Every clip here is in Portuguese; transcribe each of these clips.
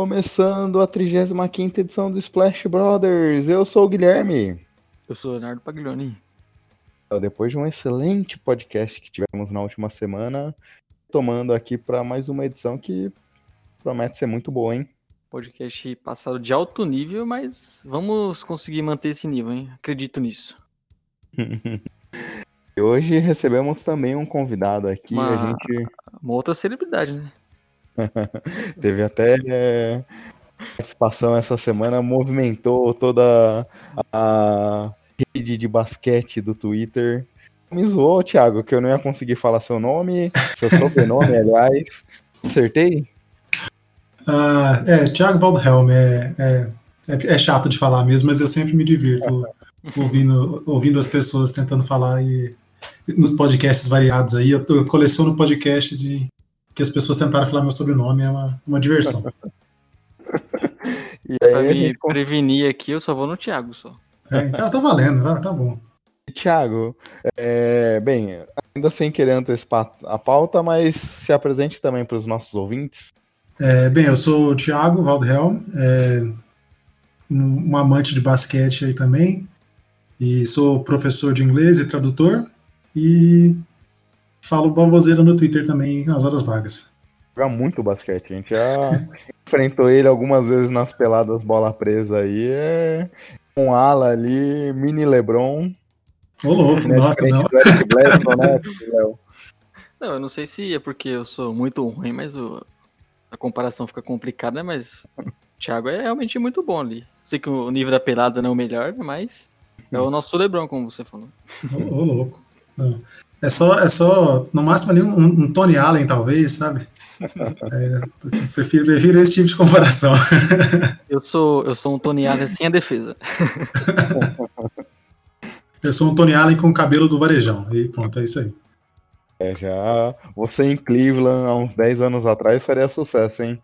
Começando a 35 edição do Splash Brothers, eu sou o Guilherme. Eu sou o Leonardo Paglioni. Depois de um excelente podcast que tivemos na última semana, tomando aqui para mais uma edição que promete ser muito boa, hein? Podcast passado de alto nível, mas vamos conseguir manter esse nível, hein? Acredito nisso. e hoje recebemos também um convidado aqui, uma, a gente... uma outra celebridade, né? Teve até é, participação essa semana, movimentou toda a rede de basquete do Twitter. Me zoou, Thiago, que eu não ia conseguir falar seu nome, seu sobrenome, aliás. Acertei? Ah, é, Thiago Waldhelm, é, é, é, chato de falar mesmo, mas eu sempre me divirto ouvindo, ouvindo as pessoas tentando falar e nos podcasts variados aí. Eu, eu coleciono podcasts e que as pessoas tentaram falar meu sobrenome, é uma, uma diversão. e aí, pra me gente... prevenir aqui, eu só vou no Thiago só. É, então tá valendo, tá, tá bom. Thiago, é, bem, ainda sem querer antecipar a pauta, mas se apresente também para os nossos ouvintes. É, bem, eu sou o Thiago Waldhelm, é, um amante de basquete aí também, e sou professor de inglês e tradutor, e falo baboseira no Twitter também nas horas vagas. Joga muito basquete, a gente já enfrentou ele algumas vezes nas peladas bola presa aí. É um ala ali, mini Lebron. Ô louco, né, nossa, não. né, não, eu não sei se é porque eu sou muito ruim, mas o, a comparação fica complicada, mas o Thiago é realmente muito bom ali. Sei que o nível da pelada não é o melhor, mas é o nosso Lebron, como você falou. Ô, ô louco. Não. É só, é só, no máximo ali, um, um Tony Allen, talvez, sabe? É, prefiro, prefiro esse tipo de comparação. Eu sou, eu sou um Tony Allen sem a defesa. Eu sou um Tony Allen com o cabelo do varejão. E pronto, é isso aí. É, já você em Cleveland há uns 10 anos atrás faria sucesso, hein?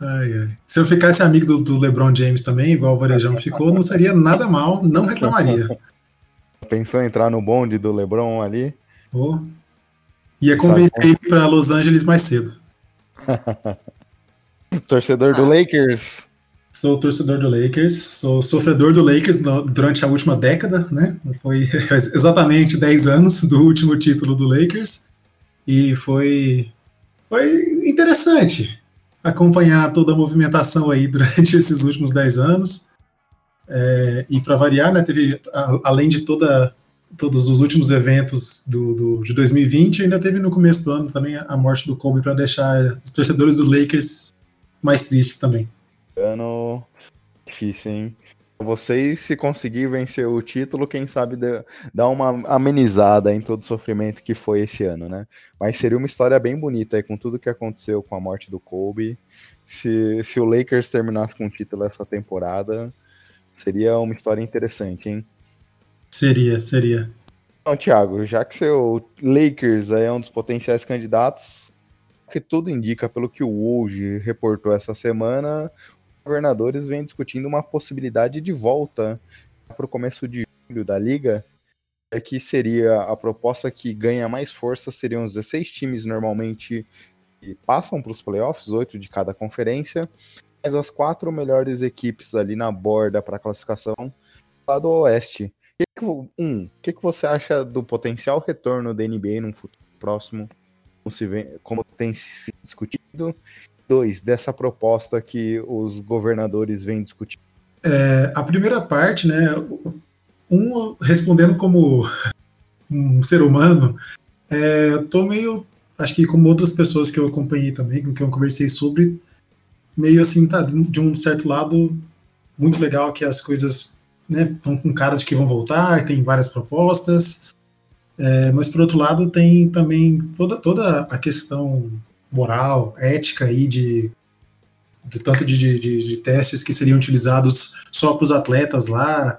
ai, ai. Se eu ficasse amigo do, do, LeBron James também, igual o Varejão ficou, não seria nada mal, não reclamaria. Pensou em entrar no bonde do LeBron ali? Oh. Ia convencer ele para Los Angeles mais cedo. torcedor do Lakers. Sou torcedor do Lakers, sou sofredor do Lakers durante a última década, né? Foi exatamente 10 anos do último título do Lakers. E foi, foi interessante acompanhar toda a movimentação aí durante esses últimos 10 anos. É, e para variar, né, teve, a, além de toda, todos os últimos eventos do, do, de 2020, ainda teve no começo do ano também a morte do Kobe para deixar os torcedores do Lakers mais tristes também. Ano difícil, hein? Vocês, se conseguir vencer o título, quem sabe dar uma amenizada em todo o sofrimento que foi esse ano, né? Mas seria uma história bem bonita aí, com tudo que aconteceu com a morte do Kobe. Se, se o Lakers terminasse com o título essa temporada, Seria uma história interessante, hein? Seria, seria. Então, Thiago, já que seu Lakers é um dos potenciais candidatos, que tudo indica, pelo que o Woj reportou essa semana, os governadores vêm discutindo uma possibilidade de volta para o começo de julho da liga, é que seria a proposta que ganha mais força, seriam os 16 times normalmente que passam para os playoffs, oito de cada conferência, mas as quatro melhores equipes ali na borda para classificação lá do Oeste. um, o que, que você acha do potencial retorno da NBA num futuro próximo, como, se vem, como tem se discutido? Dois, dessa proposta que os governadores vêm discutindo. É, a primeira parte, né? Um respondendo como um ser humano, é, tô meio, acho que como outras pessoas que eu acompanhei também, com quem eu conversei sobre, meio assim, tá, de um certo lado, muito legal que as coisas estão né, com cara de que vão voltar, tem várias propostas, é, mas por outro lado tem também toda, toda a questão moral, ética aí de, de tanto de, de, de, testes que seriam utilizados só para os atletas lá,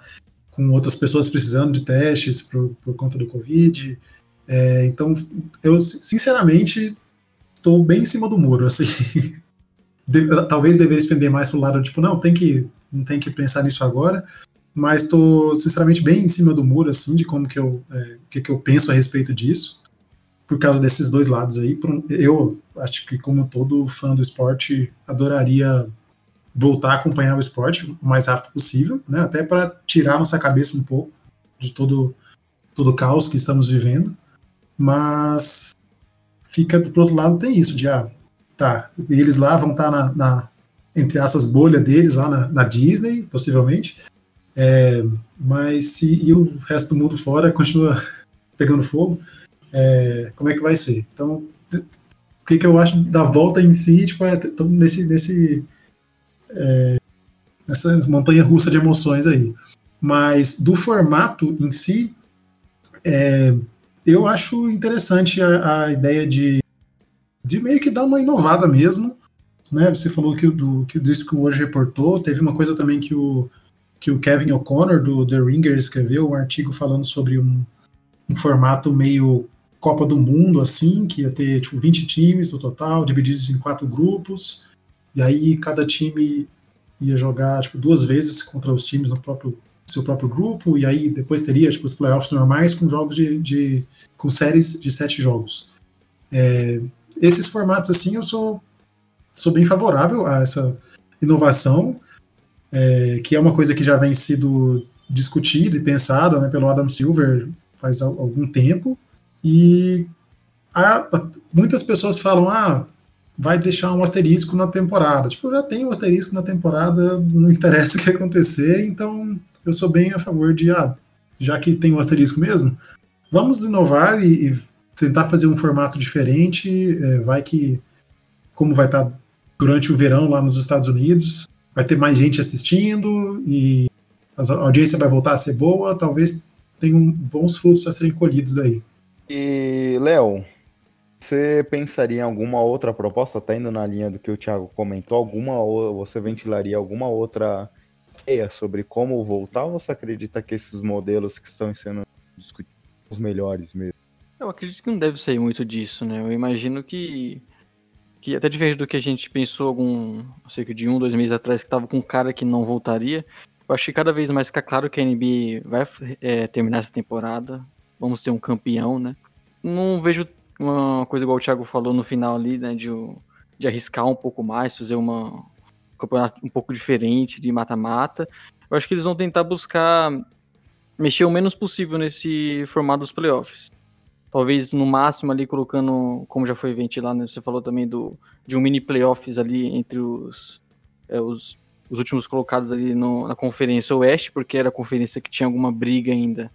com outras pessoas precisando de testes por, por conta do Covid. É, então, eu sinceramente estou bem em cima do muro, assim. de, talvez deveria estender mais pro lado, tipo, não, tem que, não tem que pensar nisso agora, mas estou sinceramente bem em cima do muro, assim, de como que eu, é, que, que eu penso a respeito disso, por causa desses dois lados aí. Eu, acho que como todo fã do esporte, adoraria voltar a acompanhar o esporte o mais rápido possível, né? Até para tirar nossa cabeça um pouco de todo todo o caos que estamos vivendo. Mas fica do outro lado tem isso de ah, tá, eles lá vão estar tá na, na entre essas bolhas deles lá na, na Disney, possivelmente. É, mas se e o resto do mundo fora continua pegando fogo, é, como é que vai ser? Então, o que, que eu acho da volta em si, tipo, é nesse, nesse é, nessa montanha russa de emoções aí. Mas do formato em si, é, eu acho interessante a, a, ideia de, de meio que dar uma inovada mesmo. Né? Você falou que, do, que o disco hoje reportou, teve uma coisa também que o, que o Kevin O'Connor, do The Ringer, escreveu, um artigo falando sobre um, um formato meio Copa do Mundo, assim, que ia ter tipo, 20 times no total, divididos em quatro grupos, e aí cada time ia jogar tipo, duas vezes contra os times no próprio seu próprio grupo, e aí depois teria tipo, os playoffs normais com jogos de, de com séries de sete jogos. É, esses formatos assim eu sou, sou bem favorável a essa inovação, é, que é uma coisa que já vem sido discutida e pensada né, pelo Adam Silver faz algum tempo, e há, muitas pessoas falam, ah, vai deixar um asterisco na temporada. Tipo, já tem um asterisco na temporada, não interessa o que acontecer, então eu sou bem a favor de, ah, já que tem um asterisco mesmo, vamos inovar e, e tentar fazer um formato diferente. É, vai que, como vai estar durante o verão lá nos Estados Unidos, vai ter mais gente assistindo e a audiência vai voltar a ser boa, talvez tenham bons frutos a serem colhidos daí. E, Léo, você pensaria em alguma outra proposta, tá indo na linha do que o Thiago comentou, alguma você ventilaria alguma outra ideia sobre como voltar ou você acredita que esses modelos que estão sendo discutidos são os melhores mesmo? Eu acredito que não deve sair muito disso, né? Eu imagino que que até diferente do que a gente pensou algum, que de um, dois meses atrás, que tava com um cara que não voltaria, eu acho que cada vez mais fica claro que a NBA vai é, terminar essa temporada, vamos ter um campeão, né? Não vejo uma coisa igual o Thiago falou no final ali, né, de, de arriscar um pouco mais, fazer uma um campeonato um pouco diferente de mata-mata. Eu acho que eles vão tentar buscar mexer o menos possível nesse formato dos playoffs. Talvez no máximo ali colocando, como já foi ventilado, né, você falou também do, de um mini playoffs ali entre os, é, os, os últimos colocados ali no, na Conferência Oeste, porque era a conferência que tinha alguma briga ainda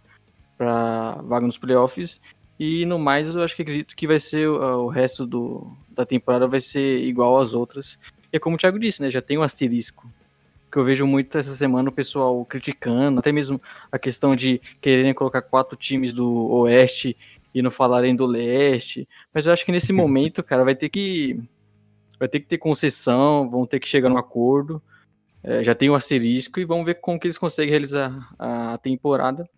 para vaga nos playoffs. E no mais, eu acho que acredito que vai ser o, o resto do, da temporada vai ser igual às outras. E é como o Thiago disse, né? Já tem um asterisco. Que eu vejo muito essa semana o pessoal criticando, até mesmo a questão de quererem colocar quatro times do Oeste e não falarem do Leste. Mas eu acho que nesse momento, cara, vai ter que. Vai ter que ter concessão, vão ter que chegar no acordo. É, já tem o um asterisco e vamos ver como que eles conseguem realizar a temporada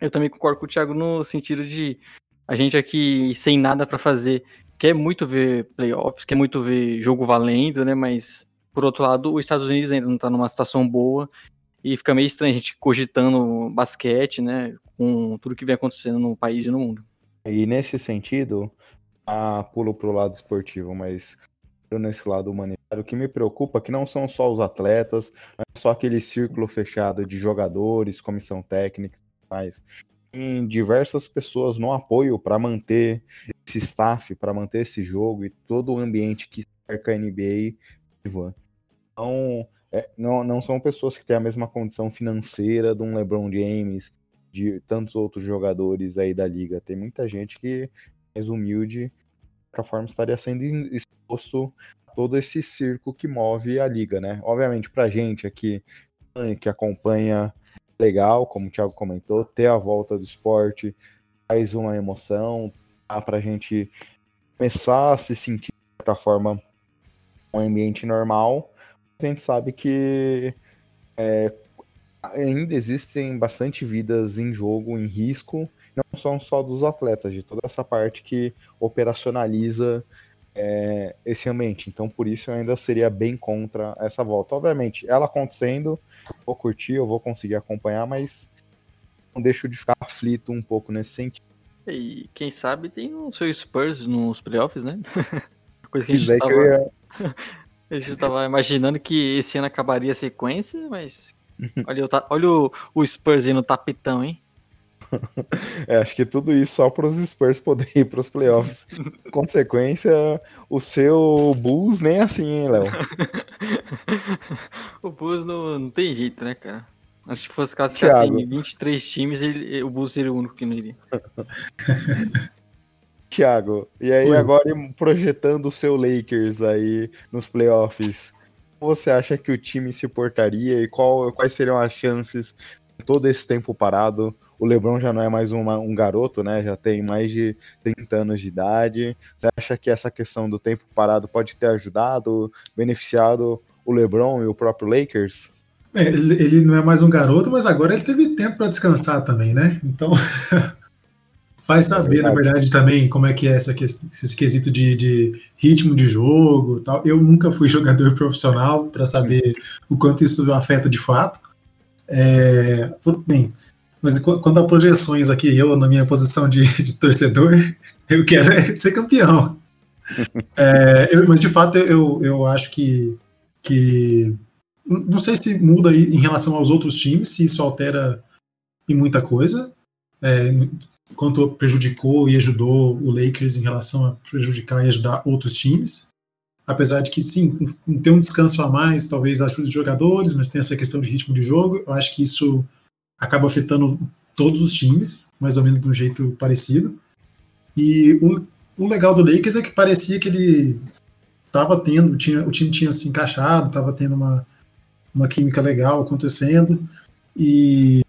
eu também concordo com o Thiago no sentido de a gente aqui sem nada para fazer quer muito ver playoffs, quer muito ver jogo valendo, né? Mas por outro lado, os Estados Unidos ainda não tá numa situação boa e fica meio estranho a gente cogitando basquete, né? Com tudo que vem acontecendo no país e no mundo. E nesse sentido, ah, pulo pro lado esportivo, mas nesse lado humanitário, o que me preocupa é que não são só os atletas, não é só aquele círculo fechado de jogadores, comissão técnica, faz em diversas pessoas no apoio para manter esse staff, para manter esse jogo e todo o ambiente que cerca a NBA viva. Então, é, não, não são pessoas que têm a mesma condição financeira de um LeBron James, de tantos outros jogadores aí da liga. Tem muita gente que é mais humilde, de forma estaria sendo exposto a todo esse circo que move a liga, né? Obviamente, pra gente aqui que acompanha legal, como o Thiago comentou, ter a volta do esporte faz uma emoção, dá pra gente começar a se sentir de certa forma um ambiente normal. A gente sabe que é, ainda existem bastante vidas em jogo, em risco, não são só dos atletas, de toda essa parte que operacionaliza é, esse ambiente. Então, por isso, eu ainda seria bem contra essa volta. Obviamente, ela acontecendo, vou curtir, eu vou conseguir acompanhar, mas não deixo de ficar aflito um pouco nesse sentido. E quem sabe tem o seu Spurs nos playoffs, né? Coisa que a gente, tava... ia... a gente tava imaginando que esse ano acabaria a sequência, mas. Olha, olha o, o Spurs aí no tapetão, hein? É, acho que tudo isso só para os Spurs poderem ir para os playoffs. Consequência, o seu Bulls nem assim, hein, Léo? o Bulls não, não tem jeito, né, cara? Acho que fosse classificar assim, 23 times, ele, o Bulls seria o único que não iria. Thiago, e aí Oi. agora projetando o seu Lakers aí nos playoffs, você acha que o time se portaria e qual, quais seriam as chances todo esse tempo parado? O LeBron já não é mais uma, um garoto, né? Já tem mais de 30 anos de idade. Você acha que essa questão do tempo parado pode ter ajudado, beneficiado o LeBron e o próprio Lakers? É, ele, ele, não é mais um garoto, mas agora ele teve tempo para descansar também, né? Então, vai saber, na verdade, também como é que é essa, esse quesito de, de ritmo de jogo tal. Eu nunca fui jogador profissional para saber o quanto isso afeta de fato. É, bem, mas quando há projeções aqui, eu, na minha posição de, de torcedor, eu quero é ser campeão. É, eu, mas de fato eu, eu acho que, que não sei se muda em relação aos outros times, se isso altera em muita coisa. É, quanto prejudicou e ajudou o Lakers em relação a prejudicar e ajudar outros times. Apesar de que, sim, ter um descanso a mais talvez ajude os jogadores, mas tem essa questão de ritmo de jogo. Eu acho que isso acaba afetando todos os times, mais ou menos de um jeito parecido. E o, o legal do Lakers é que parecia que ele estava tendo, tinha, o time tinha se encaixado, estava tendo uma, uma química legal acontecendo. E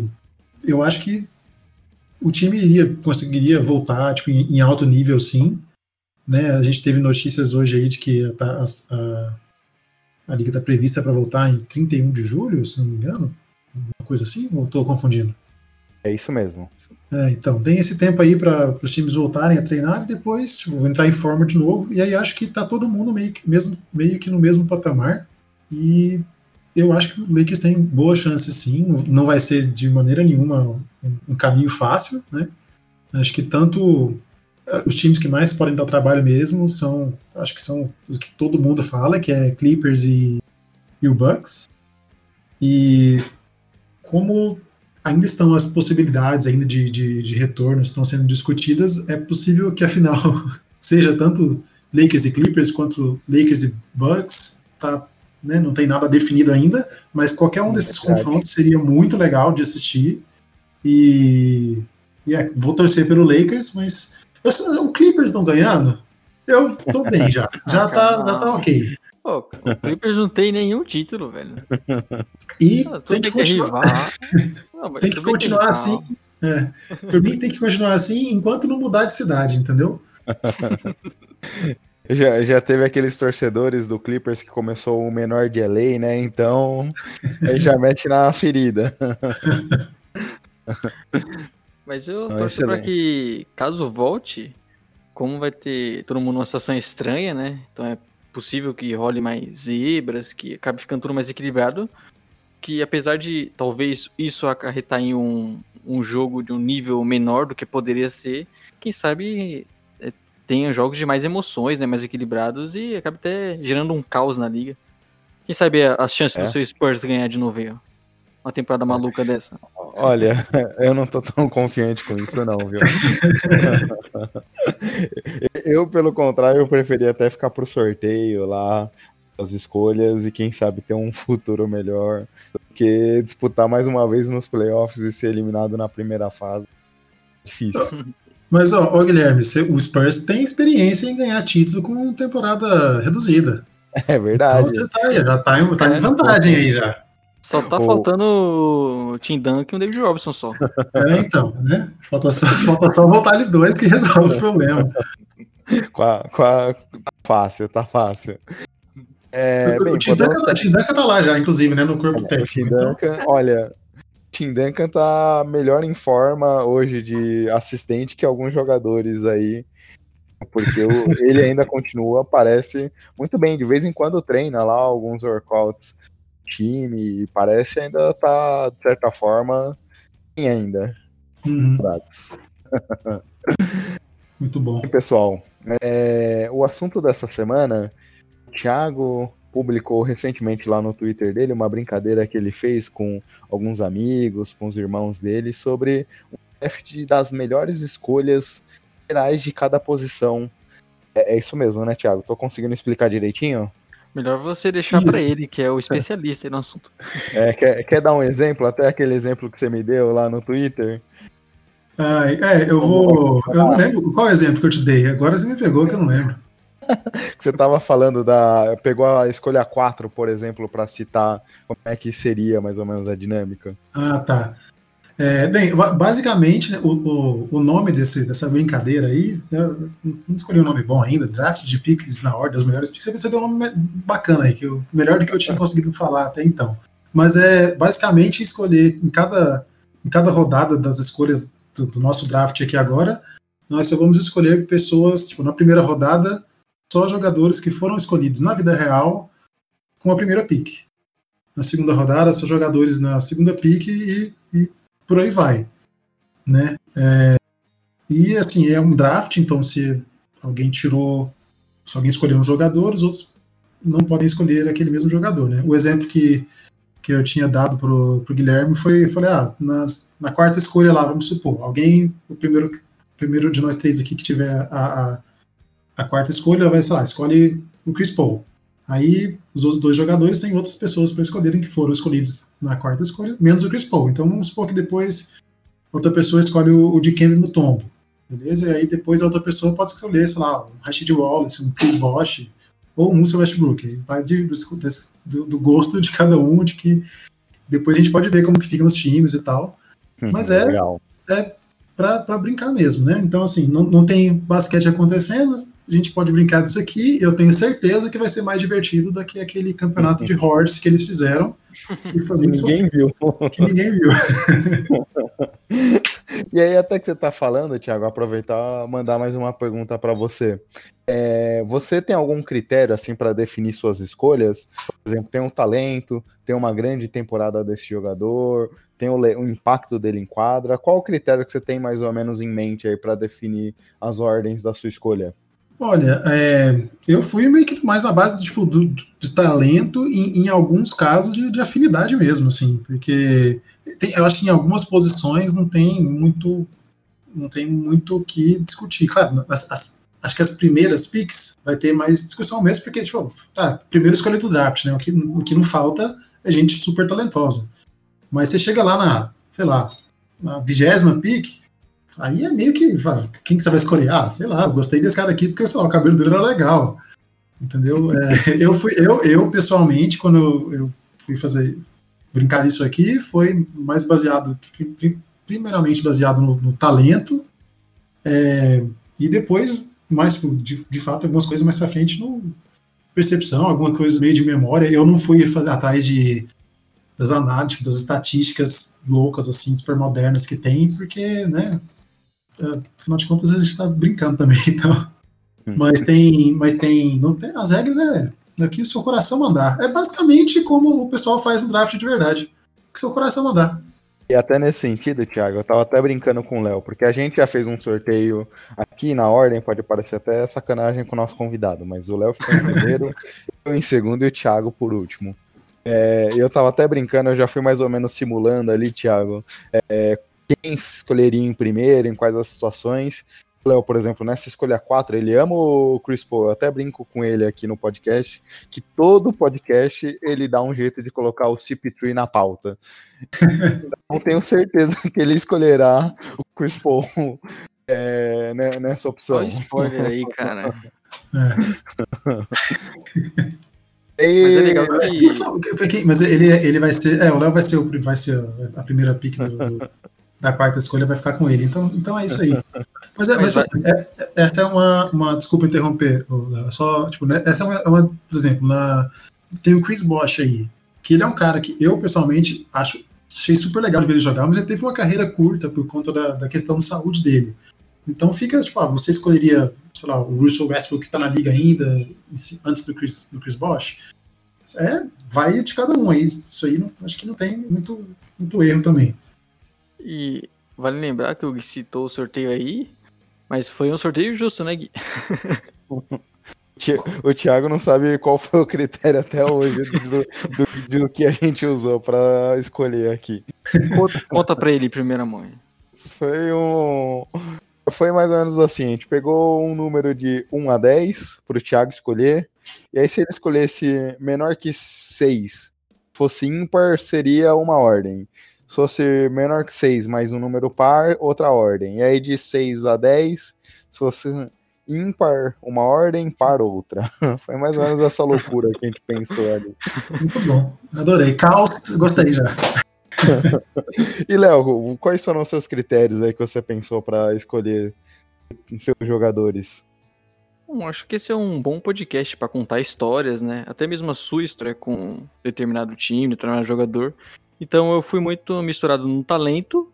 eu acho que o time iria, conseguiria voltar tipo, em, em alto nível, sim. Né? A gente teve notícias hoje aí de que a, a, a liga está prevista para voltar em 31 de julho, se não me engano. Uma coisa assim, ou estou confundindo? É isso mesmo. É, então, tem esse tempo aí para os times voltarem a treinar e depois tipo, entrar em forma de novo. E aí acho que está todo mundo meio que, mesmo, meio que no mesmo patamar. E eu acho que o Lakers tem boa chance sim, não vai ser de maneira nenhuma um, caminho fácil, né? Acho que tanto eh, os times que mais podem dar trabalho mesmo são, acho que são os que todo mundo fala, que é Clippers e, e o Bucks. E como ainda estão as possibilidades ainda de, de, de retorno estão sendo discutidas, é possível que a final seja tanto Lakers e Clippers quanto Lakers e Bucks, tá né, não tem nada definido ainda, mas qualquer um desses confrontos seria muito legal de assistir. E, e é, vou torcer pelo Lakers, mas eu, o Clippers não ganhando, eu tô bem já. Já, tá, já tá ok. Pô, o Clippers não tem nenhum título, velho. E ah, tem, que continuar. Não, tem que continuar assim. É. Por mim tem que continuar assim enquanto não mudar de cidade, entendeu? Já, já teve aqueles torcedores do Clippers que começou o menor de LA, né? Então, aí já mete na ferida. Mas eu Não, torço para que, caso volte, como vai ter todo mundo numa situação estranha, né? Então é possível que role mais zebras, que acabe ficando tudo mais equilibrado. Que apesar de talvez isso acarretar em um, um jogo de um nível menor do que poderia ser, quem sabe tenha jogos de mais emoções, né, mais equilibrados e acaba até gerando um caos na liga. Quem sabe as chances é. do seu Spurs ganhar de novo aí, ó. Uma temporada maluca dessa. Olha, eu não tô tão confiante com isso não, viu? eu, pelo contrário, eu preferia até ficar pro sorteio lá, as escolhas e quem sabe ter um futuro melhor do que disputar mais uma vez nos playoffs e ser eliminado na primeira fase. Difícil. Mas, ó, ó, Guilherme, o Spurs tem experiência em ganhar título com temporada reduzida. É verdade. Então você tá aí, já tá em, tá em é, vantagem aí já. Só tá o... faltando o Tim Duncan e o David Robson só. É, então, né? Falta só, falta só voltar eles dois que resolve o problema. Com a, com a... Tá fácil, tá fácil. É, o, bem, o Tim, Duncan, tá, Duncan tá lá já, inclusive, né? No corpo técnico. O Tim Duncan, então... olha, Tim Duncan tá melhor em forma hoje de assistente que alguns jogadores aí. Porque o, ele ainda continua, parece muito bem. De vez em quando treina lá alguns workouts time e parece ainda tá, de certa forma, bem ainda. Uhum. Muito bom. E, pessoal, é, o assunto dessa semana, Thiago publicou recentemente lá no Twitter dele uma brincadeira que ele fez com alguns amigos, com os irmãos dele, sobre um draft das melhores escolhas gerais de cada posição. É, é, isso mesmo, né, Thiago? Tô conseguindo explicar direitinho? Melhor você deixar para ele, que é o especialista no assunto. É, quer, quer dar um exemplo? Até aquele exemplo que você me deu lá no Twitter? Ah, é, eu vou. Eu não lembro qual é o exemplo que eu te dei. Agora você me pegou que eu não lembro. você estava falando da. Pegou a escolha 4, por exemplo, para citar como é que seria mais ou menos a dinâmica. Ah, tá. É, bem, basicamente, né, o, o, o, nome desse, dessa brincadeira aí, né, não escolhi um nome bom ainda, draft de picks na ordem das melhores picks, você deu um nome bacana aí, que eu, melhor do que eu tinha conseguido falar até então. Mas é basicamente escolher em cada, em cada rodada das escolhas do, do nosso draft aqui agora, nós só vamos escolher pessoas, tipo, na primeira rodada, só jogadores que foram escolhidos na vida real com a primeira pick. Na segunda rodada, só jogadores na segunda pick e, e por aí vai, né? É, e assim é um draft, então se alguém tirou, se alguém escolheu um jogador, os outros não podem escolher aquele mesmo jogador, né? O exemplo que, que eu tinha dado pro, pro Guilherme foi, falei, ah, na, na quarta escolha lá, vamos supor, alguém, o primeiro, primeiro de nós três aqui que tiver a, a, a quarta escolha vai, sei lá, escolhe o Chris Paul. Aí os outros dois jogadores têm outras pessoas para escolherem que foram escolhidos na quarta escolha, menos o Chris Paul. Então vamos supor que depois outra pessoa escolhe o, o Kemp no tombo. Beleza? E aí depois a outra pessoa pode escolher, sei lá, um Rashid Wallace, um Chris Bosh ou um Russell Westbrook. Vai de, do, do, gosto de cada um, de que depois a gente pode ver como que ficam os times e tal. Hum, Mas é, é para brincar mesmo, né? Então, assim, não, não tem basquete acontecendo, a gente pode brincar disso aqui. Eu tenho certeza que vai ser mais divertido do que aquele campeonato de horse que eles fizeram. Que ninguém viu. Que ninguém viu. e aí, até que você está falando, Thiago, aproveitar mandar mais uma pergunta para você. É, você tem algum critério assim para definir suas escolhas? Por exemplo, tem um talento, tem uma grande temporada desse jogador, tem o, o, impacto dele em quadra. Qual o critério que você tem mais ou menos em mente aí para definir as ordens da sua escolha? Olha, é, eu fui meio que mais na base tipo, do, de talento e em alguns casos de, de, afinidade mesmo, assim, porque tem, eu acho que em algumas posições não tem muito não tem muito o que discutir. Claro, as, as, acho que as primeiras picks vai ter mais discussão mesmo, porque, tipo, tá, primeiro escolha do draft, né? O que, o que não falta é gente super talentosa. Mas você chega lá na, sei lá, na vigésima pick, aí é meio que. Quem que você vai escolher? Ah, sei lá, gostei desse cara aqui porque sei lá, o cabelo dele era legal. Entendeu? É, eu, fui, eu, eu, pessoalmente, quando eu, eu fui fazer brincar isso aqui, foi mais baseado, primeiramente baseado no, no talento, é, e depois, mais de, de fato, algumas coisas mais para frente no percepção, alguma coisa meio de memória. Eu não fui atrás de das análises, das estatísticas loucas, assim, super modernas que tem, porque, né, afinal de contas a gente está brincando também, então. Mas tem, mas tem, não tem, as regras é, é que o seu coração mandar. É basicamente como o pessoal faz no draft de verdade, que seu coração mandar. E até nesse sentido, Thiago, eu tava até brincando com o Léo, porque a gente já fez um sorteio aqui na ordem, pode parecer até sacanagem com o nosso convidado, mas o Léo ficou em primeiro, eu em segundo e o Thiago por último. É, eu tava até brincando, eu já fui mais ou menos simulando ali, Thiago, é, quem escolheria em primeiro, em quais as situações. O Léo, por exemplo, nessa escolha 4, ele ama o Chris Paul. Eu até brinco com ele aqui no podcast, que todo podcast ele dá um jeito de colocar o CP3 na pauta. Não tenho certeza que ele escolherá o Chris Paul é, né, nessa opção. Olha spoiler aí, cara. É. Mas é legal que... Mas ele, ele vai ser. É, o Léo vai ser, o, vai ser a primeira pick do, do, da quarta escolha, vai ficar com ele. Então, então é isso aí. Mas, é, mas, mas é, essa é uma, uma. Desculpa interromper, só, tipo, né, essa é uma, é uma, Por exemplo, na, tem o Chris Bosch aí, que ele é um cara que eu pessoalmente acho. Achei super legal de ver ele jogar, mas ele teve uma carreira curta por conta da, da questão de saúde dele. Então fica, tipo, ah, você escolheria sei lá, o Russell Westbrook que está na liga ainda, antes do Chris, do Chris Bosh. É, vai de cada um aí. Isso aí não, acho que não tem muito, muito erro também. E vale lembrar que o citou o sorteio aí. Mas foi um sorteio justo, né, Gui? O Thiago não sabe qual foi o critério até hoje do, do, do que a gente usou para escolher aqui. Conta, conta pra ele primeira mãe. Foi um. Foi mais ou menos assim: a gente pegou um número de 1 a 10 pro Thiago escolher. E aí, se ele escolhesse menor que 6, fosse ímpar, seria uma ordem. Se fosse menor que 6, mais um número par, outra ordem. E aí, de 6 a 10, se fosse ímpar uma ordem, par outra. Foi mais ou menos essa loucura que a gente pensou ali. Muito bom, adorei. Caos, gostei já. e Léo, quais foram os seus critérios aí que você pensou para escolher seus jogadores? Bom, acho que esse é um bom podcast para contar histórias, né? Até mesmo a sua história com determinado time, determinado jogador. Então eu fui muito misturado no talento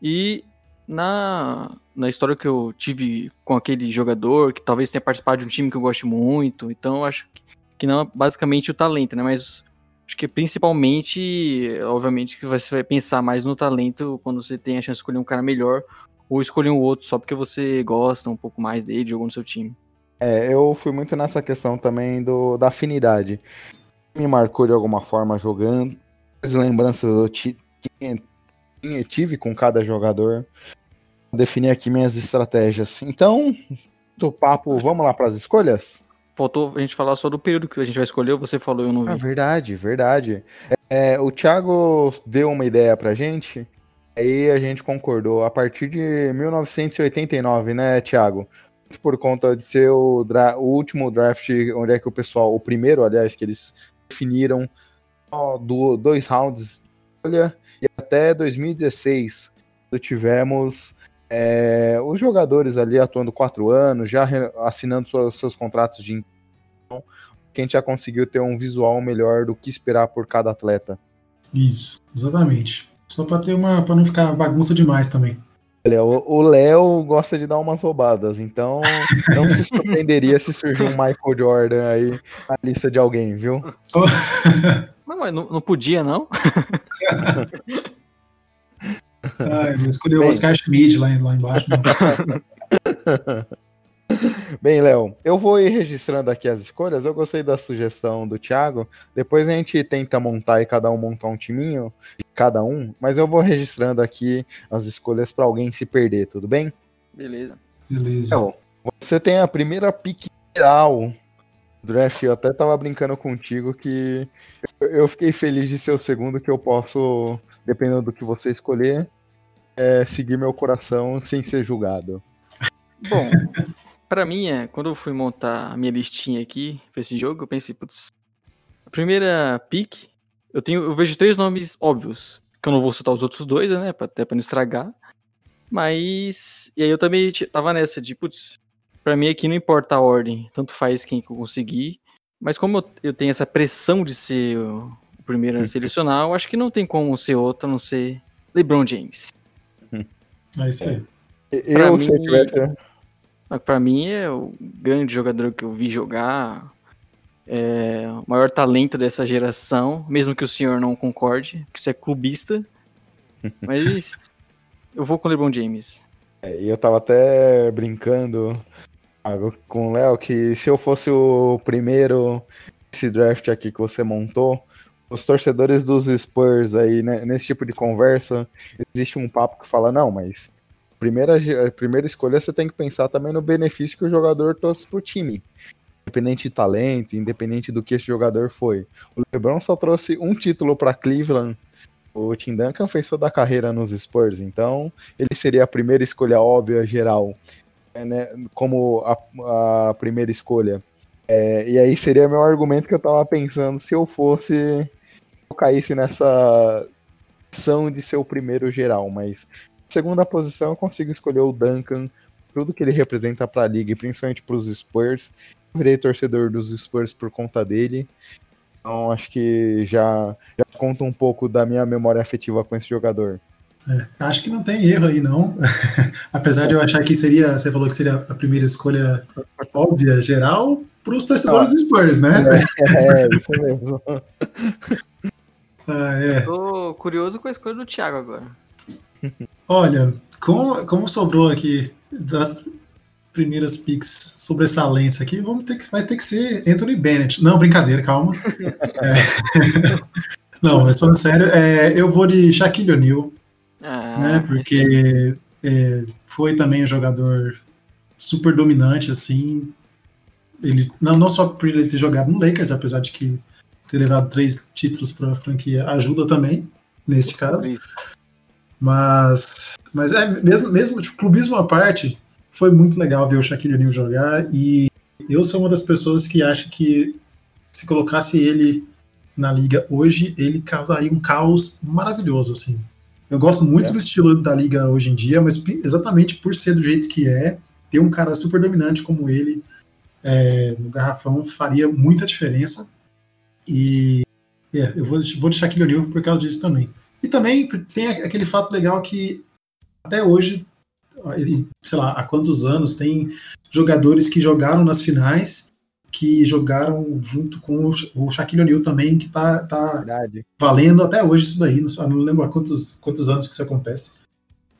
e na, na história que eu tive com aquele jogador, que talvez tenha participado de um time que eu gosto muito, então acho que, que não é basicamente o talento, né? Mas acho que principalmente, obviamente, que você vai pensar mais no talento quando você tem a chance de escolher um cara melhor ou escolher um outro só porque você gosta um pouco mais dele, jogou no seu time. É, eu fui muito nessa questão também do, da afinidade. Me marcou de alguma forma jogando. As lembranças eu tinha, tive com cada jogador definir aqui minhas estratégias. Então, do papo, vamos lá para as escolhas? Faltou a gente falar só do período que a gente vai escolher, você falou, eu não vi. Ah, verdade, verdade. É, o Thiago deu uma ideia pra gente, aí a gente concordou. A partir de 1989, né, Thiago? Por conta de ser o, o último draft, onde é que o pessoal, o primeiro, aliás, que eles definiram do, dois rounds olha, e até 2016, tivemos é, os jogadores ali atuando quatro anos, já assinando seus, seus contratos de então, que a gente já conseguiu ter um visual melhor do que esperar por cada atleta. Isso, exatamente. Só para ter uma, para não ficar bagunça demais também. Olha, o Léo gosta de dar umas roubadas, então não se surpreenderia se surgir um Michael Jordan aí na lista de alguém, viu? não, mas não, não podia, não? Ai, escolheu o Oscar Schmidt lá, lá embaixo. Bem, Léo, eu vou ir registrando aqui as escolhas. Eu gostei da sugestão do Thiago. Depois a gente tenta montar e cada um montar um timinho de cada um, mas eu vou registrando aqui as escolhas para alguém se perder, tudo bem? Beleza. Beleza. Então, você tem a primeira pique geral draft. Eu até tava brincando contigo que eu fiquei feliz de ser o segundo que eu posso, dependendo do que você escolher, é, seguir meu coração sem ser julgado. Bom, para mim, é, quando eu fui montar a minha listinha aqui pra esse jogo, eu pensei, putz, a primeira pick, eu tenho, eu vejo três nomes óbvios, que eu não vou citar os outros dois, né, até pra não estragar. Mas, e aí eu também tava nessa de, putz, pra mim aqui não importa a ordem, tanto faz quem que eu conseguir. Mas como eu, eu tenho essa pressão de ser o, primeiro a uhum. selecionar, eu acho que não tem como ser outro a não ser LeBron James. É isso aí. Eu, mim, se eu tivesse. Pra mim é o grande jogador que eu vi jogar. É o maior talento dessa geração, mesmo que o senhor não concorde, que você é clubista. Mas eu vou com o LeBron James. É, e eu tava até brincando com o Léo que se eu fosse o primeiro esse draft aqui que você montou, os torcedores dos Spurs aí, né, nesse tipo de conversa, existe um papo que fala, não, mas primeira, primeira escolha você tem que pensar também no benefício que o jogador trouxe pro time. Independente de talento, independente do que esse jogador foi. O LeBron só trouxe um título para Cleveland. O Tim Duncan fez toda a carreira nos Spurs, então ele seria a primeira escolha óbvia, geral, né, como a, a primeira escolha. É, e aí seria meu argumento que eu tava pensando se eu fosse. Eu caísse nessa ação de ser o primeiro geral, mas segunda posição eu consigo escolher o Duncan, tudo que ele representa para a liga e principalmente para os Spurs. Eu virei torcedor dos Spurs por conta dele. Então acho que já, já conta um pouco da minha memória afetiva com esse jogador. É, acho que não tem erro aí, não. Apesar de eu achar que seria, você falou que seria a primeira escolha óbvia, geral, para os torcedores ah, do Spurs, né? É, é isso mesmo. ah, é. Tô curioso com a escolha do Thiago agora. Olha, como, como sobrou aqui das primeiras picks sobressalentes aqui, vamos ter que, vai ter que ser Anthony Bennett. Não, brincadeira, calma. É. Não, mas falando sério, é, eu vou de Shaquille O'Neal, ah, né? Porque é, foi também um jogador super dominante, assim. Ele não, não só por ele ter jogado no Lakers, apesar de que ter levado três títulos para a franquia ajuda também, neste caso. Mas, mas é mesmo, mesmo tipo, clubismo à parte, foi muito legal ver o Shaquille O'Neal jogar e eu sou uma das pessoas que acha que se colocasse ele na liga hoje, ele causaria um caos maravilhoso, assim. Eu gosto muito é. do estilo da liga hoje em dia, mas exatamente por ser do jeito que é, ter um cara super dominante como ele é, no garrafão faria muita diferença. E é, eu vou, vou deixar aquele O'Neal por causa disso também. E também tem aquele fato legal que até hoje, sei lá, há quantos anos, tem jogadores que jogaram nas finais que jogaram junto com o Shaquille O'Neal também, que tá, tá valendo até hoje isso daí. Não, não lembro há quantos, quantos anos que isso acontece.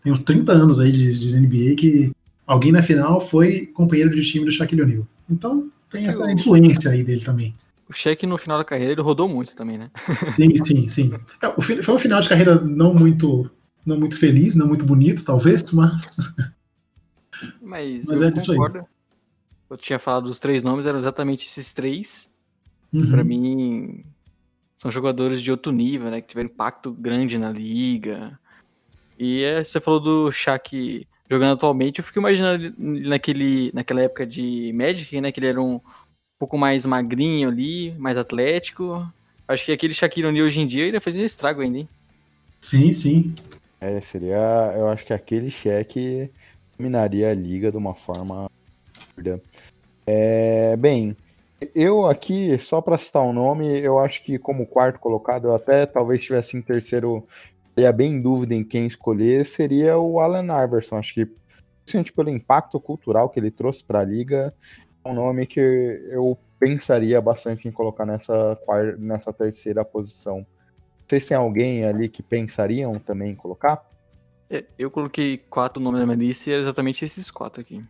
Tem uns 30 anos aí de, de NBA que alguém na final foi companheiro de time do Shaquille O'Neal. Então tem essa influência aí dele também. O Shaq no final da carreira ele rodou muito também, né? Sim, sim, sim. É, foi um final de carreira não muito, não muito feliz, não muito bonito, talvez, mas. Mas, mas é disso aí eu tinha falado dos três nomes, eram exatamente esses três. Uhum. Para mim, são jogadores de outro nível, né? Que tiveram impacto grande na liga. E é, você falou do Shaq jogando atualmente, eu fico imaginando naquele, naquela época de Magic, né? Que ele era um pouco mais magrinho ali, mais atlético. Acho que aquele Shaquille O'Neal hoje em dia ele ia fazer estrago ainda, hein? Sim, sim. É, seria. Eu acho que aquele cheque dominaria a liga de uma forma é, bem, eu aqui, só para citar o um nome, eu acho que como quarto colocado, eu até talvez estivesse em terceiro, teria bem em dúvida em quem escolher, seria o Alan Iverson. Acho que, principalmente pelo impacto cultural que ele trouxe para a liga, é um nome que eu pensaria bastante em colocar nessa, nessa terceira posição. Vocês têm alguém ali que pensariam também em colocar? É, eu coloquei quatro nomes na minha lista e é exatamente esses quatro aqui.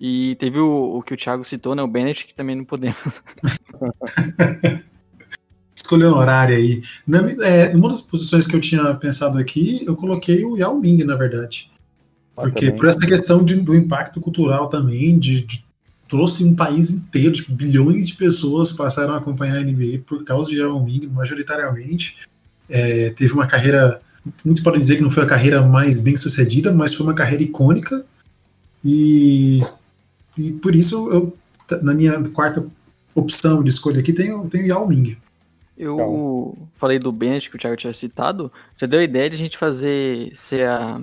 E teve o, o que o Thiago citou, né? O Bennett, que também não podemos. Escolheu um horário aí. Na, é, uma das posições que eu tinha pensado aqui, eu coloquei o Yao Ming, na verdade. Ah, Porque por essa questão de, do impacto cultural também, de, de, trouxe um país inteiro, tipo, bilhões de pessoas passaram a acompanhar a NBA por causa de Yao Ming, majoritariamente. É, teve uma carreira, muitos podem dizer que não foi a carreira mais bem sucedida, mas foi uma carreira icônica. E e por isso, eu, na minha quarta opção de escolha aqui, tenho, tenho Yao Ming. Eu então. falei do Bennett, que o Thiago tinha citado. Já deu a ideia de a gente fazer. Se a,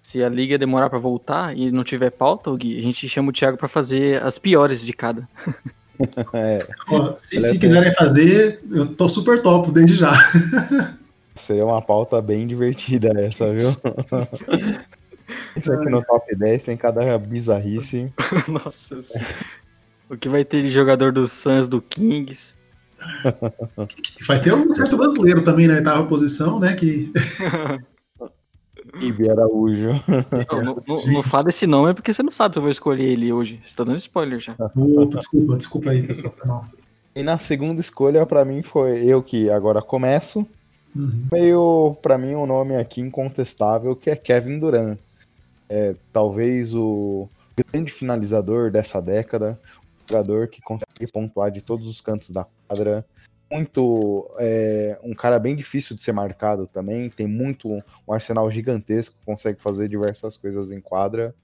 se a liga demorar para voltar e não tiver pauta, Gui, a gente chama o Thiago para fazer as piores de cada. é. Ó, se, se quiserem fazer, eu tô super top desde já. Seria uma pauta bem divertida essa, viu? Isso aqui no top 10 tem cada bizarrice. Nossa O que vai ter de jogador do Suns, do Kings? Vai ter um certo brasileiro também na oitava posição, né? Que. Ibi Araújo. Não, não, não, não fala esse nome é porque você não sabe se eu vou escolher ele hoje. Você tá dando spoiler já. Opa, desculpa, desculpa aí, pessoal. E na segunda escolha, para mim, foi eu que agora começo. Uhum. Meio, para mim, um nome aqui incontestável que é Kevin Durant é talvez o grande finalizador dessa década, um jogador que consegue pontuar de todos os cantos da quadra, muito é, um cara bem difícil de ser marcado também, tem muito um arsenal gigantesco, consegue fazer diversas coisas em quadra.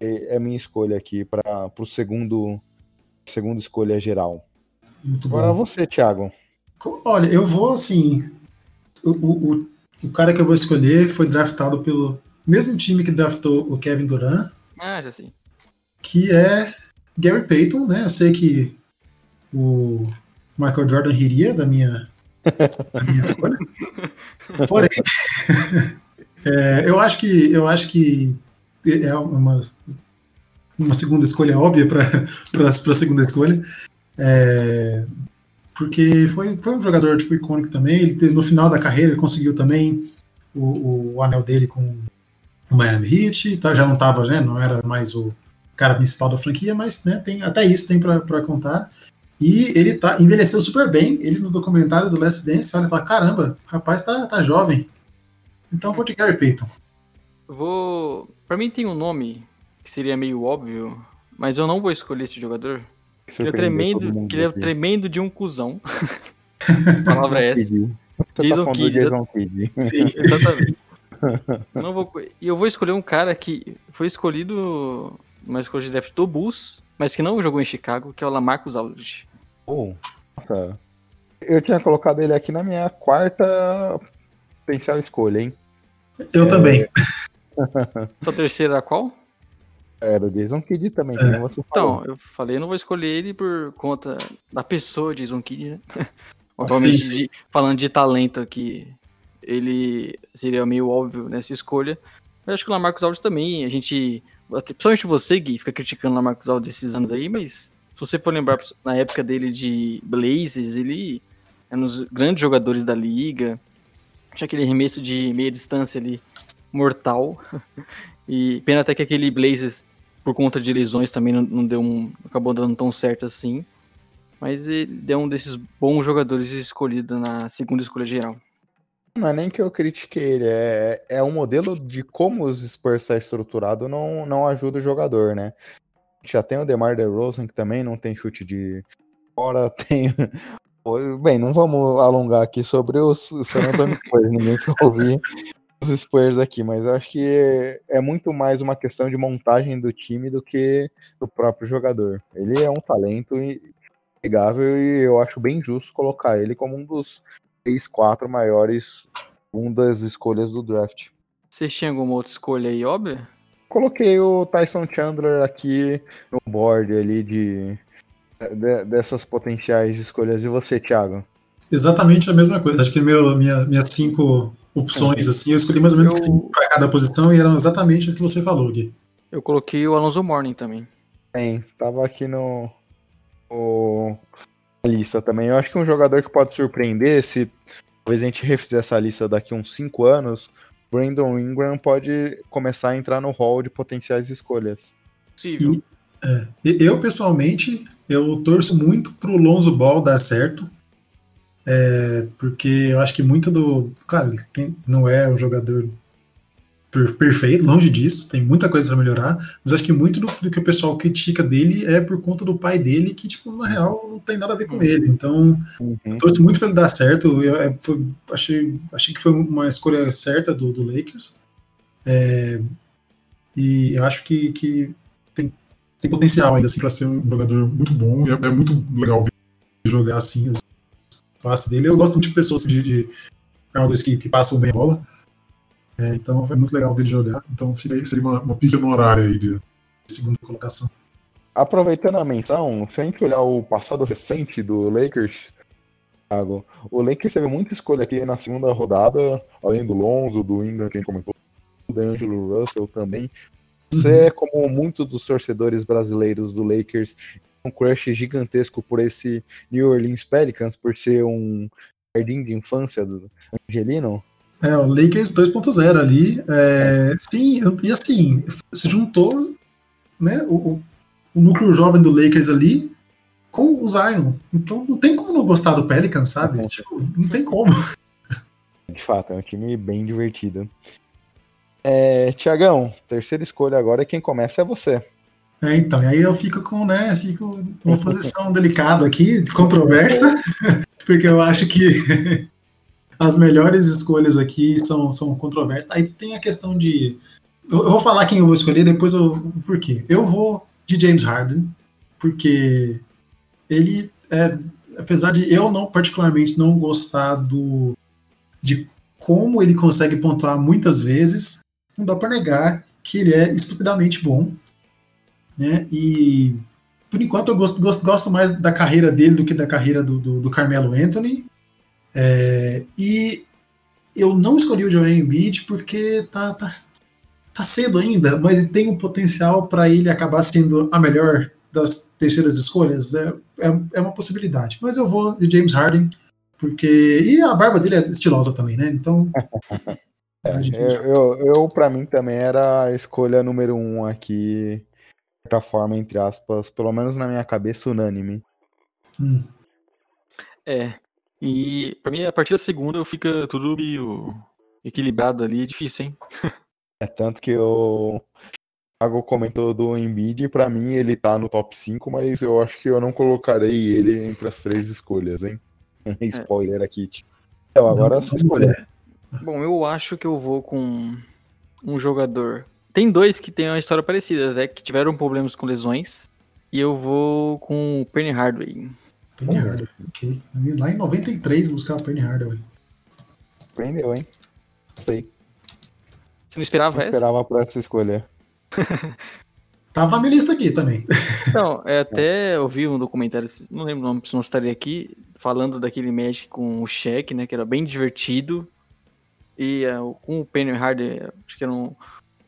é minha escolha aqui para o segundo segunda escolha geral. Muito Agora bom. você, Thiago. Olha, eu vou assim. O, o, o cara que eu vou escolher foi draftado pelo, mesmo time que draftou o Kevin Durant. Ah, já sei. Que é Gary Payton, né? Eu sei que o Michael Jordan riria da minha, da minha escolha. Porém, é, eu acho que eu acho que é uma, uma segunda escolha óbvia para a segunda escolha. É, porque foi, foi um jogador tipo, icônico também. Ele, no final da carreira ele conseguiu também o, o anel dele com no Miami Heat, tá, já não tava, né, não era mais o cara principal da franquia, mas né, tem, até isso tem para contar. E ele tá envelheceu super bem. Ele no documentário do Last Dance, olha, fala, caramba, o rapaz tá, tá jovem. Então vou de Gary Payton. Vou. Pra mim tem um nome que seria meio óbvio, mas eu não vou escolher esse jogador. Ele é tremendo, que ele é tremendo de um cuzão. A palavra é essa. Jason tá Kidd. Jason Kidd. Sim, exatamente. não vou... E eu vou escolher um cara que foi escolhido uma escolha de draft do Bulls, mas que não jogou em Chicago, que é o Lamarcus Aldridge. Oh, nossa. Eu tinha colocado ele aqui na minha quarta potencial escolha, hein? Eu é... também. Sua terceira era qual? Era o Jason Kidd também, é. você Então, eu falei, eu não vou escolher ele por conta da pessoa Jason Kidd, né? Obviamente, de, falando de talento aqui, ele seria meio óbvio nessa escolha. Eu acho que o Lamarcus Aldridge também, a gente, principalmente você, Gui, fica criticando o Lamarcus Aldridge esses anos aí, mas se você for lembrar na época dele de Blazers, ele é um dos grandes jogadores da liga, tinha aquele arremesso de meia distância ali, mortal. E pena até que aquele Blazers, por conta de lesões, também não, não deu um. acabou dando tão certo assim. Mas ele é um desses bons jogadores escolhido na segunda escolha geral. Não é nem que eu critique ele, é, é um modelo de como os Spurs está estruturado não, não ajuda o jogador, né? Já tem o DeMar DeRozan, que também não tem chute de fora, tem... Bem, não vamos alongar aqui sobre os San Antonio Spurs, ninguém quer ouvir os Spurs aqui, mas eu acho que é, é muito mais uma questão de montagem do time do que do próprio jogador. Ele é um talento inegável e eu acho bem justo colocar ele como um dos três, quatro maiores, um das escolhas do draft. Você tinha alguma outra escolha aí, óbvio? Coloquei o Tyson Chandler aqui no board ali de, de dessas potenciais escolhas. E você, Thiago? Exatamente a mesma coisa. Acho que meu, minha, minhas cinco opções, assim. Eu escolhi mais ou menos eu... para cada posição e eram exatamente as que você falou, Gui. Eu coloquei o Alonso Morning também. Bem, tava aqui no, no lista também. Eu acho que um jogador que pode surpreender, se talvez a gente refizer essa lista daqui uns 5 anos, Brandon Ingram pode começar a entrar no hall de potenciais escolhas. Possível. É, eu, pessoalmente, eu torço muito pro Lonzo Ball dar certo. É, porque eu acho que muito do. Ele não é um jogador perfeito, longe disso, tem muita coisa para melhorar, mas acho que muito do, do, que o pessoal critica dele é por conta do pai dele, que, tipo, na real, não tem nada a ver com uhum. ele. Então, uhum. eu torço muito para ele dar certo. Eu, é, foi, achei, achei que foi uma escolha certa do, do Lakers. É, e eu acho que, que tem, tem potencial ainda assim, para ser um jogador muito bom. É, é muito legal ver jogar assim face dele. Eu gosto muito de pessoas de, de armadores que, que passam bem a bola. É, então foi muito legal dele jogar. Então fica seria uma, uma pista no horário aí de segunda colocação. Aproveitando a menção, se a gente olhar o passado recente do Lakers, Thiago, o Lakers teve muita escolha aqui na segunda rodada, além do Lonzo, do Ingram, que a gente comentou, do Angelo Russell também. Você, uhum. como muitos dos torcedores brasileiros do Lakers, um crush gigantesco por esse New Orleans Pelicans, por ser um jardim de infância do Angelino. É, o Lakers 2.0 ali. É, sim, e assim, se juntou né, o, o, núcleo jovem do Lakers ali com o Zion. Então não tem como não gostar do Pelicans, sabe? Tipo, não tem como. De fato, é um time bem divertido. É, Tiagão, terceira escolha agora, quem começa é você. É, então, e aí eu fico com, né, fico uma posição delicada aqui, controversa, porque eu acho que as melhores escolhas aqui são, são controversas. Aí tem a questão de. Eu, eu vou falar quem eu vou escolher, depois eu. Por quê? Eu vou de James Harden, porque ele é. Apesar de eu não particularmente não gostar do. de como ele consegue pontuar muitas vezes, não dá para negar que ele é estupidamente bom né? E por enquanto eu gosto, gosto, gosto mais da carreira dele do que da carreira do, do, do Carmelo Anthony. É, e eu não escolhi o Joel Embiid porque tá, tá, tá cedo ainda, mas tem um potencial para ele acabar sendo a melhor das terceiras escolhas. É, é, é, uma possibilidade. Mas eu vou de James Harden, porque. E a barba dele é estilosa também, né? Então. É, eu, eu, eu para mim também era a escolha número um aqui, de certa forma, entre aspas, pelo menos na minha cabeça, unânime. Hum. É, e pra mim, a partir da segunda, fica tudo meio equilibrado ali, é difícil, hein? é tanto que o Thiago comentou do Embiid, pra mim ele tá no top 5, mas eu acho que eu não colocarei ele entre as três escolhas, hein? É. Spoiler aqui. Então, agora se escolher. Bom, eu acho que eu vou com um jogador. Tem dois que têm uma história parecida, até que tiveram problemas com lesões. E eu vou com o Penny Hardaway. Penny Hardaway, ok. Lá em 93 buscar o Penny Hardaway. Prendeu, hein? Sei. Você não esperava não essa? esperava por essa escolha. Tava na minha lista aqui também. Não, é, até eu vi um documentário, não lembro o nome, se não estaria aqui, falando daquele Magic com o Shaq, né, que era bem divertido. E uh, com o Penny Harder, acho que era um,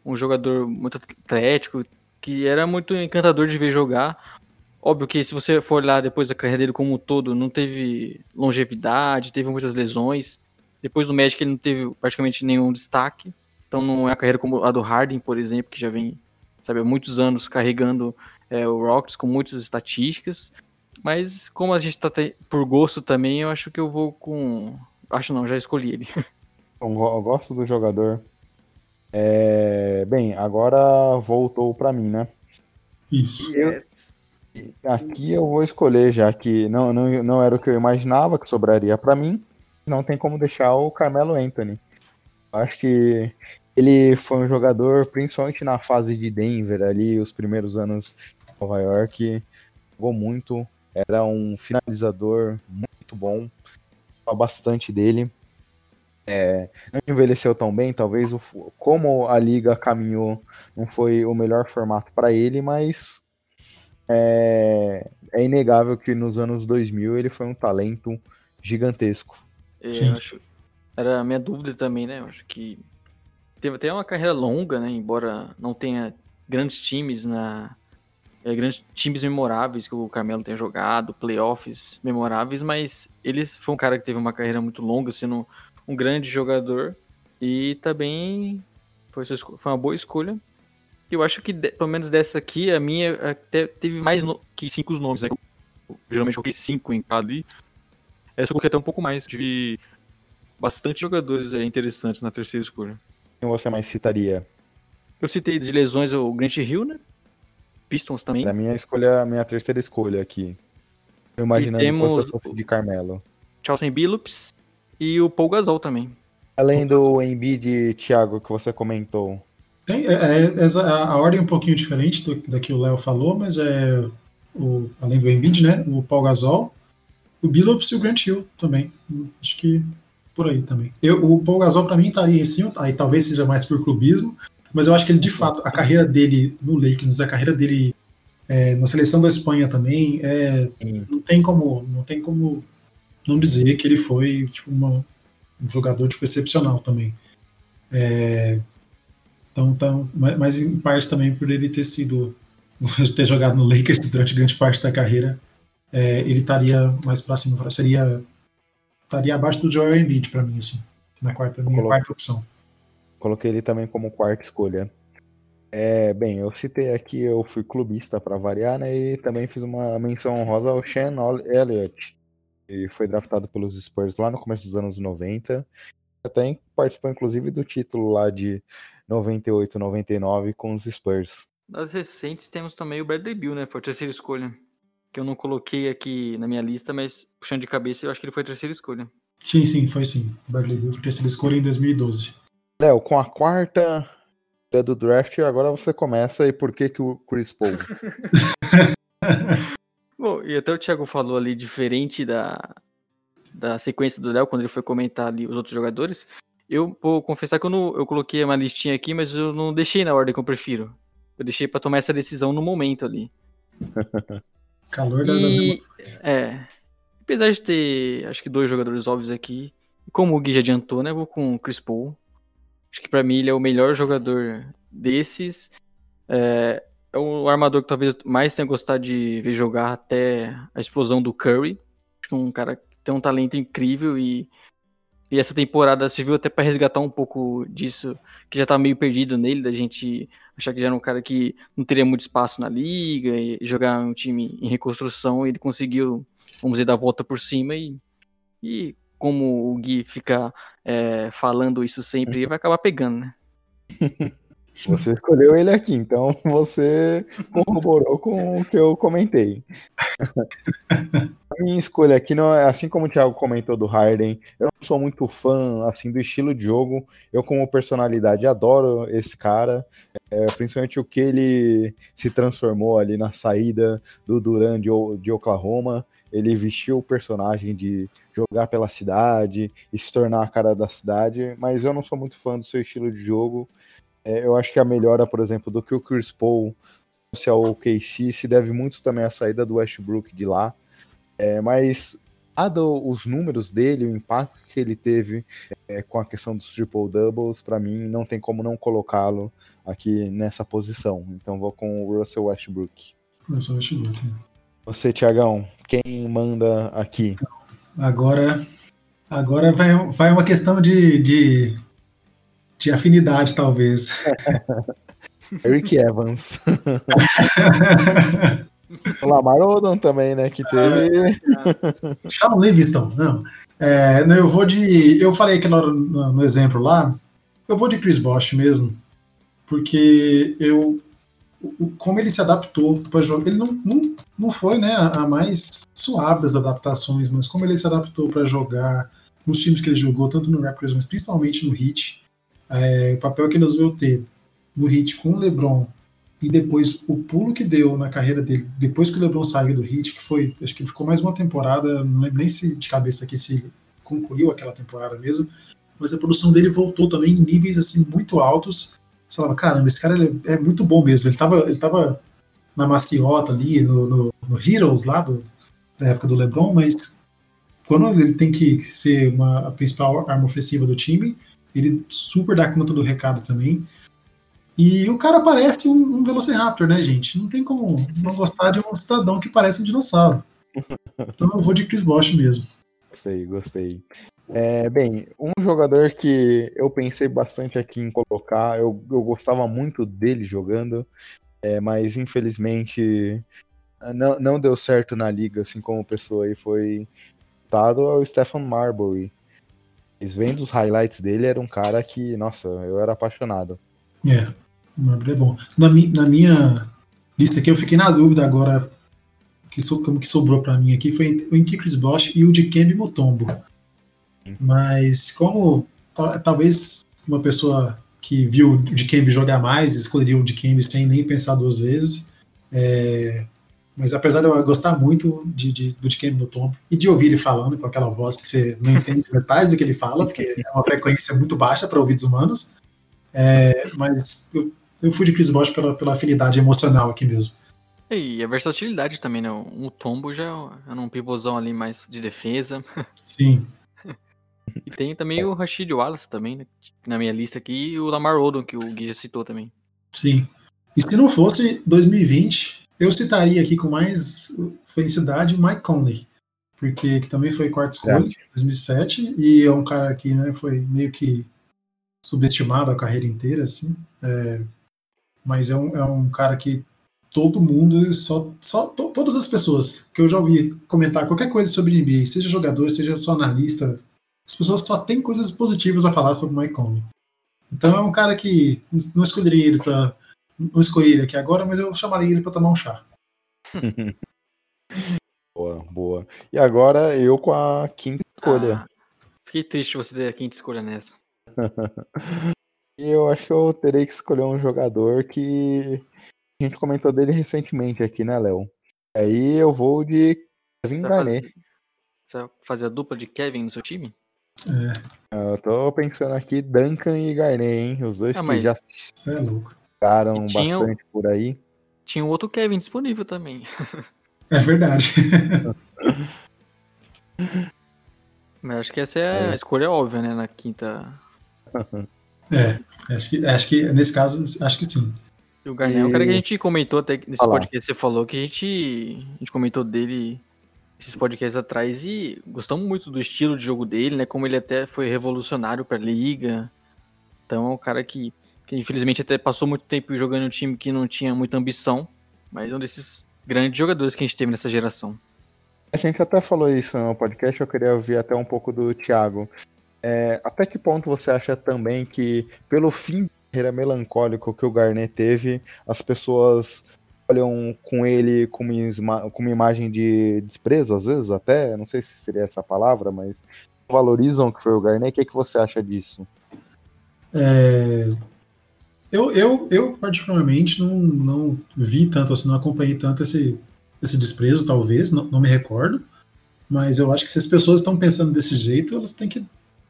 um jogador muito atlético, que era muito encantador de ver jogar. Óbvio que se você for olhar depois da carreira dele como um todo, não teve longevidade, teve muitas lesões. Depois do Magic ele não teve praticamente nenhum destaque. Então não é a carreira como a do Harden, por exemplo, que já vem, sabe, há muitos anos carregando é, o Rockets com muitas estatísticas. Mas como a gente tá por gosto também, eu acho que eu vou com. Acho não, já escolhi ele. Eu gosto do jogador. É... Bem, agora voltou para mim, né? Isso. Eu... Aqui eu vou escolher, já que não, não, não era o que eu imaginava que sobraria para mim. Não tem como deixar o Carmelo Anthony. Acho que ele foi um jogador, principalmente na fase de Denver, ali, os primeiros anos de Nova York, jogou muito, era um finalizador muito bom, bastante dele. É, não envelheceu tão bem, talvez o, como a liga caminhou, não foi o melhor formato para ele, mas é, é, inegável que nos anos 2000 ele foi um talento gigantesco. É, Sim. Acho, era a minha dúvida também, né? Eu acho que teve até uma carreira longa, né? Embora não tenha grandes times na, é, grandes times memoráveis que o Carmelo tenha jogado, playoffs memoráveis, mas ele foi um cara que teve uma carreira muito longa, sendo um grande jogador e também foi, foi uma boa escolha. Eu acho que, pelo menos dessa aqui, a minha até teve mais no, que cinco nomes. Né? Eu, geralmente coloquei cinco em cada ali. Essa eu coloquei até um pouco mais. Tive bastante jogadores é, interessantes na terceira escolha. Quem você mais citaria? Eu citei de lesões o Grant Hill, né? Pistons também. A minha escolha, a minha terceira escolha aqui. Eu imaginando temos que fosse de Carmelo. Chelsea Billups e o Paul Gasol também. Além do Embiid, Thiago, que você comentou. Tem, é, é, a ordem é um pouquinho diferente do, da que o Léo falou, mas é o, além do Embiid, né? O Paul Gasol, o Billups e o Grant Hill também. Acho que por aí também. Eu, o Paul Gasol para mim estaria em cima, aí talvez seja mais por clubismo, mas eu acho que ele, de fato, a carreira dele no Lakers, a carreira dele é, na seleção da Espanha também, é, não tem como não tem como não dizer que ele foi tipo, uma, um jogador tipo, excepcional também. É, então, então, mas em parte também por ele ter sido ter jogado no Lakers durante grande parte da carreira, é, ele estaria mais para cima, seria estaria abaixo do Joel Embiid para mim assim, na quarta minha quarta opção. Coloquei ele também como quarta escolha. É, bem, eu citei aqui, eu fui clubista para variar, né? E também fiz uma menção honrosa ao Sean Elliott, que foi draftado pelos Spurs lá no começo dos anos 90. Até participou, inclusive, do título lá de 98, 99 com os Spurs. Das recentes temos também o Bradley Bill, né? Foi a terceira escolha. Que eu não coloquei aqui na minha lista, mas puxando de cabeça, eu acho que ele foi a terceira escolha. Sim, sim, foi sim. O Bradley Bill foi a terceira escolha em 2012. Léo, com a quarta do draft, agora você começa e por que que o Chris Paul? Bom, e até o Thiago falou ali, diferente da, da sequência do Léo, quando ele foi comentar ali os outros jogadores, eu vou confessar que eu, não, eu coloquei uma listinha aqui, mas eu não deixei na ordem que eu prefiro. Eu deixei para tomar essa decisão no momento ali. Calor das emoções. É. Apesar de ter, acho que dois jogadores óbvios aqui, como o Gui já adiantou, né? Vou com o Chris Paul. Acho que para mim ele é o melhor jogador desses. É, é o armador que talvez mais tenha gostado de ver jogar até a explosão do Curry. Acho que é um cara que tem um talento incrível e E essa temporada serviu até para resgatar um pouco disso, que já tá meio perdido nele, da gente achar que já era um cara que não teria muito espaço na liga, e jogar um time em reconstrução, ele conseguiu, vamos dizer, dar a volta por cima e, e como o Gui fica é, falando isso sempre, vai acabar pegando, né? Você escolheu ele aqui, então você corroborou com o que eu comentei. A minha escolha aqui não é assim como o Thiago comentou do Harden. Eu não sou muito fã assim do estilo de jogo. Eu como personalidade adoro esse cara, é, principalmente o que ele se transformou ali na saída do Duran de, de Oklahoma. Ele vestiu o personagem de jogar pela cidade e se tornar a cara da cidade, mas eu não sou muito fã do seu estilo de jogo. É, eu acho que a melhora, por exemplo, do que o Chris Paul se ao OKC se deve muito também à saída do Westbrook de lá. É, mas dado os números dele, o impacto que ele teve é, com a questão dos triple doubles, para mim não tem como não colocá-lo aqui nessa posição. Então vou com o Russell Westbrook. Russell Westbrook. Você, Tiagão, quem manda aqui? Agora, agora vai, vai uma questão de, de de afinidade, talvez. Eric Evans. o Lamar Odom também, né? Que teve. Sean Livingston, não. É, eu vou de. Eu falei aqui no, no, exemplo lá. Eu vou de Chris Bosch mesmo. Porque eu. Como ele se adaptou para o jogo. Ele não, não, não foi né, a mais suave das adaptações, mas como ele se adaptou para jogar nos times que ele jogou, tanto no Raptors, mas principalmente no Heat é, o papel que nós veio ter no hit com o LeBron e depois o pulo que deu na carreira dele, depois que o LeBron saiu do hit, que foi, acho que ficou mais uma temporada, não lembro nem se de cabeça aqui se concluiu aquela temporada mesmo, mas a produção dele voltou também em níveis assim muito altos. Você falava, caramba, esse cara é muito bom mesmo. Ele estava ele tava na maciota ali, no, no, no Heroes lá do, da época do LeBron, mas quando ele tem que ser uma, a principal arma ofensiva do time, ele super dá conta do recado também. E o cara parece um, um Velociraptor, né, gente? Não tem como não gostar de um cidadão que parece um dinossauro. Então eu vou de Chris Bosh mesmo. Gostei, gostei. É, bem, um jogador que eu pensei bastante aqui em colocar, eu, eu gostava muito dele jogando, é, mas infelizmente não, não deu certo na liga, assim como pessoa aí foi dado, é o Stephen Marbury. Vendo os highlights dele, era um cara que, nossa, eu era apaixonado. É, o Marbury é bom. Na, mi, na minha lista aqui, eu fiquei na dúvida agora, que so, como que sobrou para mim aqui, foi o Inky Chris Bosch e o de Kembe Mutombo. Mas como talvez uma pessoa que viu o de Kembe jogar mais, escolheria o de Kembe sem nem pensar duas vezes, é, mas apesar de eu gostar muito de, de, do Dikembe Mutombo e de ouvir ele falando com aquela voz que você não entende metade do que ele fala, porque é uma frequência muito baixa para ouvidos humanos, é, mas eu, eu, fui de Chris Bosh pela, pela afinidade emocional aqui mesmo. E a versatilidade também, né? O Tombo já é um pivôzão ali mais de defesa. Sim. e tem também o Rashid Wallace também, né? na minha lista aqui, e o Lamar Odom, que o Gui já citou também. Sim. E se não fosse 2020, eu citaria aqui com mais felicidade o Mike Conley, porque que também foi quarta escolha em 2007 e é um cara que né, foi meio que subestimado a carreira inteira, assim. É, mas é um, é um cara que todo mundo, só, só to, todas as pessoas que eu já ouvi comentar qualquer coisa sobre NBA, seja jogador, seja só analista, as pessoas só têm coisas positivas a falar sobre o Mike Conley. Então é um cara que não escolheria ele para não escolhi ele aqui agora, mas eu chamaria ele para tomar um chá. boa, boa. E agora eu com a quinta escolha. Ah, fiquei triste você ter a quinta escolha nessa. e eu acho que eu terei que escolher um jogador que a gente comentou dele recentemente aqui, né, Léo? Aí eu vou de Kevin Garnett. Você vai fazer a dupla de Kevin no seu time? É. Eu tô pensando aqui Duncan e Garnett, hein? Os dois ah, que já. Você é louco ficaram bastante por aí. Tinha um outro Kevin disponível também. É verdade. Mas acho que essa é, é. a escolha óbvia, né? Na quinta. É, acho que, acho que nesse caso, acho que sim. E o Garnett é um cara que a gente comentou até nesse Olá. podcast que você falou, que a gente, a gente comentou dele esses podcasts atrás e gostamos muito do estilo de jogo dele, né? Como ele até foi revolucionário para a liga. Então é um cara que, que infelizmente até passou muito tempo jogando em um time que não tinha muita ambição, mas é um desses grandes jogadores que a gente teve nessa geração. A gente até falou isso no podcast, eu queria ouvir até um pouco do Thiago. É, até que ponto você acha também que, pelo fim de carreira melancólico que o Garnet teve, as pessoas olham com ele com uma, com uma imagem de desprezo, às vezes até, não sei se seria essa palavra, mas valorizam o que foi o Garnet. O que, é que você acha disso? É, eu, eu, eu, particularmente, não, não vi tanto, assim, não acompanhei tanto esse, esse desprezo, talvez, não, não me recordo. Mas eu acho que se as pessoas estão pensando desse jeito, elas têm que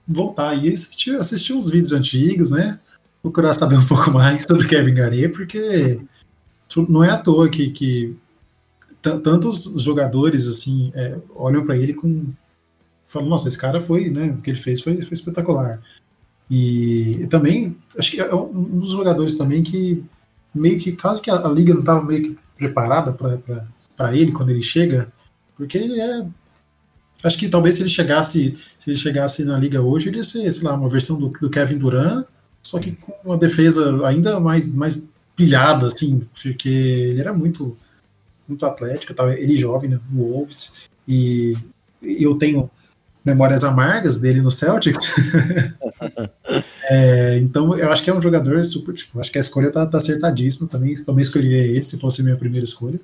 voltar e assistir, assistir uns vídeos antigos, né? Procurar saber um pouco mais sobre Kevin Garnett, porque não é à toa que, que tantos jogadores assim é, olham para ele com falam, nossa, esse cara foi, né? O que ele fez foi, foi espetacular. E, também acho que é um dos jogadores também que meio que caso que a, a liga não estava meio que preparada para ele quando ele chega, porque ele é acho que talvez se ele chegasse se ele chegasse na liga hoje ele ia ser sei lá uma versão do, do Kevin Durant só que com uma defesa ainda mais mais pilhada, assim, porque ele era muito, muito atlético, tava, ele jovem né, no Wolves, e eu tenho memórias amargas dele no Celtics. é, então eu acho que é um jogador super. Tipo, acho que a escolha tá, tá acertadíssima também. Também escolheria ele se fosse minha primeira escolha.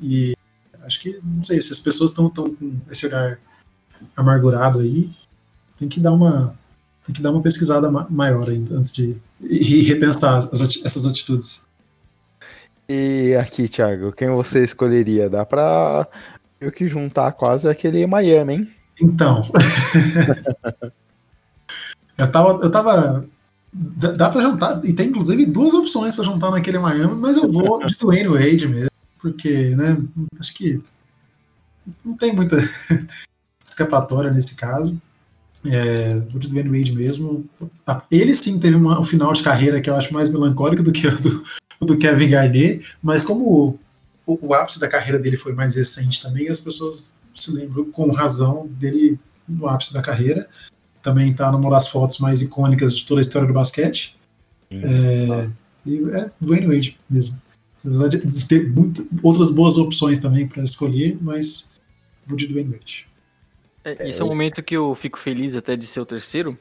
E acho que, não sei, se as pessoas estão com esse olhar amargurado aí, tem que dar uma. Tem que dar uma pesquisada maior ainda antes de e repensar as, essas atitudes. E aqui, Thiago, quem você escolheria? Dá pra eu que juntar quase aquele Miami, hein? Então. eu tava. Eu tava. Dá pra juntar, e tem inclusive duas opções para juntar naquele Miami, mas eu vou de Dwayne Wade mesmo, porque, né, acho que não tem muita escapatória nesse caso. É, o de Dwayne Wade mesmo. Ele sim teve uma, um final de carreira que eu acho mais melancólico do que o do, do Kevin Garnett, mas como o, o, ápice da carreira dele foi mais recente também, as pessoas se lembram com razão dele no ápice da carreira. Também está numa das fotos mais icônicas de toda a história do basquete. É, e é Dwayne Wade mesmo. Apesar de ter muito, outras boas opções também para escolher, mas vou de Dwayne Wade. É, esse é um momento que eu fico feliz até de ser o terceiro,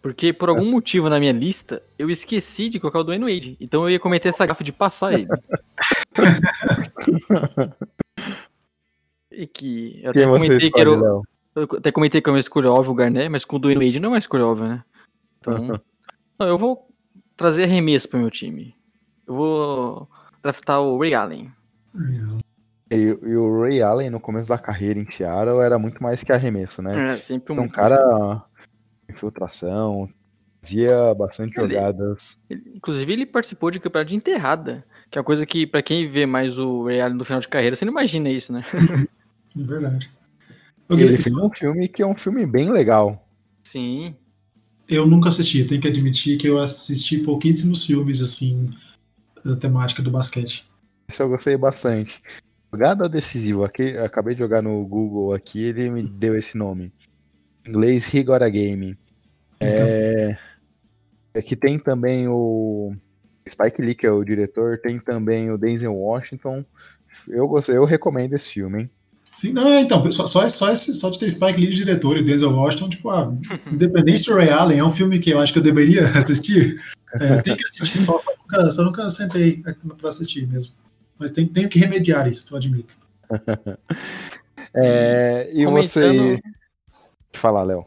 porque por algum motivo na minha lista eu esqueci de colocar o Dwayne Wade. Então eu ia cometer essa gafa de passar ele. e que eu até comentei que era. Eu até comentei que é uma escolha óbvia o Garnet, mas com o Dwayne Wade não é uma escolha óbvia, né? Então. não, eu vou trazer arremesso pro meu time. Eu vou draftar o Ray Allen. E, e, o Ray Allen, no começo da carreira em Seattle, era muito mais que arremesso, né? É, sempre um, então, cara infiltração, fazia bastante ele, jogadas. Ele, inclusive, ele participou de campeonato de enterrada, que é uma coisa que, para quem vê mais o Ray Allen no final de carreira, você não imagina isso, né? É verdade. Ele fez um filme que é um filme bem legal. Sim. Eu nunca assisti, tenho que admitir que eu assisti pouquíssimos filmes, assim, da temática do basquete. Isso eu gostei bastante. Jogada decisiva, aqui, acabei de jogar no Google aqui, ele me deu esse nome. Em inglês, He Got a Game. É, aqui tem também o Spike Lee, que é o diretor, tem também o Denzel Washington. Eu gostei, eu recomendo esse filme, hein? Sim, não, é, então, só, só, só, esse, só de ter Spike Lee de diretor e Denzel Washington, tipo, ah, Independente do Ray Allen, é um filme que eu acho que eu deveria assistir. É, tem que assistir só, só nunca, só nunca sentei pra assistir mesmo mas tem, tenho que remediar isso, eu admito. é, e Comentando... você. Falar, Léo.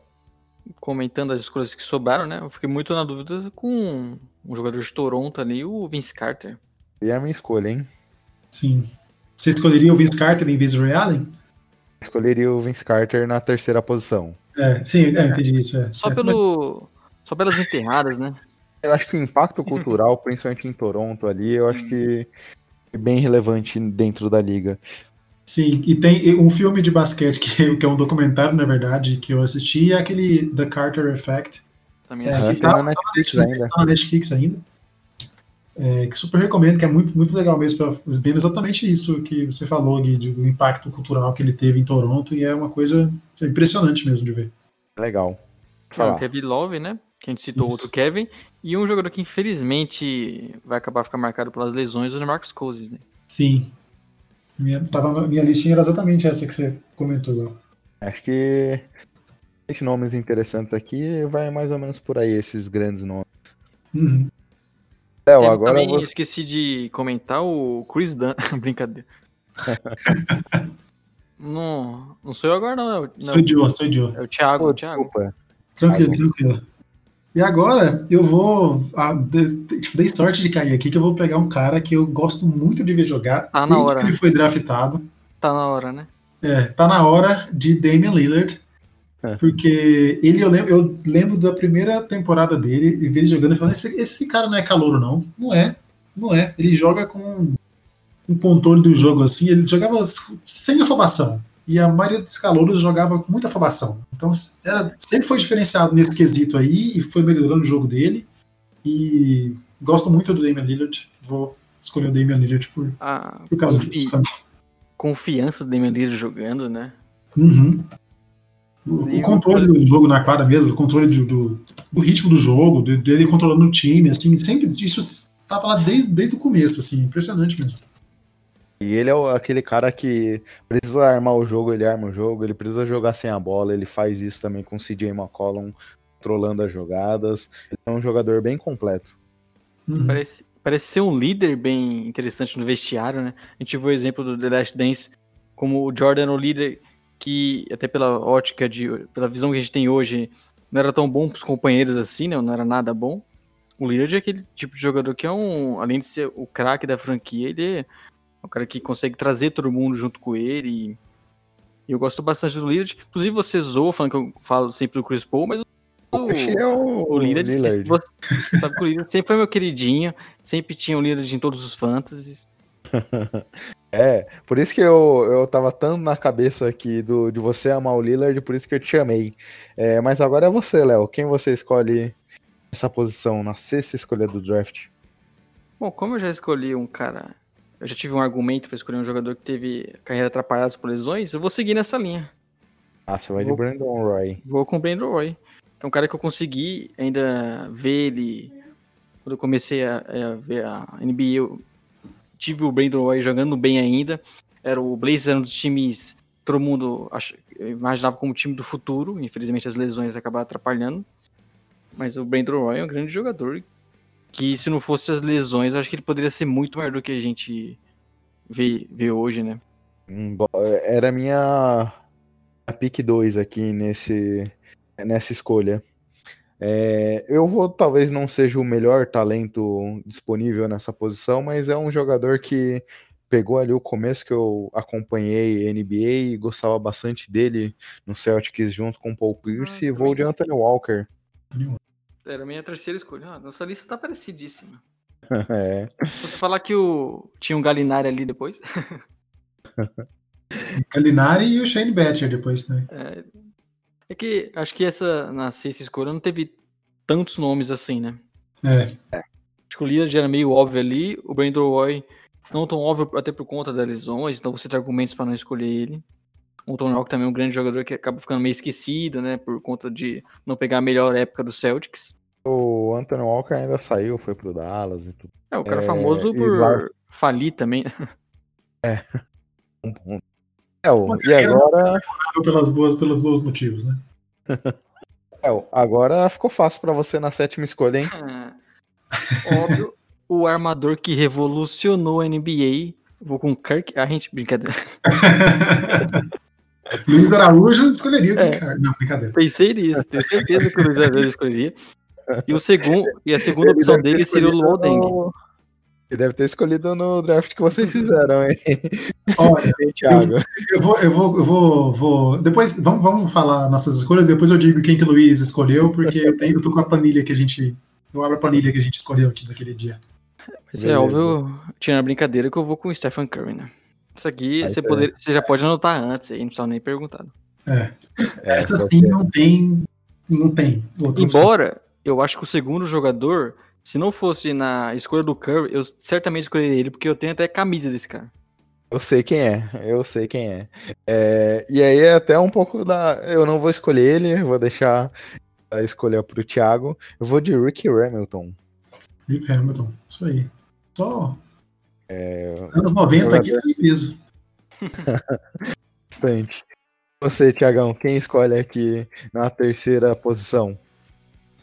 Comentando as escolhas que sobraram, né? Eu fiquei muito na dúvida com um jogador de Toronto ali, o Vince Carter. E é a minha escolha, hein? Sim. Você escolheria o Vince Carter em vez do Ray Allen? Escolheria o Vince Carter na terceira posição. É, sim, é, entendi isso. É. Só, é, pelo, mas... só pelas enterradas, né? Eu acho que o impacto cultural, principalmente em Toronto ali, eu acho que bem relevante dentro da liga. Sim, e tem um filme de basquete que, que é um documentário, na verdade, que eu assisti, é aquele The Carter Effect. Também é, que tá, tá, na Netflix, tá, ainda. Tá na Netflix ainda. É, que super recomendo, que é muito, muito legal mesmo, para ver exatamente isso que você falou, Gui, do impacto cultural que ele teve em Toronto, e é uma coisa impressionante mesmo de ver. Legal. É, o Kevin Love, né? Que a gente citou isso. outro Kevin, e um jogador que infelizmente vai acabar ficando marcado pelas lesões, o Marcos Cousins, né? Sim. Minha, tava, minha listinha era exatamente essa que você comentou, Léo. Acho que nomes interessantes aqui vai mais ou menos por aí, esses grandes nomes. Uhum. Léo, Tem, agora também vou... esqueci de comentar o Chris Dunn. Brincadeira. não, não sou eu agora, não. não. Sou o Joe, sou o Joe. É o Thiago, Pô, o Thiago. Tranquilo, tranquilo. E agora eu vou. Ah, dei sorte de cair aqui que eu vou pegar um cara que eu gosto muito de ver jogar. Tá na hora. que ele foi draftado. Tá na hora, né? É, tá na hora de Damian Lillard. É. Porque ele, eu lembro, eu lembro da primeira temporada dele e ver ele jogando e falando: esse, esse cara não é calouro, não. Não é. Não é. Ele joga com um controle do jogo assim. Ele jogava sem afobação. E a maioria dos calouros jogava com muita afobação. Então era, sempre foi diferenciado nesse quesito aí e foi melhorando o jogo dele. E gosto muito do Damian Lillard. Vou escolher o Damian Lillard por, ah, por causa disso. Confiança do Damian Lillard jogando, né? Uhum. O, controle do jogo na quadra mesmo, o controle do, do, do ritmo do jogo, dele controlando o time, assim, sempre isso estava lá desde, desde o começo, assim, impressionante mesmo. E ele é aquele cara que precisa armar o jogo, ele arma o jogo, ele precisa jogar sem a bola, ele faz isso também com o CJ McCollum, controlando as jogadas. Ele é um jogador bem completo. Uhum. Parece, parece ser um líder bem interessante no vestiário, né? A gente viu o exemplo do The Last Dance, como o Jordan, o líder que até pela ótica de pela visão que a gente tem hoje não era tão bom para os companheiros assim, né? Não era nada bom. O Lillard é aquele tipo de jogador que é um, além de ser o craque da franquia, ele é um cara que consegue trazer todo mundo junto com ele. E, eu gosto bastante do Lillard. Inclusive você zoa falando que eu falo sempre do Chris Paul, mas o, é o, o Lillard, você sabe que o Lillard sempre foi meu queridinho, sempre tinha o Lillard em todos os fantasies. É, por isso que eu, eu tava tanto na cabeça aqui do, de você amar o Lillard, por isso que eu te chamei. É, mas agora é você, Léo. Quem você escolhe essa posição na sexta escolha do draft? Bom, como eu já escolhi um cara. Eu já tive um argumento para escolher um jogador que teve carreira atrapalhada por lesões, eu vou seguir nessa linha. Ah, você vai vou, de Brandon Roy. Vou com o Brandon Roy. É um cara que eu consegui ainda ver ele. Quando eu comecei a, a ver a NBA, eu tive o Brandon Roy jogando bem ainda. Era o Blazers era um dos times todo mundo ach... imaginava como time do futuro. Infelizmente as lesões acabaram atrapalhando. Mas o Brandon Roy é um grande jogador que se não fosse as lesões, acho que ele poderia ser muito maior do que a gente vê, vê hoje, né? Era minha a pick 2 aqui nesse, nessa escolha. É, eu vou, talvez não seja o melhor talento disponível nessa posição, mas é um jogador que pegou ali o começo que eu acompanhei NBA e gostava bastante dele no Celtics junto com o Paul Pierce ah, e vou de Anthony Walker. Era a minha terceira escolha. Ah, nossa lista tá parecidíssima. é. Você falar que o... tinha um Galinari ali depois. Galinari e o Shane Batcher depois, né? É, é que acho que essa, na sexta escolha não teve tantos nomes assim, né? É. é. Acho que o Lillard era meio óbvio ali, o Brandon Roy não tão óbvio até por conta das lesões, então você tem argumentos para não escolher ele. O Tony Hawk também é um grande jogador que acaba ficando meio esquecido, né? Por conta de não pegar a melhor época do Celtics. O Anthony Walker ainda saiu, foi pro Dallas e tudo. É, o cara é, famoso por falir também. Né? É. É, o, e agora. Pelas boas, pelos bons motivos, né? É, agora ficou fácil para você na sétima escolha, hein? Óbvio, o armador que revolucionou a NBA. Vou com Kirk. A gente, brincadeira. Luiz Araújo escolheria o é. Não, brincadeira. Pensei nisso, tenho certeza que o Luiz Araújo escolheria. E, o segundo, e a segunda opção dele seria o Luol Deng. Ele deve ter escolhido no draft que vocês fizeram, hein? Olha, Thiago. Eu, eu, vou, eu vou, eu vou, vou. Depois, vamos, vamos falar nossas escolhas, depois eu digo quem que o Luiz escolheu, porque eu, tenho, eu tô com a planilha que a gente. Eu abro a planilha que a gente escolheu aqui naquele dia. Mas é óbvio, tirando a brincadeira, que eu vou com o Stephen Curry, né? Isso aqui você, poder, você já pode anotar antes aí, não precisa nem perguntar. É. é Essa sim não tem. Não tem. Embora, eu acho que o segundo jogador se não fosse na escolha do Curry, eu certamente escolheria ele, porque eu tenho até camisa desse cara. Eu sei quem é, eu sei quem é. é. E aí é até um pouco da. Eu não vou escolher ele, vou deixar a escolha pro Thiago. Eu vou de Ricky Hamilton. Rick Hamilton, isso aí. Só. É... Anos 90 aqui tem peso. Bastante. Você, Tiagão, quem escolhe aqui na terceira posição?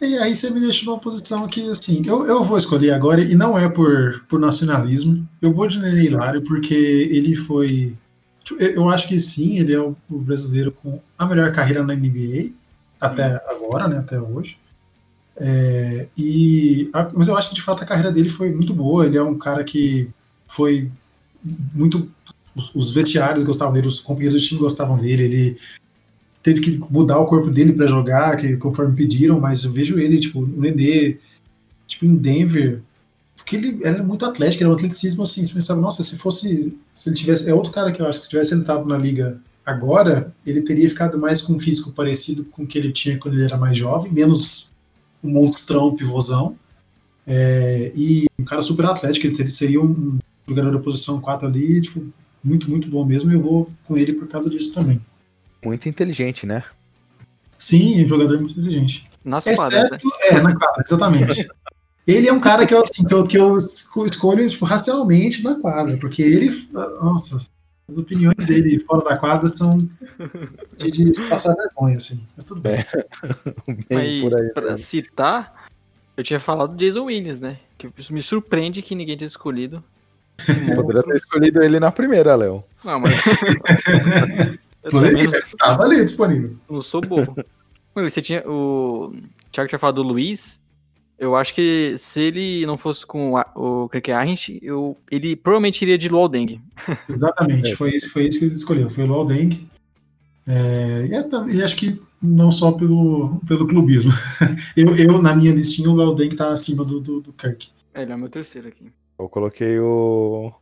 E aí você me deixa numa posição que, assim, eu, eu vou escolher agora, e não é por, por nacionalismo, eu vou de Nenê Hilário porque ele foi. Eu acho que sim, ele é o brasileiro com a melhor carreira na NBA, até agora, né, até hoje. É, e, mas eu acho que de fato a carreira dele foi muito boa. Ele é um cara que foi muito. Os vestiários gostavam dele, os companheiros do time gostavam dele. Ele teve que mudar o corpo dele para jogar, que conforme pediram, mas eu vejo ele, tipo, o Nenê, tipo, em Denver, porque ele era muito atlético, era um atleticismo assim, você pensava, nossa, se fosse, se ele tivesse, é outro cara que eu acho que se tivesse entrado na liga agora, ele teria ficado mais com um físico parecido com o que ele tinha quando ele era mais jovem, menos um monstrão, pivôzão, é, e um cara super atlético, ele seria um jogador da posição 4 ali, tipo, muito, muito bom mesmo, e eu vou com ele por causa disso também muito inteligente, né? Sim, um jogador muito inteligente. Quadras, né? É, na quadra, exatamente. ele é um cara que eu, assim, que eu, que eu escolho tipo, racionalmente na quadra, porque ele, nossa, as opiniões dele fora da quadra são de, de passar vergonha, assim. Mas tudo bem. É. Mas, aí, pra citar, eu tinha falado do Jason Williams, né? Que me surpreende que ninguém tenha escolhido. Poderia ter escolhido ele na primeira, Léo. Não, mas. Poderia, tava ali disponível. Não sou bobo. Você tinha. O Thiago tinha falado do Luiz. Eu acho que se ele não fosse com o Kirk Arrent, eu, ele provavelmente iria de Luol Deng. Exatamente, foi, isso, foi isso que ele escolheu. Foi o Luol Deng. É, e, é, e, acho que não só pelo, pelo clubismo. Eu, eu, na minha listinha, o Luol Deng tá acima do, do, do Kirk. É, ele é o meu terceiro aqui. Eu coloquei o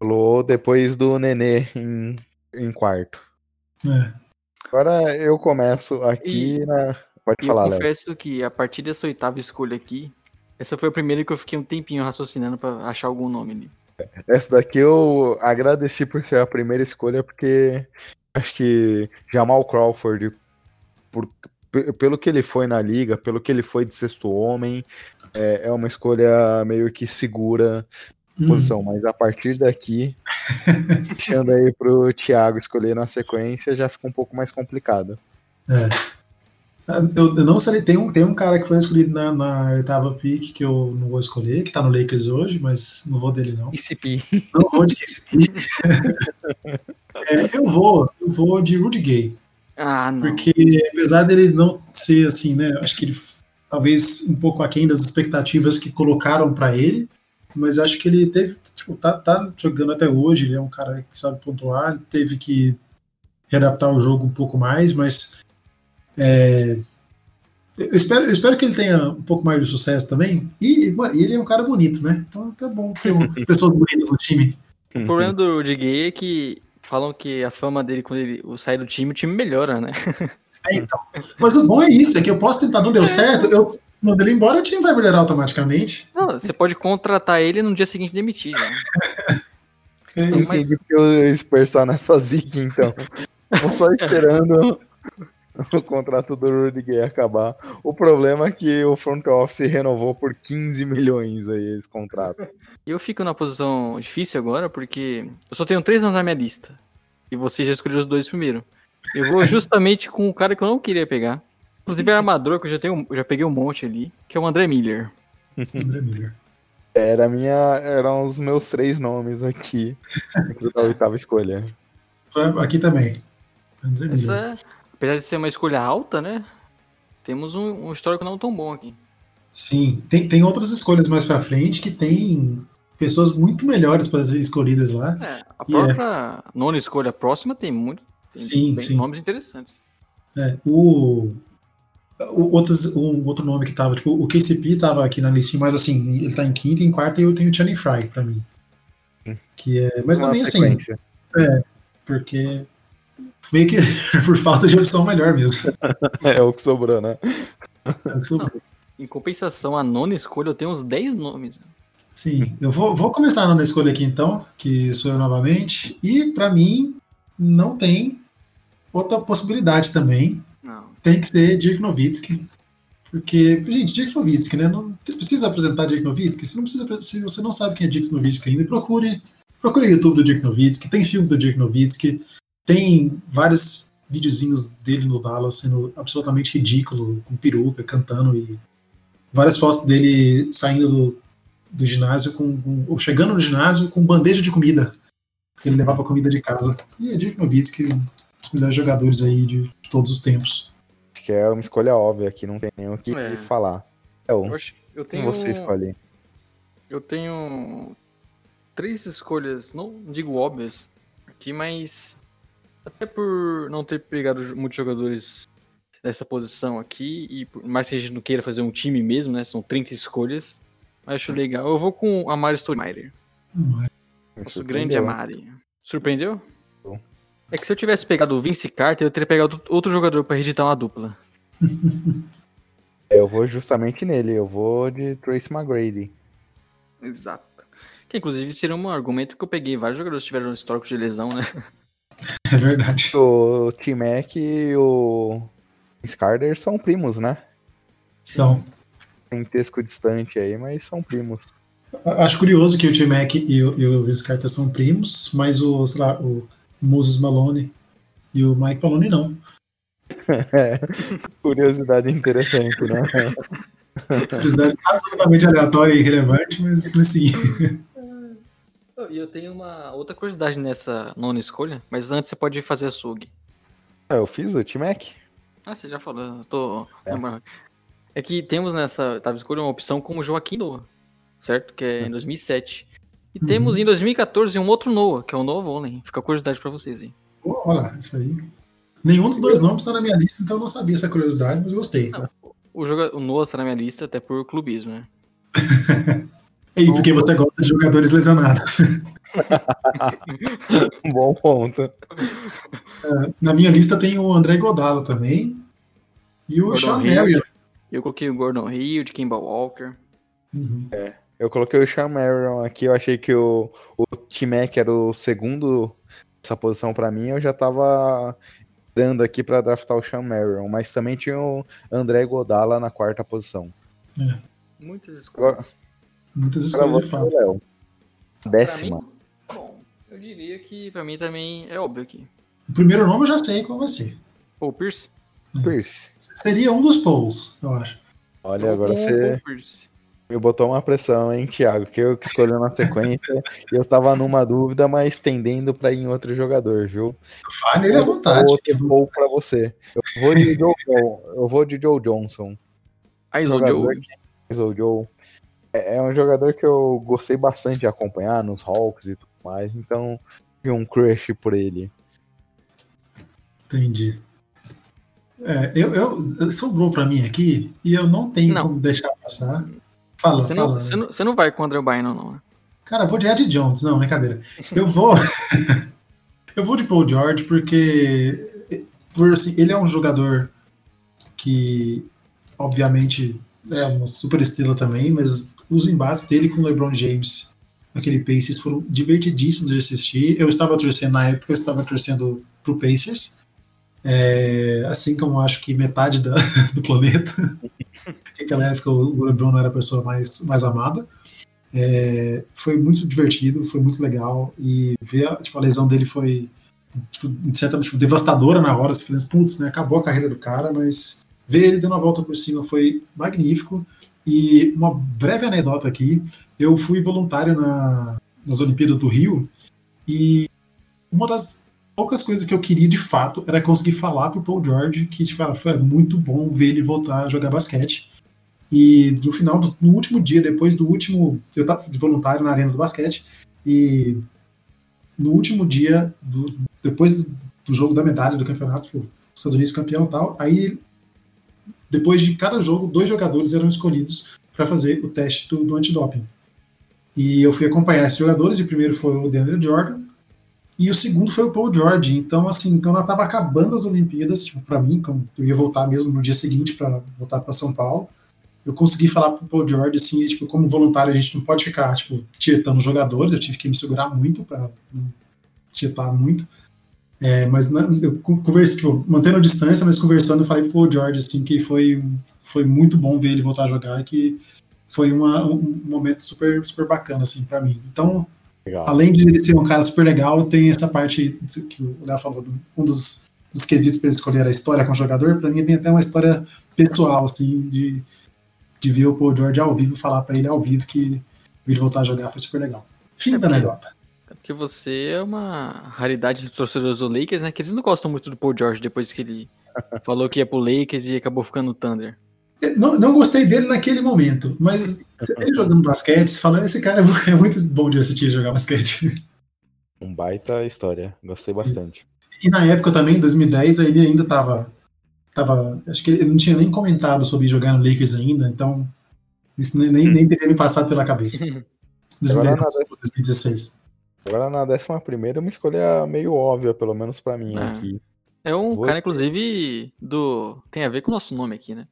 Luol depois do Nenê em, em quarto. É. Agora eu começo aqui e, na. Pode falar, Léo. Eu confesso Léo. que a partir dessa oitava escolha aqui, essa foi a primeira que eu fiquei um tempinho raciocinando para achar algum nome ali. Essa daqui eu agradeci por ser a primeira escolha, porque acho que Jamal Crawford, por, pelo que ele foi na liga, pelo que ele foi de sexto homem, é, é uma escolha meio que segura hum. posição, mas a partir daqui, deixando aí pro Thiago escolher na sequência, já fica um pouco mais complicado. É. Ah, eu, eu não sei, tem um, tem um cara que foi escolhido na, na oitava pick que eu não vou escolher, que tá no Lakers hoje, mas não vou dele não. KCP. Não vou de KCP. é, eu vou, eu vou de Rudy Gay. Ah, não. Porque apesar dele não ser assim, né, acho que ele talvez um pouco aquém das expectativas que colocaram para ele, mas acho que ele teve, tipo, tá, tá jogando até hoje, ele é um cara que sabe pontuar, teve que readaptar o jogo um pouco mais, mas é, eu, espero, eu espero que ele tenha um pouco mais de sucesso também, e mano, ele é um cara bonito, né? Então é bom ter pessoas bonitas no time. O problema do Gay é que falam que a fama dele quando ele sai do time, o time melhora, né? É, então. Mas o bom é isso, é que eu posso tentar, não deu é. certo, eu mando ele embora, o time vai melhorar automaticamente. Não, você pode contratar ele no dia seguinte demitir. Né? é isso. Mas... que eu dispersar nessa zica, então. Tô só esperando o contrato do Rudiger acabar. O problema é que o front office renovou por 15 milhões aí esse contrato. Eu fico na posição difícil agora porque eu só tenho três nomes na minha lista. E você já escolheu os dois primeiro. Eu vou justamente com o cara que eu não queria pegar. Inclusive é armador, que eu já, tenho, já peguei um monte ali, que é o André Miller. André Miller. Era minha, eram os meus três nomes aqui da oitava escolha. Aqui também. André Miller. Essa, apesar de ser uma escolha alta, né? Temos um, um histórico não tão bom aqui. Sim, tem, tem outras escolhas mais pra frente que tem pessoas muito melhores para ser escolhidas lá. É, a própria é... nona escolha próxima tem muito. Tem sim, sim. nomes interessantes. É, o, Outros, um outro nome que tava, tipo, o KCP tava aqui na listinha, mas assim, ele tá em quinta e em quarta e eu tenho o Channing Fry pra mim. Que é. Mas Uma também assim, sequência. assim. É, porque. Meio que por falta de opção melhor mesmo. é o que sobrou, né? É o que sobrou. Em compensação, a nona escolha eu tenho uns 10 nomes. Sim, eu vou, vou começar a nona escolha aqui então, que sou eu novamente. E para mim, não tem outra possibilidade também. Tem que ser Dirk Nowitzki. Porque, gente, Dirk Nowitzki, né? Não precisa apresentar Dirk Nowitzki. Se, não precisa, se você não sabe quem é Dirk Nowitzki ainda, procure, procure o YouTube do Dirk Nowitzki. Tem filme do Dirk Nowitzki. Tem vários videozinhos dele no Dallas sendo absolutamente ridículo, com peruca, cantando e várias fotos dele saindo do, do ginásio com, com, ou chegando no ginásio com bandeja de comida que ele levava comida de casa. E é Dirk Nowitzki, um dos melhores jogadores aí de todos os tempos. Que é uma escolha óbvia aqui, não tem nem o que é. falar. É o, eu, tenho, você escolhe. Eu tenho três escolhas, não digo óbvias aqui, mas até por não ter pegado muitos jogadores dessa posição aqui, e por mais que a gente não queira fazer um time mesmo, né? São 30 escolhas. Mas acho legal. Eu vou com a Mari Stoudemire. Nosso grande Amari. Surpreendeu? É que se eu tivesse pegado o Vince Carter, eu teria pegado outro jogador para reeditar uma dupla. É, eu vou justamente nele, eu vou de Trace McGrady. Exato. Que inclusive seria um argumento que eu peguei. Vários jogadores tiveram um histórico de lesão, né? É verdade. O T-Mac e o Scarder são primos, né? São. Parentesco distante aí, mas são primos. Acho curioso que o T-Mac e o, e o Vince Carter são primos, mas o, sei lá, o Moses Malone e o Mike Malone não. É, curiosidade interessante, né? curiosidade absolutamente aleatória e irrelevante, mas assim. E eu tenho uma outra curiosidade nessa nona escolha, mas antes você pode fazer a SUG. É, eu fiz o T-Mac. Ah, você já falou, eu tô. É. é que temos nessa tava escolha uma opção como Joaquim Noah, certo? Que é em 2007. E uhum. temos em 2014 um outro Noah, que é o Noah Volen. Fica a curiosidade pra vocês aí. Olha, isso aí. Nenhum dos dois nomes tá na minha lista, então eu não sabia essa curiosidade, mas gostei. Não, o, joga... o Noah tá na minha lista até por clubismo, né? E porque você gosta de jogadores lesionados. um bom ponto. É, na minha lista tem o André Godala também. E o Sean Marion. Eu coloquei o Gordon Hill, de Kimball Walker. Uhum. É, eu coloquei o Sean Marion aqui. Eu achei que o, o T-Mac era o segundo essa posição para mim. Eu já tava dando aqui para draftar o Sean Marion. Mas também tinha o André Godala na quarta posição. É. Muitas escolhas. Muitas escolhas de fato. Léo. Décima. Mim, bom, eu diria que pra mim também é óbvio aqui. O primeiro nome eu já sei qual vai ser. Paul Pierce? É. Pierce. Seria um dos Pauls, eu acho. Olha, agora você me botou uma pressão, hein, Thiago? Que eu que escolhi na sequência e eu tava numa dúvida, mas tendendo pra ir em outro jogador, viu? Fale ele à vontade. Outro Paul pra você. Eu vou de Joe, eu vou de Joe Johnson. Aí, Joe. Joe. É, é um jogador que eu gostei bastante de acompanhar nos Hawks e tudo mais, então tive um crush por ele. Entendi. É, eu, eu, sobrou para mim aqui e eu não tenho não. como deixar passar. Fala, você fala. Não, você, não, você não vai com o André Bynum, não, né? Cara, eu vou de Ed Jones, não, brincadeira. Eu vou. eu vou de Paul George porque por, assim, ele é um jogador que, obviamente, é uma super estrela também, mas os embates dele com o LeBron James naquele Pacers foram divertidíssimos de assistir. Eu estava torcendo na época, eu estava torcendo pro Pacers. É, assim como acho que metade da, do planeta. Naquela época o LeBron não era a pessoa mais, mais amada. É, foi muito divertido, foi muito legal. E ver a, tipo, a lesão dele foi, tipo, de certa tipo, devastadora na hora. Você pensa, putz, né, acabou a carreira do cara, mas ver ele dando a volta por cima foi magnífico. E uma breve anedota aqui: eu fui voluntário na, nas Olimpíadas do Rio e uma das poucas coisas que eu queria de fato era conseguir falar pro Paul George que tipo, foi muito bom ver ele voltar a jogar basquete. E no final, no último dia, depois do último. Eu estava de voluntário na arena do basquete, e no último dia, do, depois do jogo da medalha do campeonato, os Estados Unidos campeão e tal, aí depois de cada jogo, dois jogadores eram escolhidos para fazer o teste do, do antidoping. E eu fui acompanhar esses jogadores, e o primeiro foi o DeAndre Jordan, e o segundo foi o Paul George. Então, assim, quando eu tava acabando as Olimpíadas, tipo, para mim, eu ia voltar mesmo no dia seguinte para voltar para São Paulo, eu consegui falar pro Paul George, assim, tipo, como voluntário a gente não pode ficar, tipo, tietando jogadores, eu tive que me segurar muito para não tietar muito. É, mas né, eu conversei, tipo, mantendo a distância, mas conversando, eu falei pro Paul George, assim, que foi, foi muito bom ver ele voltar a jogar, que foi uma, um momento super, super bacana, assim, para mim. Então, legal. além de ele ser um cara super legal, tem essa parte que o Léo falou, um dos, dos quesitos para escolher a história com o jogador, para mim tem até uma história pessoal, assim, de de ver o Paul George ao vivo falar para ele ao vivo que ele voltar a jogar foi super legal. Fim é da anedota. É porque você é uma raridade de torcedores do Lakers, né? Que eles não gostam muito do Paul George depois que ele falou que ia pro Lakers e acabou ficando no Thunder. É, não, não gostei dele naquele momento, mas ele jogando basquete, você fala, esse cara é, é muito bom de assistir jogar basquete. Um baita história, gostei bastante. E, e na época também, em 2010, ele ainda tava tava, acho que ele não tinha nem comentado sobre jogar no Lakers ainda, então isso nem, nem, nem teria me passado pela cabeça. 2016. Agora na décima primeira uma escolha meio óbvia, pelo menos para mim é. aqui. É um Vou... cara, inclusive, do. Tem a ver com o nosso nome aqui, né?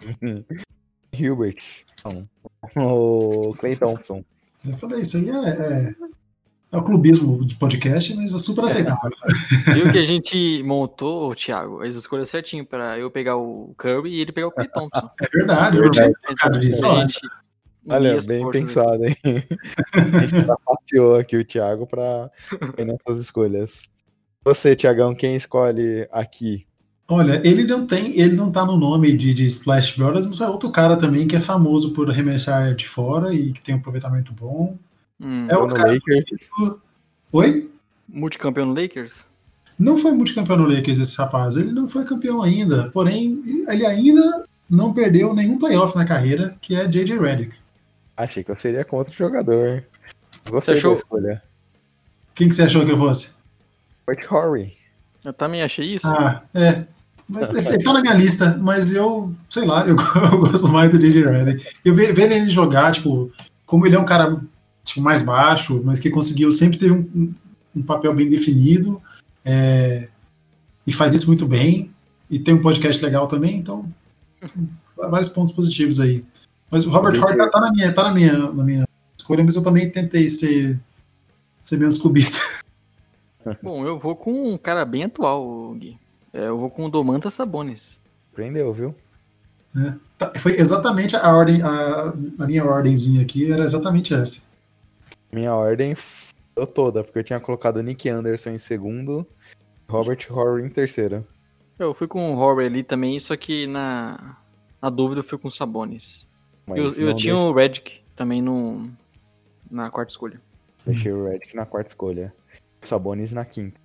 Hilbert. Não. O Clay Thompson. Eu falei, isso aí é, é, é o clubismo de podcast, mas é super aceitável. Viu que a gente montou, Thiago, as escolhas certinho para eu pegar o Kirby e ele pegar o Clay Thompson. É verdade, eu tinha tocado disso. Olha, bem pensado, hein? a gente trapaceou aqui o Thiago para nessas escolhas. Você, Thiagão, quem escolhe aqui? Olha, ele não tem, ele não tá no nome de, de Splash Brothers, mas é outro cara também que é famoso por arremessar de fora e que tem um aproveitamento bom. Hum, é o cara Lakers. Oi? Multicampeão no Lakers? Não foi multicampeão no Lakers esse rapaz. Ele não foi campeão ainda. Porém, ele ainda não perdeu nenhum playoff na carreira, que é J.J. Redick. Achei que eu seria contra o jogador. Você achou... da escolha. Quem que você achou que eu fosse? White Horry. Eu também achei isso. Ah, é. Mas ele tá na minha lista, mas eu, sei lá, eu, eu gosto mais do J.J. Redick. Eu vejo ele jogar, tipo, como ele é um cara tipo, mais baixo, mas que conseguiu sempre ter um, um papel bem definido é, e faz isso muito bem. E tem um podcast legal também, então vários pontos positivos aí. Mas o Robert Hart tá, tá, na minha, tá na minha, na minha escolha, mas eu também tentei ser, ser menos clubista. Bom, eu vou com um cara bem atual, Gui. É, eu vou com o Domantas Sabonis. Prendeu, viu? É, tá, foi exatamente a ordem, a, a minha ordemzinha aqui era exatamente essa. Minha ordem foi toda, porque eu tinha colocado Nick Anderson em segundo, Robert Horry em terceiro. Eu fui com o Horry ali também, só que na, na dúvida eu fui com o Sabonis. Mas eu, eu tinha deixa... o Redick também no, na quarta escolha. Deixei o Redick na quarta escolha. O Sabonis na quinta.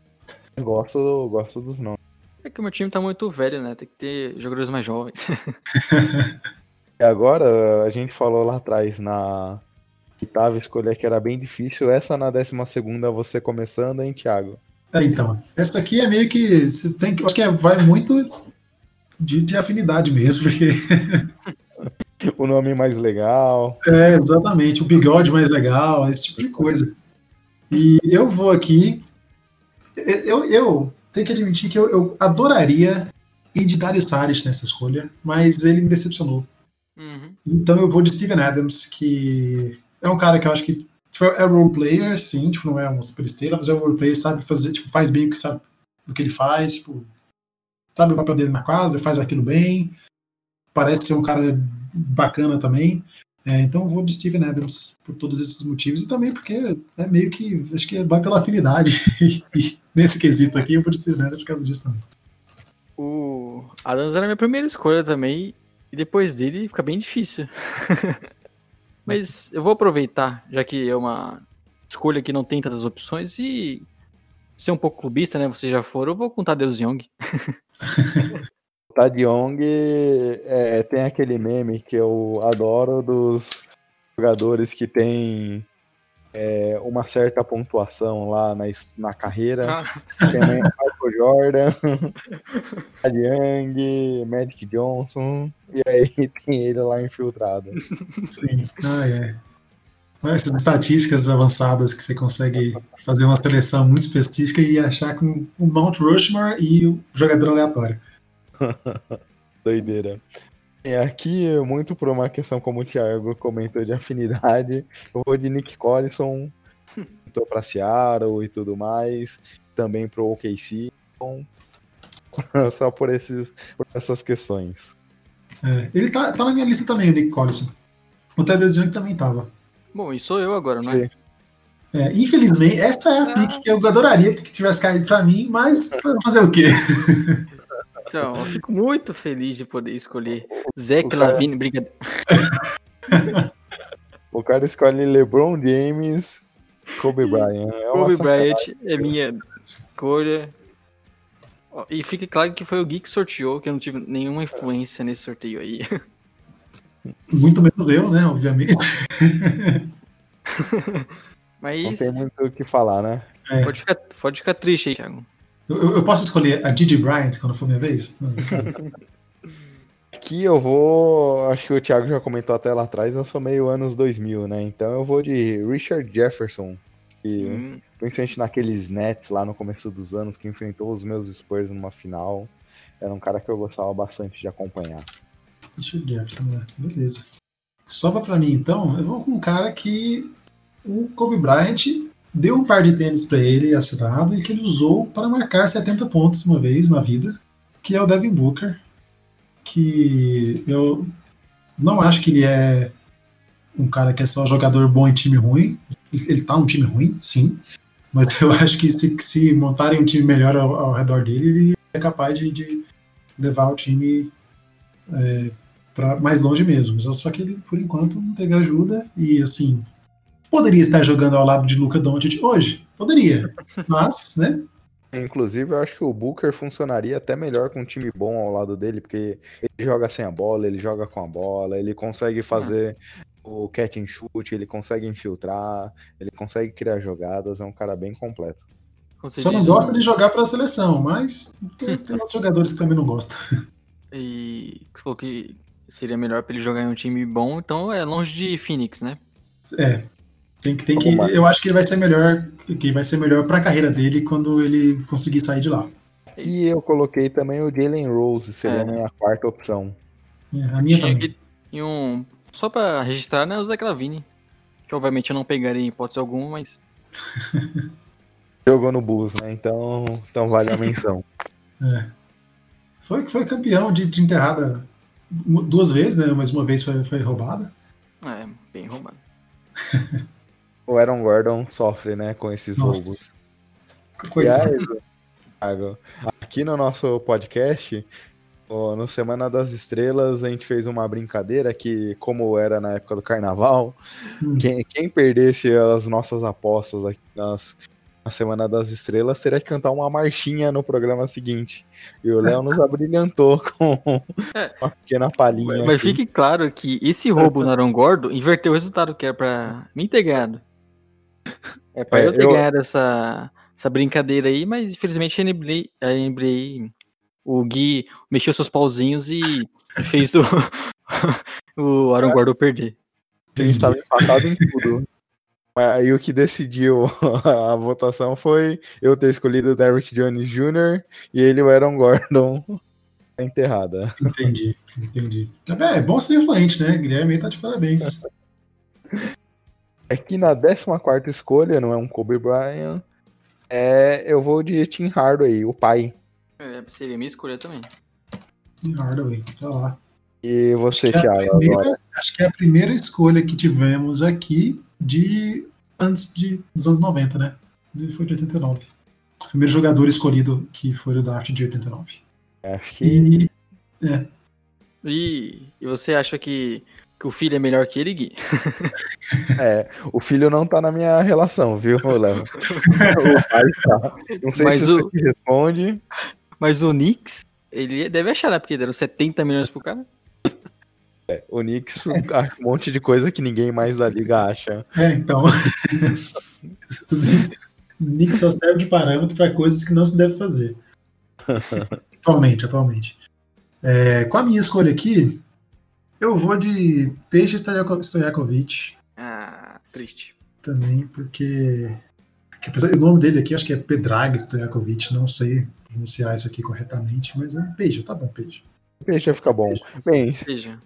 Gosto, gosto dos nomes. É que o meu time tá muito velho, né? Tem que ter jogadores mais jovens. e agora, a gente falou lá atrás na oitava escolha que era bem difícil. Essa na décima segunda você começando, hein, Thiago? É, então. Essa aqui é meio que. Você tem que. Acho que é, vai muito de, de afinidade mesmo, porque. o nome mais legal. É, exatamente. O bigode mais legal, esse tipo de coisa. E eu vou aqui. Eu, eu tenho que admitir que eu, eu adoraria ir de Dario Saric nessa escolha, mas ele me decepcionou. Uhum. Então eu vou de Steven Adams, que é um cara que eu acho que tipo, é role player, sim, tipo, não é uma super estrela, mas é um role player, sabe fazer, tipo, faz bem o que sabe o que ele faz, tipo, sabe o papel dele na quadra, faz aquilo bem, parece ser um cara bacana também. É, então eu vou de Steven Adams por todos esses motivos e também porque é meio que acho que vai pela afinidade e, nesse quesito aqui eu vou Steven Adams por causa disso também. O Adams era a minha primeira escolha também e depois dele fica bem difícil. Mas eu vou aproveitar, já que é uma escolha que não tem tantas opções, e ser um pouco clubista, né? Vocês já foram, eu vou com Tadeusz Young. Tad Young é, tem aquele meme que eu adoro dos jogadores que tem é, uma certa pontuação lá na, na carreira. Ah. Tem Michael Jordan, Tad Young, Magic Johnson, e aí tem ele lá infiltrado. Sim, ah, é. Essas estatísticas avançadas que você consegue fazer uma seleção muito específica e achar com o Mount Rushmore e o jogador aleatório. Doideira. É, aqui, muito por uma questão como o Thiago comentou de afinidade, eu vou de Nick Collison, tô pra Seattle e tudo mais, também pro OKC, então, só por, esses, por essas questões. É, ele tá, tá na minha lista também, o Nick Collison. O Tevez Young também tava. Bom, e sou eu agora, não é? é infelizmente, essa é a ah. pick que eu adoraria que tivesse caído pra mim, mas fazer o quê? Então, eu fico muito feliz de poder escolher Zé Lavine, brincadeira. o cara escolhe LeBron James, Kobe Bryant. É Kobe Bryant é minha escolha. E fica claro que foi o Gui que sorteou, que eu não tive nenhuma influência nesse sorteio aí. Muito menos eu, né? Obviamente. Mas... Não tem muito o que falar, né? É. Pode, ficar, pode ficar triste aí, Thiago. Eu, eu, posso escolher a Didi Bryant quando for minha vez? Aqui eu vou. Acho que o Thiago já comentou até lá atrás, eu sou meio anos 2000, né? Então eu vou de Richard Jefferson, que Sim. principalmente naqueles Nets lá no começo dos anos, que enfrentou os meus Spurs numa final. Era um cara que eu gostava bastante de acompanhar. Richard Jefferson, né? Beleza. Sobra pra mim então, eu vou com um cara que o Kobe Bryant deu um par de tênis para ele assinado e que ele usou para marcar 70 pontos uma vez na vida, que é o Devin Booker, que eu não acho que ele é um cara que é só jogador bom em time ruim. Ele tá num time ruim, sim, mas eu acho que se, se montarem um time melhor ao, ao redor dele, ele é capaz de, de levar o time é, para mais longe mesmo. Só que ele, por enquanto, não teve ajuda e assim Poderia estar jogando ao lado de Luca Doncic hoje? Poderia. Mas, né? Inclusive, eu acho que o Booker funcionaria até melhor com um time bom ao lado dele, porque ele joga sem a bola, ele joga com a bola, ele consegue fazer o catch and shoot, ele consegue infiltrar, ele consegue criar jogadas, é um cara bem completo. Só não gosta de jogar para a seleção, mas tem, tem outros jogadores que também não gostam. E você falou que seria melhor para ele jogar em um time bom, então é longe de Phoenix, né? É, tem que, tem que, eu acho que ele vai ser melhor, que vai ser melhor para a carreira dele quando ele conseguir sair de lá. E eu coloquei também o Jalen Rose, seria é. a minha quarta opção. É, a minha Tinha também. E um, só para registrar, né, o Zé Clavini, que obviamente eu não pegaria em hipótese alguma, mas jogou no Bulls, né? Então, então vale a menção. é. Foi foi campeão de, de enterrada duas vezes, né? Mas uma vez foi, foi roubada. É, bem roubada. o Aaron Gordon sofre, né, com esses Nossa. roubos. Coitado. Thiago, aqui no nosso podcast, no Semana das Estrelas, a gente fez uma brincadeira que, como era na época do carnaval, hum. quem, quem, perdesse as nossas apostas aqui nas, na Semana das Estrelas teria que cantar uma marchinha no programa seguinte. E o Léo nos abrilhantou com uma pequena palhinha. Mas aqui. fique claro que esse roubo no Aaron Gordo inverteu o resultado que era pra mim ter ganhado. É pra é, eu ter eu... ganhado essa, essa brincadeira aí, mas infelizmente a NBA, o Gui mexeu seus pauzinhos e fez o, o Aaron Gordo perder. A gente tava empatado em tudo. Aí o que decidiu a votação foi eu ter escolhido o Derrick Jones Jr. e ele o Aaron Gordon enterrada. Entendi, entendi. É, é bom ser influente, né? Guilherme tá de parabéns. É que na 14 escolha, não é um Kobe Bryant, é, eu vou de Tim Hardaway, o pai. É, seria minha escolha também. Tim Hardaway, tá lá. E você, acho Thiago? É acho que é a primeira escolha que tivemos aqui de antes de, dos anos 90, né? Ele foi de 89. O primeiro jogador escolhido que foi o draft de 89. Acho que. E, é. e, e você acha que que o filho é melhor que ele, Gui. É, o filho não tá na minha relação, viu, Léo? o pai tá. Não sei Mas se o... você responde. Mas o Knicks, ele deve achar, né? Porque deram 70 milhões pro cara. É, o Knicks acha um monte de coisa que ninguém mais da liga acha. É, então. o Knicks só serve de parâmetro para coisas que não se deve fazer. atualmente, atualmente. É, com a minha escolha aqui, eu vou de Peixe Stojakovic. Ah, triste. Também, porque, porque o nome dele aqui acho que é Pedrag Stojakovic, não sei pronunciar isso aqui corretamente, mas é Peixe, tá bom, Peixe. Deixa ficar bom. Bem, Veja.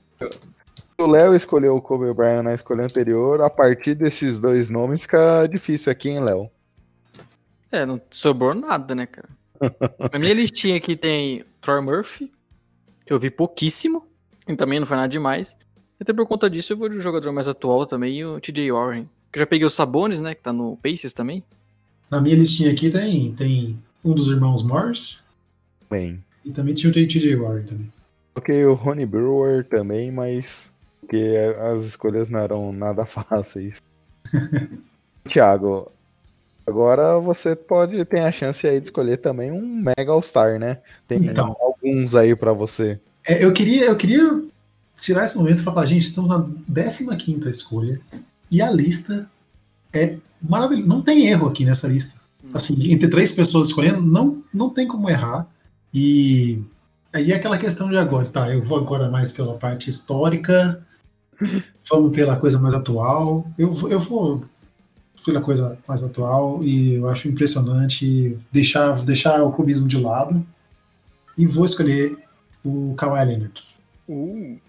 o Léo escolheu o Kobe Bryant na escolha anterior, a partir desses dois nomes fica difícil aqui, hein, Léo? É, não sobrou nada, né, cara? Na minha listinha aqui tem Troy Murphy, que eu vi pouquíssimo, e também não foi nada demais. Até por conta disso, eu vou de um jogador mais atual também, o TJ Warren. Que eu já peguei os Sabones, né, que tá no Pacers também. Na minha listinha aqui tem, tem um dos irmãos Morris. Bem. E também tinha o TJ Warren também. Ok, o Ronnie Brewer também, mas que as escolhas não eram nada fáceis. Thiago, agora você pode ter a chance aí de escolher também um Mega All-Star, né? Tem então, alguns aí para você. É, eu queria, eu queria tirar esse momento e falar, gente, estamos na 15 escolha e a lista é maravilhosa. Não tem erro aqui nessa lista. Assim, entre três pessoas escolhendo, não, não tem como errar. E aí é aquela questão de agora, tá? Eu vou agora mais pela parte histórica, vamos pela coisa mais atual. Eu, eu vou pela coisa mais atual e eu acho impressionante deixar, deixar o clubismo de lado e vou escolher o Kawhi Leonard. Uh.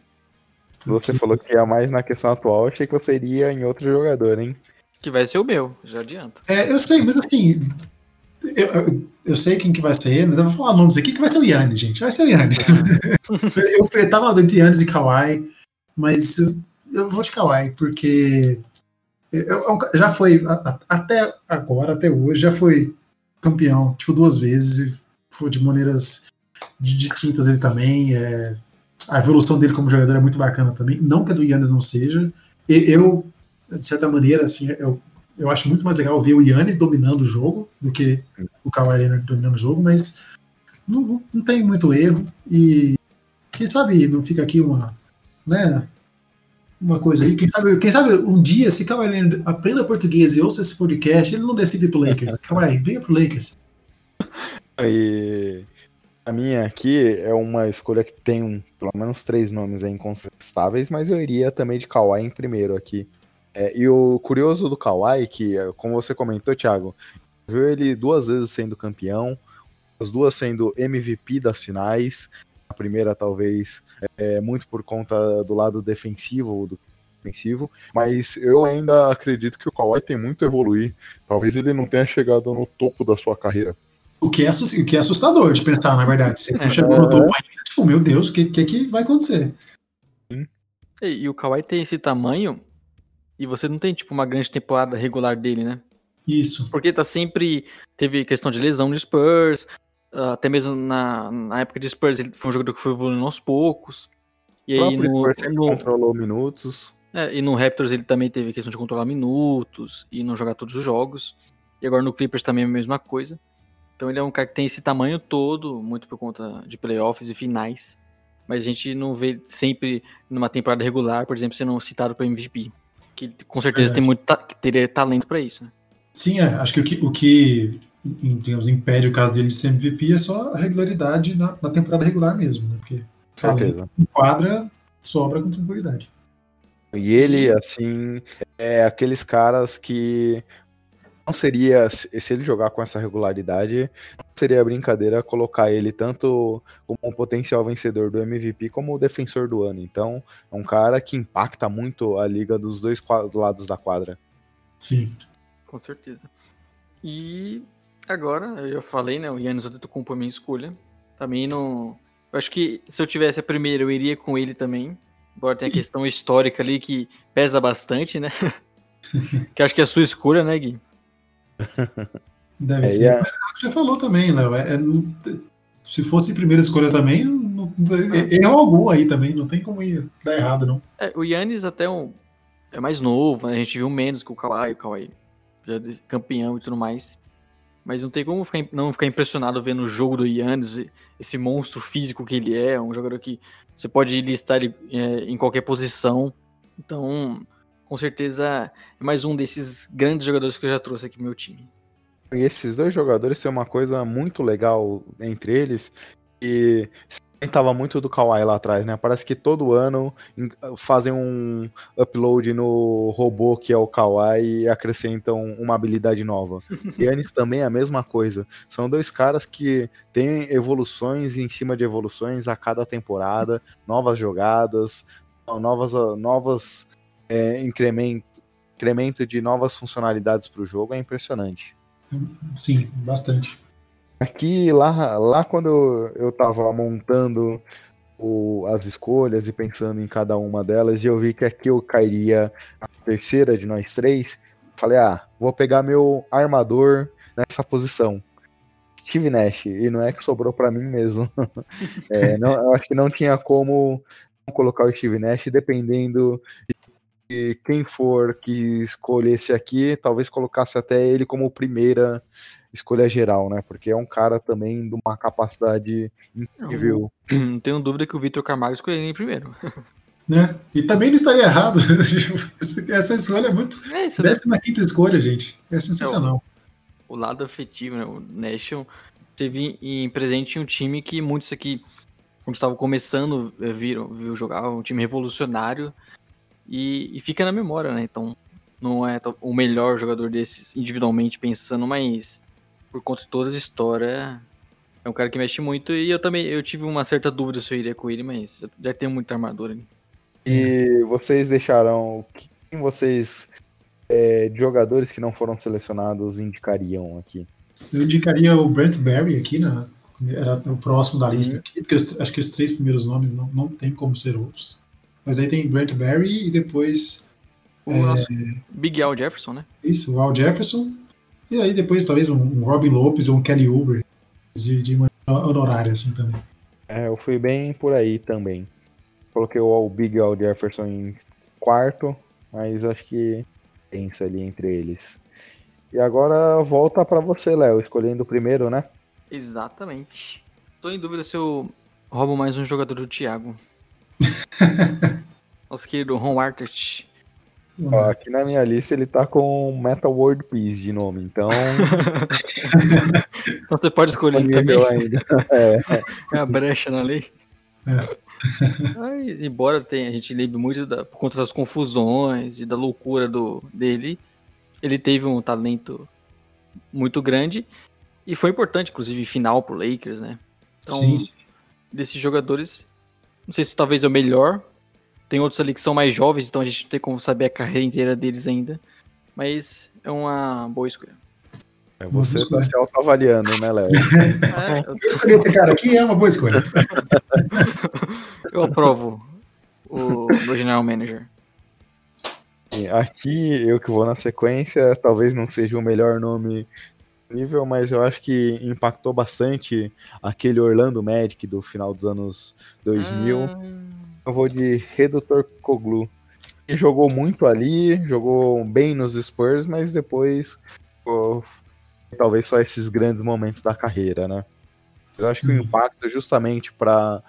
Você falou que ia mais na questão atual, achei que você iria em outro jogador, hein? Que vai ser o meu, já adianta. É, eu sei, mas assim, eu, eu, eu, sei quem que vai ser, mas eu vou falar nomes aqui, que vai ser o Yannis, gente. Vai ser o Yannis. Eu, eu tava entre Yannis e Kawhi, mas eu, eu vou de Kawhi, porque eu, já foi, a, até agora, até hoje, já foi campeão, tipo, duas vezes, e foi de maneiras distintas ele também. É, a evolução dele como jogador é muito bacana também. Não que a do Yannis não seja. Eu, de certa maneira, assim, eu, eu acho muito mais legal ver o Yannis dominando o jogo do que o Kawhi Leonard dominando o jogo, mas não, não, não, tem muito erro. E quem sabe não fica aqui uma, né, uma coisa aí. Quem sabe, quem sabe um dia, se Kawhi Leonard aprenda português e ouça esse podcast, ele não decide pro Lakers. Kawhi, venha pro Lakers. E a minha aqui é uma escolha que tem um, pelo menos três nomes incontestáveis, mas eu iria também de Kawhi em primeiro aqui. É, e o curioso do Kawhi, que, como você comentou, Thiago, viu ele duas vezes sendo campeão, as duas sendo MVP das finais. A primeira, talvez, é, muito por conta do lado defensivo do defensivo, mas eu ainda acredito que o Kawhi tem muito a evoluir. Talvez ele não tenha chegado no topo da sua carreira o que, é, o que é assustador de pensar, na verdade. Você é. chegou no topo ainda, tipo, meu Deus, o que, que, que vai acontecer? E, e o Kawhi tem esse tamanho e você não tem, tipo, uma grande temporada regular dele, né? Isso. Porque tá sempre. Teve questão de lesão no Spurs. Uh, até mesmo na, na época de Spurs, ele foi um jogador que foi evoluindo aos poucos. E aí no, no, controlou minutos. É, e no Raptors ele também teve questão de controlar minutos e não jogar todos os jogos. E agora no Clippers também é a mesma coisa. Então ele é um cara que tem esse tamanho todo, muito por conta de playoffs e finais. Mas a gente não vê sempre numa temporada regular, por exemplo, sendo citado para MVP. Que com certeza é. tem muito que teria talento para isso. Né? Sim, é. acho que o que, o que digamos, impede o caso dele de ser MVP é só a regularidade na, na temporada regular mesmo, né? Porque talento em quadra sobra com tranquilidade. E ele, assim, é aqueles caras que não seria, se ele jogar com essa regularidade, não seria brincadeira colocar ele tanto como um potencial vencedor do MVP como o defensor do ano. Então, é um cara que impacta muito a liga dos dois lados da quadra. Sim. Com certeza. E agora, eu falei, né? O Yannis Antetokounmpo é minha escolha. Também não... Eu acho que se eu tivesse a primeira, eu iria com ele também. Embora tenha a questão histórica ali que pesa bastante, né? que acho que é a sua escolha, né, Gui? Deve é, ser. Mas é o que você falou também, Léo. É, é, se fosse primeira escolha também, não, é, erro algum aí também, não tem como ir dar errado, não. É, o Yannis até um, é mais novo, né? a gente viu menos que o Kawhi, o Kawhi já é campeão e tudo mais. Mas não tem como ficar, não ficar impressionado vendo o jogo do Yannis, esse monstro físico que ele é, um jogador que você pode listar ele é, em qualquer posição. Então, com certeza é mais um desses grandes jogadores que eu já trouxe aqui pro meu time. E esses dois jogadores têm uma coisa muito legal entre eles, e tava muito do Kawaii lá atrás, né? Parece que todo ano fazem um upload no robô que é o Kawaii e acrescentam uma habilidade nova. E Anis também é a mesma coisa. São dois caras que têm evoluções em cima de evoluções a cada temporada, novas jogadas, novas, novas é, incremento, incremento de novas funcionalidades para o jogo. É impressionante. Sim, bastante. Aqui, lá, lá quando eu tava montando o, as escolhas e pensando em cada uma delas, e eu vi que aqui eu cairia a terceira de nós três, falei, ah, vou pegar meu armador nessa posição. Steve Nash, e não é que sobrou para mim mesmo. é, não, eu acho que não tinha como colocar o Steve Nash, dependendo de quem for que escolhesse aqui, talvez colocasse até ele como primeira escolha geral, né? Porque é um cara também de uma capacidade incrível. Não, não tenho dúvida que o Vitor Camargo escolheria em primeiro. Né? E também não estaria errado. Essa escolha é muito. É, isso Décima na quinta escolha, gente. É sensacional. É, o, o, lado afetivo, né? O Nation teve em presente um time que muitos aqui, quando estavam começando, eh, viram, viu jogar, um time revolucionário. E, e fica na memória, né? Então, não é o melhor jogador desses individualmente pensando, mas por conta de toda a história, é um cara que mexe muito. E eu também eu tive uma certa dúvida se eu iria com ele, mas já, já tem muita armadura ali. E vocês deixaram. Quem vocês, é, de jogadores que não foram selecionados, indicariam aqui? Eu indicaria o Brent Barry aqui, na, era o próximo da lista uhum. aqui, porque eu, acho que os três primeiros nomes não, não tem como ser outros. Mas aí tem Brent Barry e depois. O é, Big Al Jefferson, né? Isso, o Al Jefferson. E aí depois talvez um, um Robin Lopes ou um Kelly Uber de, de uma honorária assim também. É, eu fui bem por aí também. Coloquei o Big Al Jefferson em quarto, mas acho que pensa ali entre eles. E agora volta para você, Léo, escolhendo o primeiro, né? Exatamente. Tô em dúvida se eu roubo mais um jogador do Thiago. Nosso querido Ron Artest. Ó, aqui na minha lista ele tá com Metal World Peace de nome, então. então você pode escolher também. Ainda. É. é a brecha na lei. É. Mas, embora tenha, a gente lembre muito da, por conta das confusões e da loucura do, dele, ele teve um talento muito grande e foi importante, inclusive, final pro Lakers, né? Então, sim, sim. desses jogadores, não sei se talvez é o melhor, tem outros ali que são mais jovens, então a gente não tem como saber a carreira inteira deles ainda. Mas é uma boa escolha. É, você está se autoavaliando, né, Léo? É, eu... Escolher esse cara aqui é uma boa escolha. eu aprovo o do General Manager. Aqui, eu que vou na sequência, talvez não seja o melhor nome nível, mas eu acho que impactou bastante aquele Orlando Magic do final dos anos 2000. Hum eu vou de Redutor Koglu. Que jogou muito ali, jogou bem nos Spurs, mas depois pô, talvez só esses grandes momentos da carreira, né? Eu acho que o impacto justamente para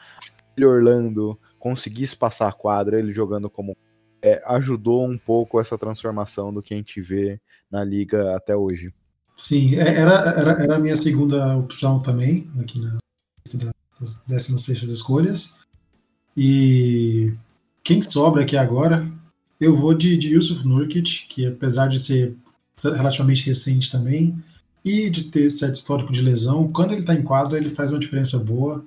Orlando conseguisse passar a quadra, ele jogando como é, ajudou um pouco essa transformação do que a gente vê na liga até hoje. Sim, é, era, era, era a minha segunda opção também, aqui na lista das 16 escolhas. E quem sobra aqui agora, eu vou de, de Yusuf Nurkic, que apesar de ser relativamente recente também, e de ter certo histórico de lesão, quando ele está em quadra, ele faz uma diferença boa.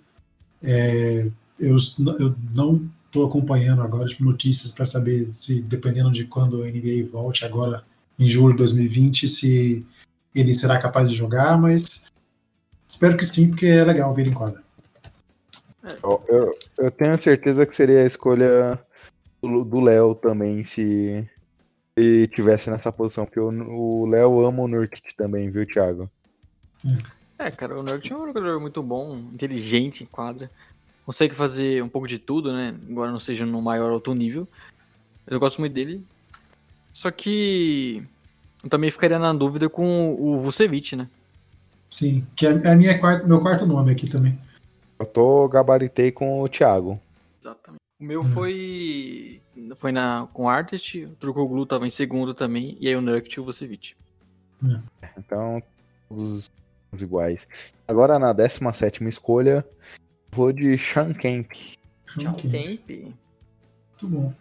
É, eu, eu não estou acompanhando agora tipo, notícias para saber se, dependendo de quando a NBA volte, agora em julho de 2020, se ele será capaz de jogar, mas espero que sim, porque é legal ver ele em quadra. Eu, eu, tenho certeza que seria a escolha do Léo também, se ele tivesse nessa posição, porque o Léo ama o Nurkic também, viu, Thiago? É, cara, o Nurkic é um jogador muito bom, inteligente em quadra. Consegue fazer um pouco de tudo, né? Embora não seja no maior alto nível. Eu gosto muito dele. Só que eu também ficaria na dúvida com o Vucevic, né? Sim, que é, é a minha quarta, meu quarto nome aqui também. Eu tô gabaritei com o Thiago. Exatamente. O meu foi foi na com Artist, o Trucoglu tava em segundo também, e aí o Nurkic e o Vucevic. É. Então, todos iguais. Agora na 17 escolha, Vou de Sean Kemp. Sean Kemp. Muito bom.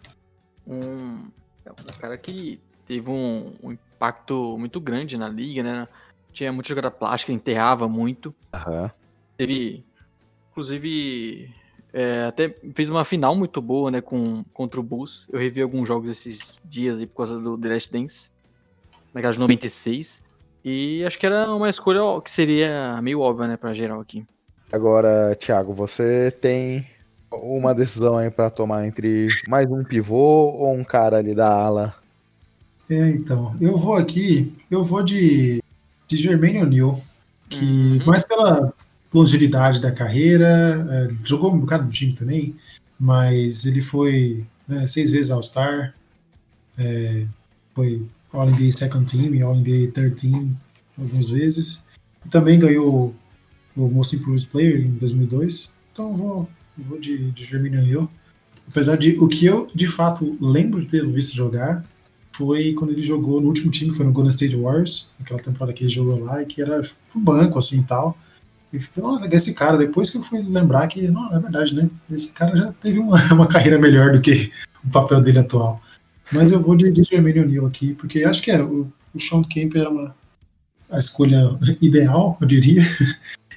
Um, é um cara que teve um, um, impacto muito grande na liga, né? Tinha muita jogada plástica, enterrava muito. Uhum. Teve, inclusive, é, até fez uma final muito boa, né, com, contra o Bulls. Eu revi alguns jogos esses dias aí por causa do The Last Dance, naquela de 96. E acho que era uma escolha que seria meio óbvia, né, pra geral aqui. Agora, Thiago, você tem uma decisão aí para tomar entre mais um pivô ou um cara ali da ala? É, então, eu vou aqui, eu vou de, de Germaine O'Neal, que uhum. mais pela longevidade da carreira, é, jogou um bocado do time também, mas ele foi né, seis vezes All-Star, é, foi All-NBA Second Team, All-NBA Third Team algumas vezes, e também ganhou o Most Improved Player em 2002, então eu vou, vou de, de Jermaine O'Neal, apesar de o que eu de fato lembro de ter visto jogar foi quando ele jogou no último time, foi no Golden State Warriors, aquela temporada que ele jogou lá, e que era um banco assim e tal, e fiquei, olha, desse cara, depois que eu fui lembrar que, não, é verdade, né? Esse cara já teve uma, uma carreira melhor do que o papel dele atual. Mas eu vou de, de Jermaine O'Neal aqui, porque acho que é, o, o Sean Kemp era uma, a escolha ideal, eu diria.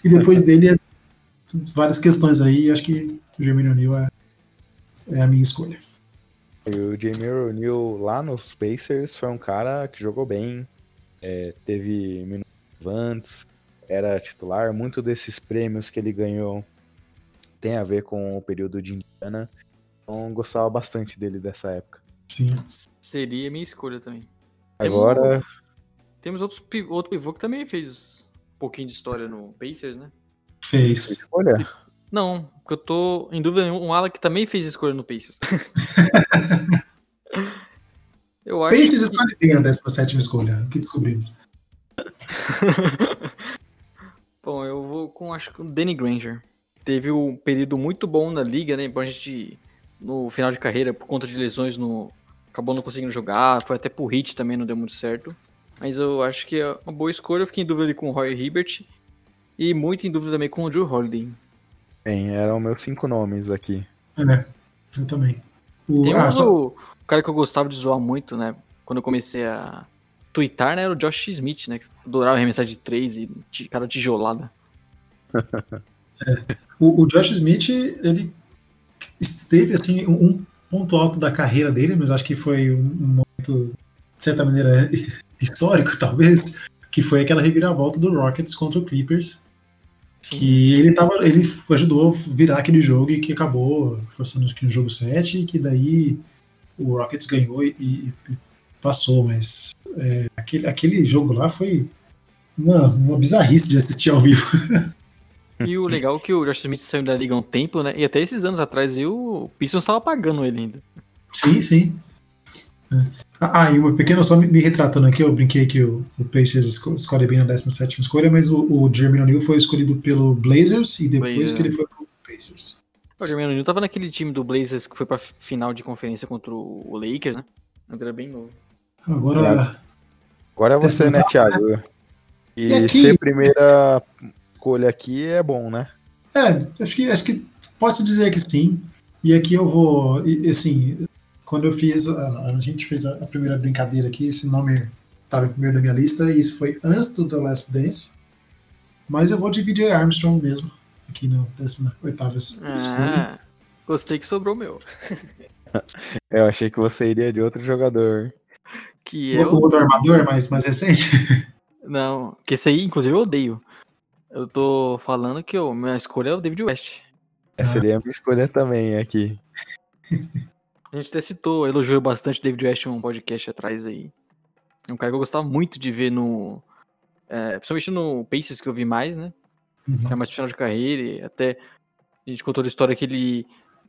E depois dele, é, várias questões aí, acho que o Jermaine O'Neal é, é a minha escolha. O Jermaine O'Neal lá nos Pacers foi um cara que jogou bem, é, teve minutos antes, era titular. Muito desses prêmios que ele ganhou tem a ver com o período de Indiana. Então gostava bastante dele dessa época. Sim. Seria minha escolha também. Agora. Temos, outros, outro pivô que também fez um pouquinho de história no Pacers, né? Fez. Escolha? Não, porque eu tô em dúvida um ala que também fez escolha no Pacers. eu acho Pacers que... escolhe bem a 17 escolha, o que descobrimos. Bom, eu vou com acho que o Danny Granger. Teve um período muito bom na liga, né? A gente no final de carreira, por conta de lesões, no acabou não conseguindo jogar. Foi até por hit também, não deu muito certo. Mas eu acho que é uma boa escolha. Eu fiquei em dúvida ali com o Roy Hibbert. E muito em dúvida também com o Drew Holiday. Bem, eram meus cinco nomes aqui. É, eu também. O, Tem ah, só... o cara que eu gostava de zoar muito, né? Quando eu comecei a twittar, né? Era o Josh Smith, né? adorava arremessar de três e cara tijolada. é. o, o, Josh Smith, ele esteve assim, um ponto alto da carreira dele, mas acho que foi um momento, de certa maneira, histórico, talvez, que foi aquela reviravolta do Rockets contra o Clippers. Que ele tava. Ele ajudou a virar aquele jogo e que acabou forçando acho que no jogo 7, e que daí o Rockets ganhou e, e passou, mas é, aquele, aquele jogo lá foi uma, uma bizarrice de assistir ao vivo. E o legal é que o Josh Smith saiu da liga há um tempo, né? E até esses anos atrás o Pistons estava pagando ele ainda. Sim, sim. É. Ah, e uma pequena, só me, me, retratando aqui, eu brinquei que o, o Pacers escolhe bem na 17 escolha, mas o, o Jeremy O'Neal foi escolhido pelo Blazers e depois Blazers. que ele foi pro Pacers. O Jeremy O'Neal tava naquele time do Blazers que foi pra final de conferência contra o Lakers, né? Ele era bem novo. Agora. Agora é você, né, Thiago? E, e aqui... ser primeira escolha aqui é bom, né? É, acho que, acho que posso dizer que sim. E aqui eu vou. E, assim, quando eu fiz. A, a gente fez a, a, primeira brincadeira aqui, esse nome estava em primeiro na minha lista, e isso foi antes do The Last Dance. Mas eu vou dividir Armstrong mesmo, aqui no 18 ah, escolha. Gostei que sobrou o meu. eu achei que você iria de outro jogador. Que eu... O outro armador mais, mais recente? Não, que esse aí, inclusive, eu odeio. Eu tô falando que a minha escolha é o David West. Essa seria a minha escolha também aqui. A gente até citou, elogiou bastante o David West em um podcast atrás aí. É um cara que eu gostava muito de ver no. É, principalmente no Pacers que eu vi mais, né? Uhum. É mais final de carreira. E até a gente contou a história que ele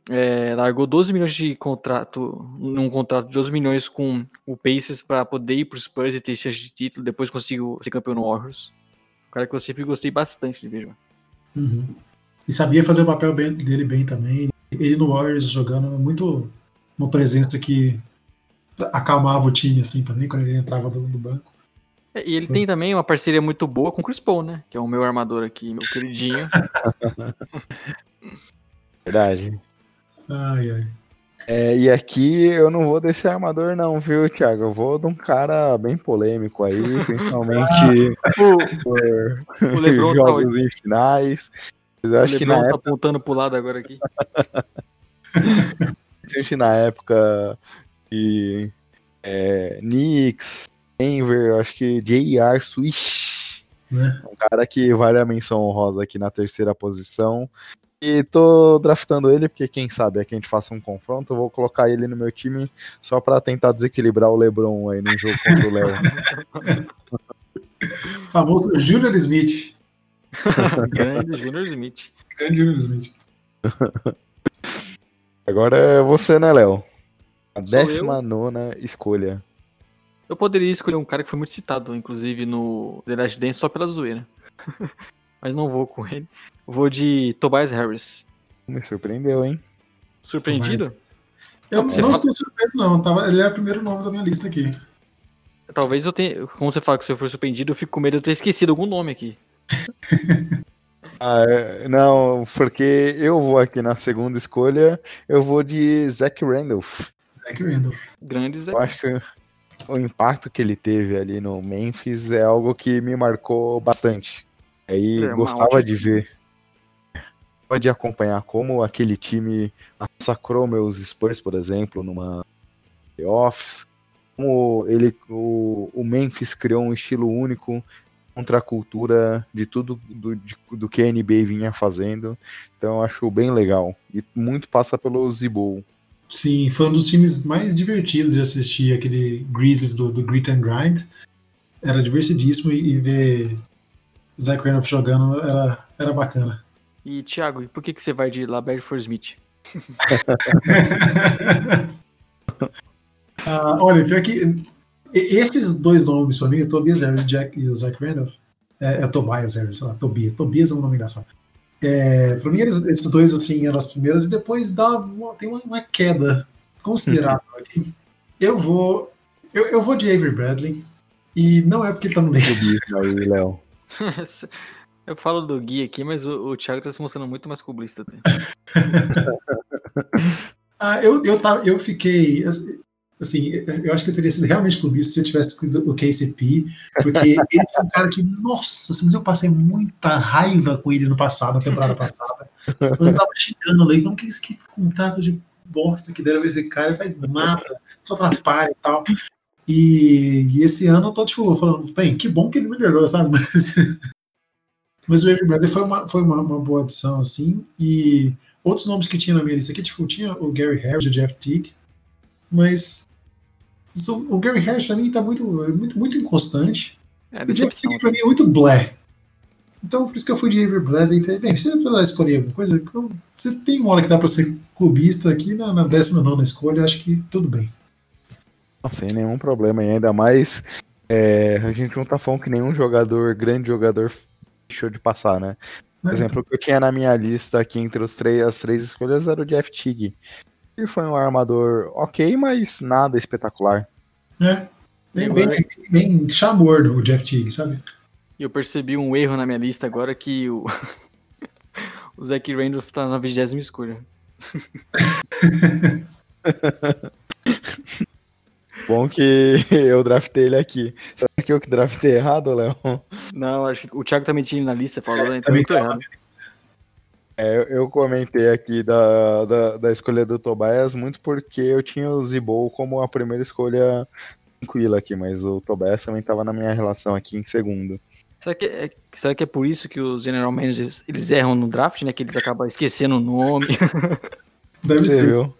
é, largou 12 milhões de contrato, num contrato de 12 milhões com o Pacers para poder ir pro Spurs e ter chance de título, depois conseguiu ser campeão no Warriors. Um cara que eu sempre gostei bastante de ver. Uhum. E sabia fazer o papel bem, dele bem também. Ele no Warriors jogando, muito uma presença que acalmava o time assim também, quando ele entrava do, do banco. É, e ele tem também uma parceria muito boa com o Chris Paul, né? Que é o meu armador aqui, meu queridinho. Verdade. Ai, ai. É, e aqui eu não vou desse armador, não, viu, Thiago? Eu vou de um cara bem polêmico aí, principalmente por o Lebron tá jogos tá... em finais. Eu acho o que na tá época... apontando pro lado agora aqui. Principalmente na época de é, Knicks, Denver, acho que J.R. Swish. Né? Um cara que vale a menção honrosa aqui na terceira posição. E tô draftando ele, porque quem sabe é que a gente faça um confronto. Eu vou colocar ele no meu time só para tentar desequilibrar o Lebron aí no jogo contra o Léo. Famoso Junior Smith. Grande Junior Smith. Grande Junior Smith. Agora é você, né, Léo? A décima nona escolha. Eu poderia escolher um cara que foi muito citado, inclusive, no The Last Dance só pela zoeira. Mas não vou com ele. Vou de Tobias Harris. Me surpreendeu, hein? Surpreendido? Eu não fala... estou surpreso, não. Tava... Ele é o primeiro nome da minha lista aqui. Talvez eu tenha. Como você fala que se eu for surpreendido, eu fico com medo de ter esquecido algum nome aqui. ah, é... não, porque eu vou aqui na segunda escolha, eu vou de Zach Randolph. Zach Randolph. Grande Zach. Eu acho que o impacto que ele teve ali no Memphis é algo que me marcou bastante. Aí é gostava de ver pode acompanhar como aquele time massacrou meus Spurs, por exemplo, numa playoffs, como ele, o, o Memphis criou um estilo único contra a cultura de tudo do, de, do que a NBA vinha fazendo. Então eu acho bem legal. E muito passa pelo Zibo. Sim, foi um dos times mais divertidos de assistir, aquele Grizzlies do, do Grit and Grind. Era divertidíssimo e, e ver Zach Randolph jogando era, era bacana. E, Thiago, e por que, que você vai de LaBert for Smith? ah, olha, pior que esses dois nomes pra mim, o Tobias Harris Jack, e o Zach Randolph, é, é Tobias Harris, sei lá, Tobias. Tobias é um nome engraçado. É, pra mim, eles, esses dois, assim, eram as primeiras, e depois dá uma, tem uma, uma queda considerável aqui. Eu vou. Eu, eu vou de Avery Bradley. E não é porque ele tá no Lakers. Léo. Eu falo do Gui aqui, mas o, o Thiago tá se mostrando muito mais clubista. ah, eu, eu, tava, eu fiquei. Assim, eu acho que eu teria sido realmente clubista se eu tivesse escolhido o KCP, porque ele é um cara que, nossa, assim, mas eu passei muita raiva com ele no passado, na temporada passada. Eu tava chegando lá, não que que contrato de bosta que deram esse cara, ele faz nada, só atrapalha e tal. E, e, esse ano eu tô, tipo, falando, bem, que bom que ele melhorou, sabe? Mas, mas o Avery Bradley foi uma, foi uma, uma, boa adição, assim. E outros nomes que tinha na minha lista aqui, tipo, tinha o Gary Harris, o Jeff Teague, mas o Gary Harris pra mim tá muito, muito, muito inconstante. É, o Jeff Teague pra mim é muito blé. Então, por isso que eu fui de Avery Bradley. Falei, bem, você vai escolher alguma coisa, você tem uma hora que dá pra ser clubista aqui na, na 19 escolha, acho que tudo bem. Sem nenhum problema, e ainda mais é, a gente não tá falando que nenhum jogador, grande jogador, deixou de passar, né? Por é. exemplo, o que eu tinha na minha lista aqui entre os três, as três escolhas era o Jeff Tigg. Ele foi um armador ok, mas nada espetacular. É. Bem, bem, bem, bem chamor o Jeff Tigg, sabe? Eu percebi um erro na minha lista agora que o, o Zach Randolph tá na vigésima escolha. Bom que eu draftei ele aqui. Será que eu que draftei errado, Léo? Não, acho que o Thiago também tinha na lista, falou, né? Então muito errado. É, eu comentei aqui da, da, da, escolha do Tobias muito porque eu tinha o Zibou como a primeira escolha tranquila aqui, mas o Tobias também estava na minha relação aqui em segundo. Será que, é, será que é por isso que os general managers eles erram no draft, né? Que eles acabam esquecendo o nome. Deve ser. Viu?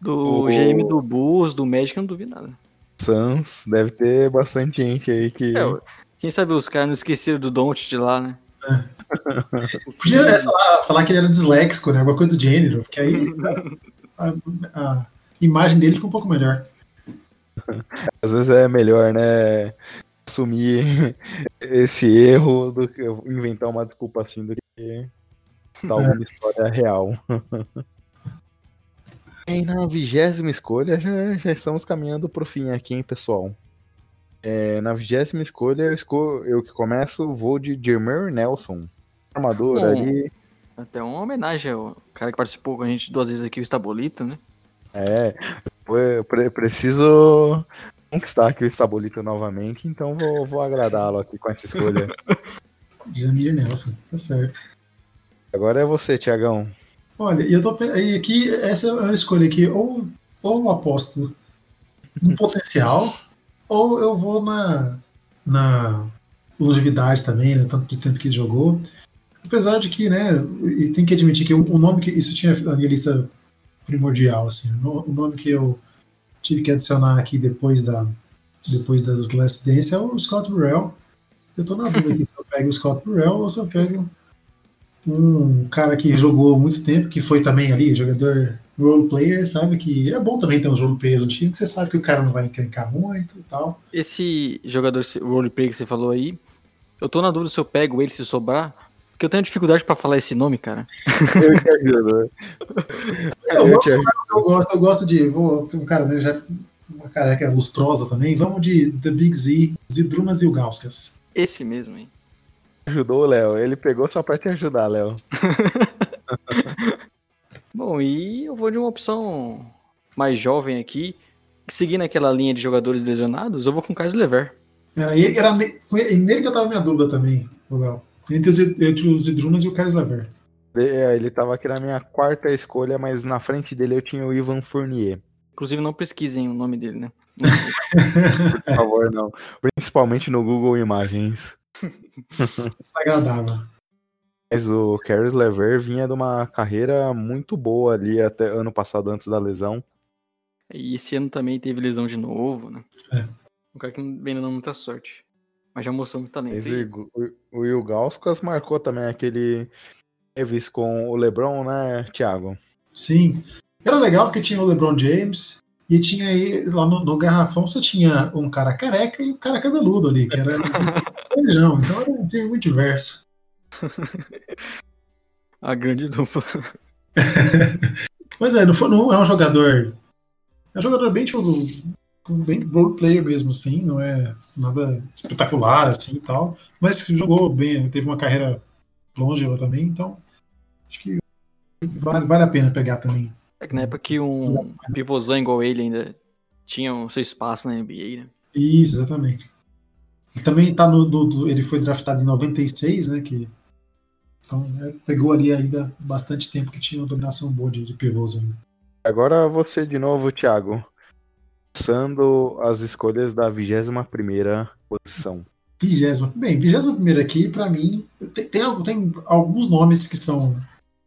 Do o... GM do Bulls, do Magic, eu não duvido nada. Suns, deve ter bastante gente aí que. É, quem sabe os caras não esqueceram do Don't de lá, né? É. Podia lá, falar que ele era disléxico, né? Alguma coisa do gênero, porque aí a, a, imagem dele fica um pouco melhor. Às vezes é melhor, né? Assumir esse erro do que inventar uma desculpa assim do que tal uma história real. E na vigésima escolha, já, já estamos caminhando pro fim aqui, hein, pessoal. É, na vigésima escolha, eu, escolho, eu que começo, vou de Jermaine Nelson. Armador hum. ali. Até uma homenagem ao cara que participou com a gente duas vezes aqui, o Estabolito, né? É, eu preciso conquistar aqui o Estabolito novamente, então vou, vou agradá-lo aqui com essa escolha. Jamir Nelson, tá certo. Agora é você, Tiagão. Olha, eu tô aí aqui, essa é uma escolha aqui, ou, ou eu aposto no potencial, ou eu vou na, na longevidade também, né? Tanto de tempo que ele jogou. Apesar de que, né, e tem que admitir que o nome que isso tinha na minha lista primordial, assim, o nome que eu tive que adicionar aqui depois da depois da do Last Dance é o Scott Burrell. Eu tô na dúvida aqui se eu pego o Scott Burrell ou se eu pego um cara que jogou muito tempo, que foi também ali jogador role player, sabe? Que é bom também ter uns role players no time, que você sabe que o cara não vai encrencar muito e tal. Esse jogador role player que você falou aí, eu tô na dúvida se eu pego ele se sobrar, porque eu tenho dificuldade para falar esse nome, cara. Eu te ajudo. eu, eu, te ajudo. eu, gosto, eu gosto de. Vou, um cara, né, já, uma careca lustrosa também. Vamos de The Big Z, Zidrumas e o Gauskas. Esse mesmo, hein? Ajudou, Léo. Ele pegou só pra te ajudar, Léo. Bom, e eu vou de uma opção mais jovem aqui. Seguindo aquela linha de jogadores lesionados, eu vou com o Carlos Lever. Era, era nele que eu tava minha dúvida também, Léo. Entre os, entre os Idrunas e o Carlos Lever. É, ele tava aqui na minha quarta escolha, mas na frente dele eu tinha o Ivan Fournier. Inclusive, não pesquisem o nome dele, né? Por favor, não. Principalmente no Google Imagens. Isso é. Mas o Carlos Lever vinha de uma carreira muito boa ali até ano passado, antes da lesão. E esse ano também teve lesão de novo, né? É. Um cara que vem dando muita sorte. Mas já mostrou muito talento. o, o Will Gauskas marcou também aquele serviço com o LeBron, né, Thiago? Sim. Era legal porque tinha o LeBron James e tinha aí, lá no, no garrafão, você tinha um cara careca e um cara cabeludo ali, que era feijão. Então era um time muito diverso. A grande dupla. Mas é, não, foi, não é um jogador. É um jogador bem, tipo, bem role player mesmo, assim, não é nada espetacular, assim e tal. Mas jogou bem, teve uma carreira longeva também, então acho que vale, vale a pena pegar também. É que na época que um pivôzão igual ele ainda tinha o seu espaço na NBA, né? Isso, exatamente. Ele também tá no. Do, ele foi draftado em 96, né? Que, então é, pegou ali ainda bastante tempo que tinha uma dominação boa de, de pivôs ainda. Agora você de novo, Thiago. Passando as escolhas da 21 primeira posição. Vigésima. Bem, 21 primeira aqui, para mim, tem, tem, tem alguns nomes que são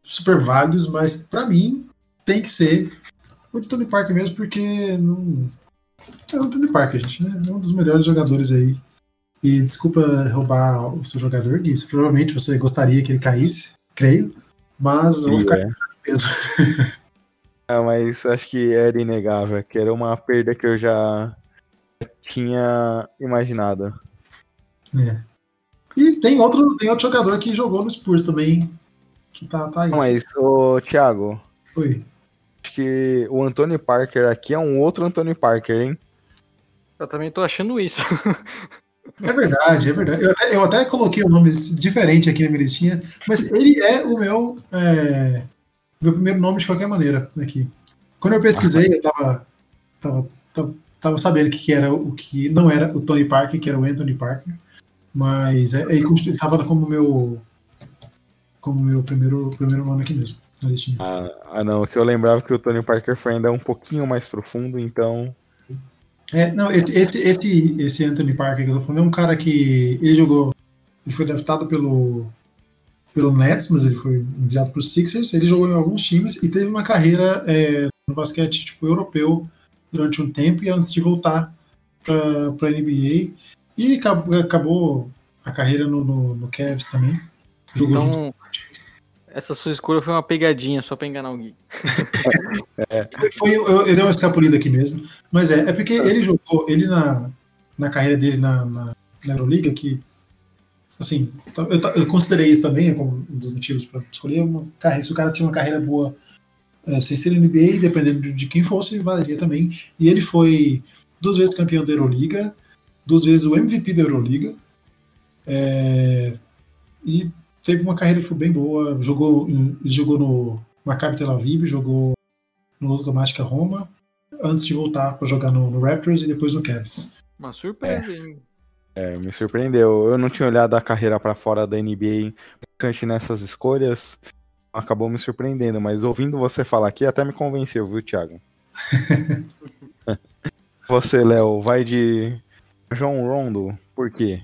super válidos, mas para mim tem que ser o de Tony Parker mesmo, porque não... é o Tony Parker, gente, né? É um dos melhores jogadores aí. E desculpa roubar o seu jogador, Gui. Provavelmente você gostaria que ele caísse, creio. Mas Sim, eu vou ficar é. mesmo. é, mas acho que era inegável, que era uma perda que eu já tinha imaginado. É. E tem outro, tem outro jogador que jogou no Spurs também, que tá, tá aí. Mas, ô, Thiago. Oi. Acho que o Anthony Parker aqui é um outro Anthony Parker, hein? Eu também tô achando isso. É verdade, é verdade. Eu até, eu até coloquei um nome diferente aqui na minha listinha, mas ele é o meu, é, meu primeiro nome de qualquer maneira aqui. Quando eu pesquisei, eu tava, tava, tava, tava sabendo que, que era o que não era o Tony Parker, que era o Anthony Parker, mas é, ele estava como meu como meu primeiro, primeiro nome aqui mesmo. Ah, ah, não, que eu lembrava que o Tony Parker foi ainda um pouquinho mais profundo, então. É, não, esse, esse, esse, esse Anthony Parker que eu tô falando é um cara que ele jogou, ele foi draftado pelo, pelo Nets, mas ele foi enviado para os Sixers, ele jogou em alguns times e teve uma carreira é, no basquete tipo europeu durante um tempo e antes de voltar para a NBA e acabou, acabou, a carreira no, no, no Cavs também. Jogou então, junto. Essa sua escolha foi uma pegadinha só pra enganar Gui. é. Foi, eu, eu, dei uma escapulida aqui mesmo. Mas é, é porque ele jogou, ele na, na carreira dele na, na, na Euroliga, que assim, eu, eu, considerei isso também como um dos motivos para escolher uma carreira. Se o cara tinha uma carreira boa é, sem ser NBA, dependendo de quem fosse, valeria também. E ele foi duas vezes campeão da Euroliga, duas vezes o MVP da Euroliga. É, e teve uma carreira que foi bem boa. Jogou, ele jogou no Maccabi Tel Aviv, jogou no Automática Roma, antes de voltar para jogar no, no, Raptors e depois no Cavs. Uma surpresa, hein? É, me surpreendeu. Eu não tinha olhado a carreira para fora da NBA bastante nessas escolhas. Acabou me surpreendendo, mas ouvindo você falar aqui até me convenceu, viu, Thiago? você, Léo, vai de João Rondo, por quê?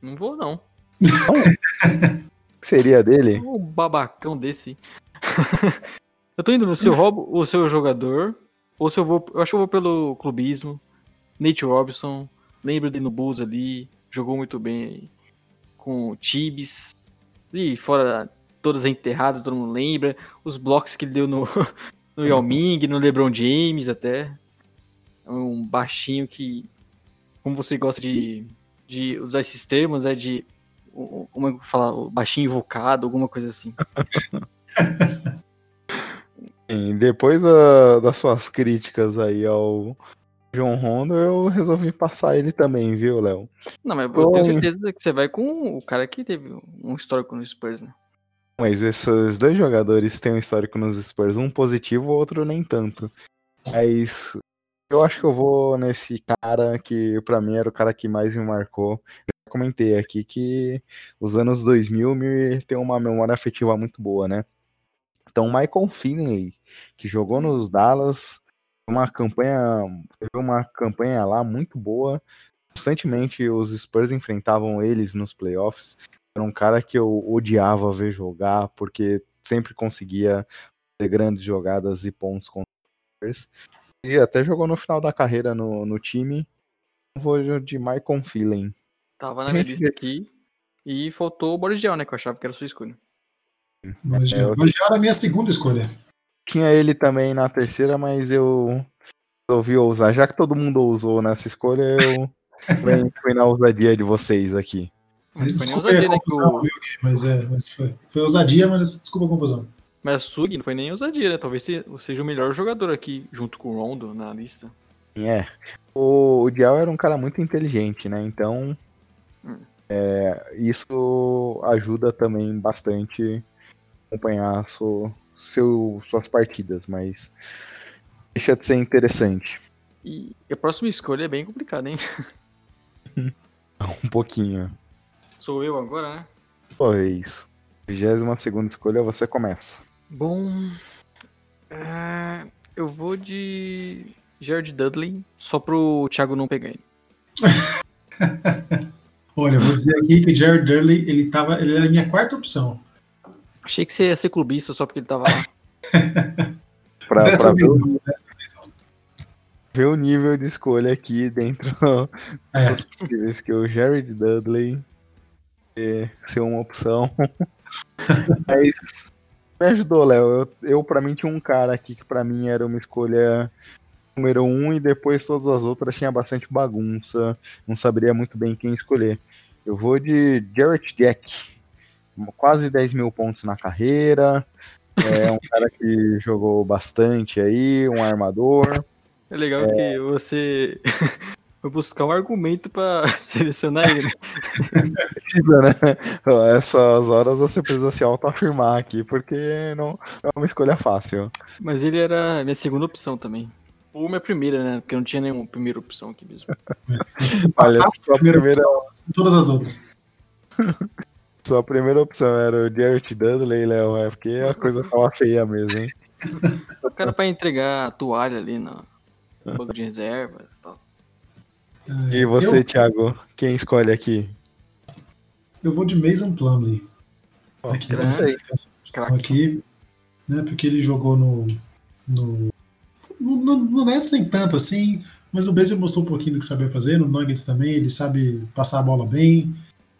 Não vou, não. Não? seria dele? Um babacão desse. eu tô indo no seu roubo, o seu jogador, ou se eu vou. Eu acho que eu vou pelo clubismo. Nate Robinson, lembro dele no Bulls ali, jogou muito bem com o Tibis. E fora todas enterradas, todo mundo lembra. Os blocos que ele deu no, no Yao Ming, no LeBron James até. É um baixinho que, como você gosta de, de usar esses termos, é de como é falar, baixinho invocado, alguma coisa assim. Sim, depois da, das suas críticas aí ao João Rondo, eu resolvi passar ele também, viu, Léo? Não, mas eu tenho certeza que você vai com o cara que teve um histórico no Spurs, né? Mas esses dois jogadores têm um histórico nos Spurs, um positivo, o outro nem tanto. Mas eu acho que eu vou nesse cara que para mim era o cara que mais me marcou comentei aqui que os anos 2000 me tem uma memória afetiva muito boa, né? Então, Michael Finley, que jogou nos Dallas, uma campanha, teve uma campanha lá muito boa. Constantemente os Spurs enfrentavam eles nos playoffs. Era um cara que eu odiava ver jogar, porque sempre conseguia fazer grandes jogadas e pontos com os Spurs. E até jogou no final da carreira no, no time. Vou de Michael Finley. Tava na minha lista aqui. E faltou o Boris Gel, né? Que eu achava que era a sua escolha. Boris Gel. É, era a minha segunda escolha. Tinha ele também na terceira, mas eu resolvi usar. Já que todo mundo usou nessa escolha, eu fui na ousadia de vocês aqui. Desculpa a confusão, que o... mas, é, mas foi. Foi ousadia, mas desculpa a confusão. Mas a Sugi não foi nem ousadia, né? Talvez seja o melhor jogador aqui, junto com o Rondo na lista. É. O, o Dial era um cara muito inteligente, né? Então é, isso ajuda também bastante a acompanhar so, seu, suas partidas, mas deixa de ser interessante. E a próxima escolha é bem complicada, hein? um pouquinho. Sou eu agora, né? Pois. 22 segunda escolha, você começa. Bom. É, eu vou de Jared Dudley, só pro Thiago não pegar ele. Olha, vou dizer aqui que o Jared Durley, ele, tava, ele era a minha quarta opção. Achei que você ia ser clubista só porque ele tava lá. pra, pra ver, o, ver, o, nível de escolha aqui dentro é. dos que o Jared Dudley ser uma opção. Mas me ajudou, Léo. Eu, eu, pra mim, tinha um cara aqui que pra mim era uma escolha número um e depois todas as outras tinha bastante bagunça, não saberia muito bem quem escolher. Eu vou de Jarrett Jack, quase 10 mil pontos na carreira, é um cara que jogou bastante aí, um armador. É legal é... que você foi buscar um argumento para selecionar ele. Precisa, né? Essas horas você precisa se autoafirmar aqui, porque não é uma escolha fácil. Mas ele era minha segunda opção também. Ou minha primeira, né? Porque não tinha nenhuma primeira opção aqui mesmo. Olha, sua primeira. primeira... Todas as outras. Sua primeira opção era o Jarrett Dudley, Léo, é porque a coisa tava feia mesmo, hein? O cara pra entregar a toalha ali no banco de reservas e tal. E você, eu... Thiago, quem escolhe aqui? Eu vou de Mason Plumley. Oh, aqui, aqui, né? Porque ele jogou no, no no, Nets nem tanto assim, mas no Blazer mostrou um pouquinho do que sabia fazer. No Nuggets também, ele sabe passar a bola bem.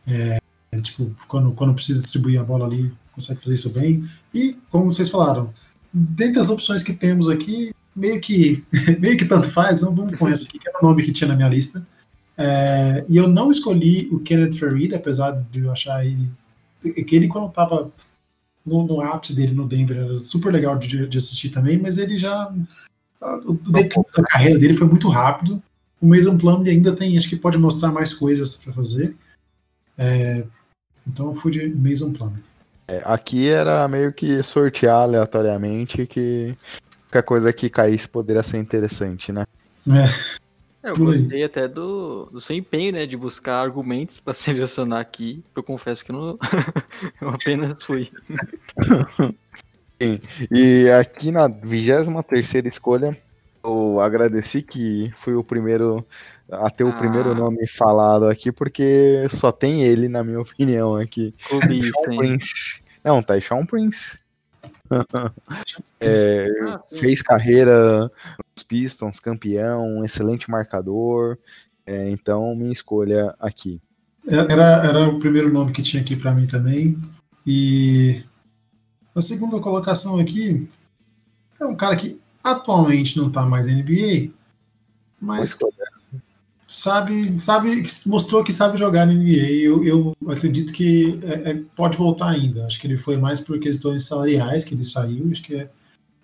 É, tipo, quando, quando precisa distribuir a bola ali, consegue fazer isso bem. E, como vocês falaram, dentre as opções que temos aqui, meio que, meio que tanto faz, não vamos com essa aqui, que era o nome que tinha na minha lista. É, e eu não escolhi o Kenneth Farid, apesar de eu achar ele. que ele, quando estava no, no, ápice dele no Denver, era super legal de, de assistir também, mas ele já o declínio da carreira dele foi muito rápido. O Mason Plumlee ainda tem, acho que pode mostrar mais coisas para fazer. É, então eu fui de Mason Plumlee. É, aqui era meio que sortear aleatoriamente que qualquer coisa que caísse poderia ser interessante, né? É. Eu gostei até do, do seu empenho, né? De buscar argumentos para selecionar aqui. Eu confesso que não, eu apenas fui. Sim. E aqui na 23 escolha, eu agradeci que fui o primeiro a ter ah. o primeiro nome falado aqui, porque só tem ele, na minha opinião, aqui. Clubista, Prince. Não, Taishawn Prince. é, ah, fez carreira nos Pistons, campeão, excelente marcador. É, então, minha escolha aqui. É, era, era o primeiro nome que tinha aqui para mim também. E a segunda colocação aqui é um cara que atualmente não está mais na NBA, mas sabe, sabe, mostrou que sabe jogar na NBA. Eu, eu acredito que é, é, pode voltar ainda. Acho que ele foi mais por questões salariais que ele saiu. Acho que é,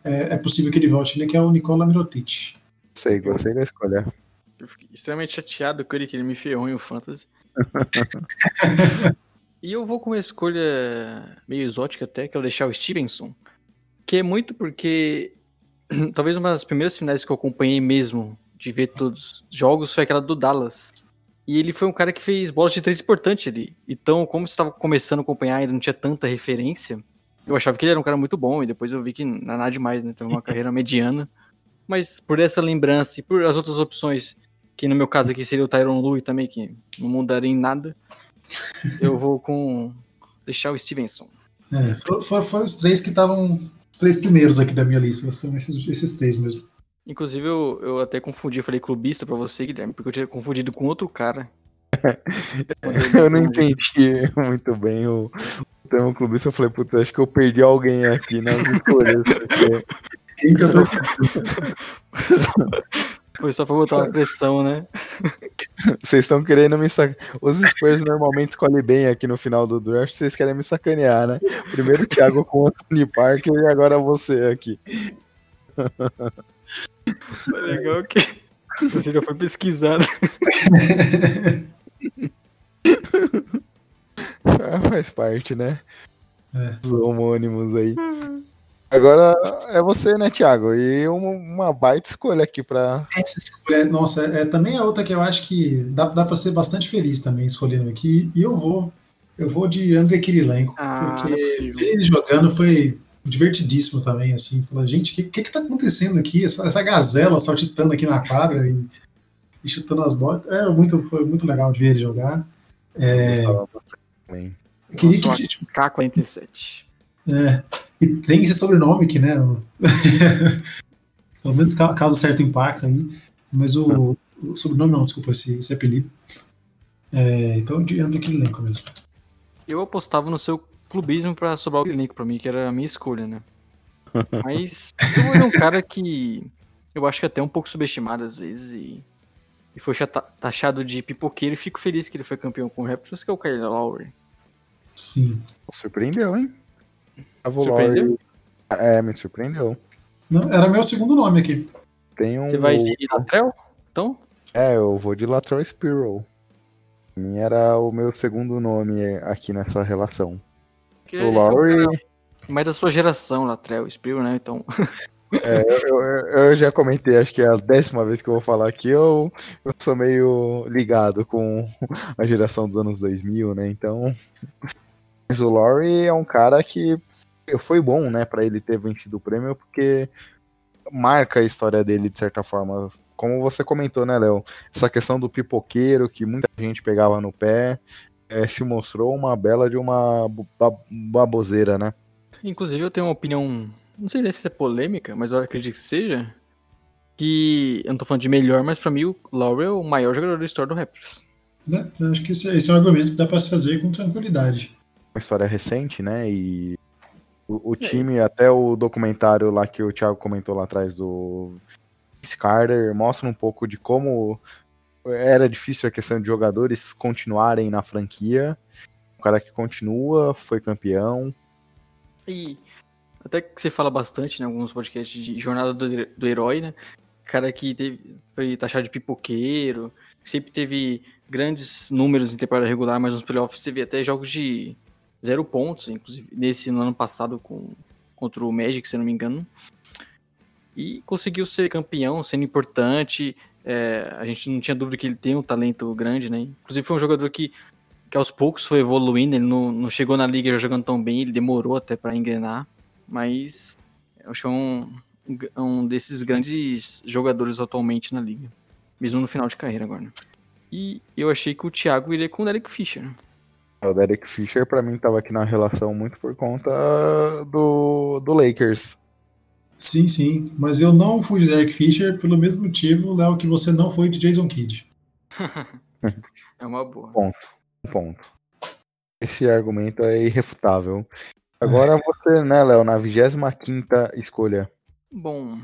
é, é possível que ele volte ainda, que é o Nicola Mirotic. Sei, gostei da escolha. Eu fiquei extremamente chateado com ele, que ele me ferrou em o Fantasy. e eu vou com uma escolha meio exótica até, que é o deixar o Stevenson. Que é muito porque talvez uma das primeiras finais que eu acompanhei mesmo de ver todos os jogos foi aquela do Dallas. E ele foi um cara que fez bolas de três importante ali. Então, como estava começando a acompanhar, ainda não tinha tanta referência, eu achava que ele era um cara muito bom, e depois eu vi que não é nada demais, né? Teve uma carreira mediana. Mas por essa lembrança e por as outras opções, que no meu caso aqui seria o Tyron Lue também, que não mudaria em nada, eu vou com deixar o Stevenson. É, foram, foram os três que estavam. Os três primeiros aqui da minha lista, são esses, esses três mesmo. Inclusive, eu, eu até confundi, falei clubista pra você, Guilherme, porque eu tinha confundido com outro cara. eu não entendi muito bem o, o termo clubista. Eu falei, puta, acho que eu perdi alguém aqui nas escolhas. Porque... Quem que eu tô Foi só pra botar uma pressão, né? Vocês estão querendo me sacanear. Os Spurs normalmente escolhem bem aqui no final do draft, vocês querem me sacanear, né? Primeiro o Thiago com o Anthony Parker e agora você aqui. Foi legal que você já foi pesquisado. ah, faz parte, né? É. Os homônimos aí. Agora é você, né, Thiago? E uma, baita escolha aqui para. Essa escolha, nossa, é, também é outra que eu acho que dá, dá para ser bastante feliz também escolhendo aqui. E eu vou, eu vou de André Kirilenko, ah, porque é ele jogando foi divertidíssimo também, assim. Fala, gente, o que, que, que tá acontecendo aqui? Essa, essa gazela saltitando aqui na quadra e, e, chutando as bolas. É, muito, foi muito legal de ver ele jogar. É, eu queria que. Tipo, K47. É, e tem esse sobrenome aqui, né? Pelo menos causa certo impacto aí. Mas o, o sobrenome não, desculpa, esse, esse apelido. É, então, de aquele elenco mesmo. Eu apostava no seu clubismo pra sobrar o elenco pra mim, que era a minha escolha, né? Mas eu vou um cara que eu acho que é até um pouco subestimado às vezes e, e foi taxado de pipoqueiro e fico feliz que ele foi campeão com o Raptors, que é o Kyle Lowry. Sim. Surpreendeu, hein? Surpreendeu? É, me surpreendeu. Não, era meu segundo nome aqui. Tem um... Você vai de Latrell, então? É, eu vou de Latrell Spiral. Mim era o meu segundo nome aqui nessa relação. Porque o Lowry. É mais da sua geração, Latrell, Spill, né? Então. É, eu, eu, eu, já comentei, acho que é a décima vez que eu vou falar aqui, eu, eu sou meio ligado com a geração dos anos 2000, né? Então. Mas o Laurie é um cara que foi bom, né, para ele ter vencido o prêmio, porque marca a história dele de certa forma. Como você comentou, né, Léo? Essa questão do pipoqueiro que muita gente pegava no pé é, se mostrou uma bela de uma baboseira, né? Inclusive eu tenho uma opinião, não sei se é polêmica, mas eu acredito que seja, que eu não tô falando de melhor, mas para mim o Laurel é o maior jogador da história do Raptors. É, acho que esse, esse, é um argumento que dá para se fazer com tranquilidade. Uma história recente, né? E o, o é. time, é. até o documentário lá que o Thiago comentou lá atrás do Carter, mostra um pouco de como era difícil a questão de jogadores continuarem na franquia. O cara que continua, foi campeão. E até que você fala bastante em né, alguns podcasts de jornada do, do herói, né? Cara que teve, foi taxado de pipoqueiro, sempre teve grandes números em temporada regular, mas nos playoffs teve até jogos de zero pontos, inclusive nesse no ano passado com, contra o Magic, se não me engano. E conseguiu ser campeão, sendo importante. É, a gente não tinha dúvida que ele tem um talento grande, né? Inclusive foi um jogador que, que aos poucos foi evoluindo, ele não, não chegou na liga jogando tão bem, ele demorou até para engrenar, mas acho que é um, um desses grandes jogadores atualmente na liga, mesmo no final de carreira agora. Né? E eu achei que o Thiago iria com o Derek Fisher. O Derek Fisher, para mim, tava aqui na relação muito por conta do, do Lakers. Sim, sim. Mas eu não fui de Derek Fisher pelo mesmo motivo, Léo, que você não foi de Jason Kidd. é uma boa. Ponto. Ponto. Esse argumento é irrefutável. Agora é. você, né, Léo, na 25 escolha. Bom,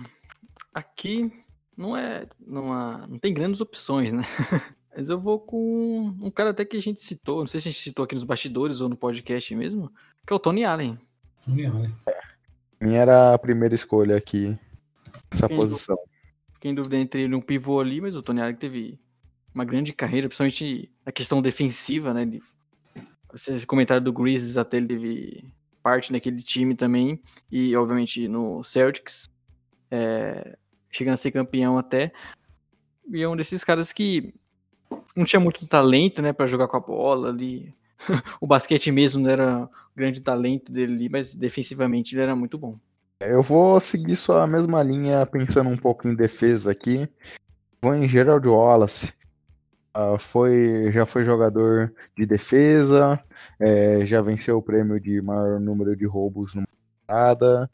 aqui não é. Não, há, não tem grandes opções, né? Mas eu vou com um cara até que a gente citou, não sei se a gente citou aqui nos bastidores ou no podcast mesmo, que é o Tony Allen. Tony Allen. Minha era a primeira escolha aqui, essa Fiquei posição. Fiquei em dúvida entre ele e um pivô ali, mas o Tony Allen teve uma grande carreira, principalmente na questão defensiva, né? De, esse comentário do Grizzlies até ele teve parte naquele time também, e obviamente no Celtics, é, chegando a ser campeão até. E é um desses caras que não tinha muito talento, né, para jogar com a bola ali. o basquete mesmo não era o grande talento dele ali, mas defensivamente ele era muito bom. Eu vou seguir só a mesma linha, pensando um pouco em defesa aqui. Vou em Gerald Wallace. Uh, foi, já foi jogador de defesa, é, já venceu o prêmio de maior número de roubos numa temporada.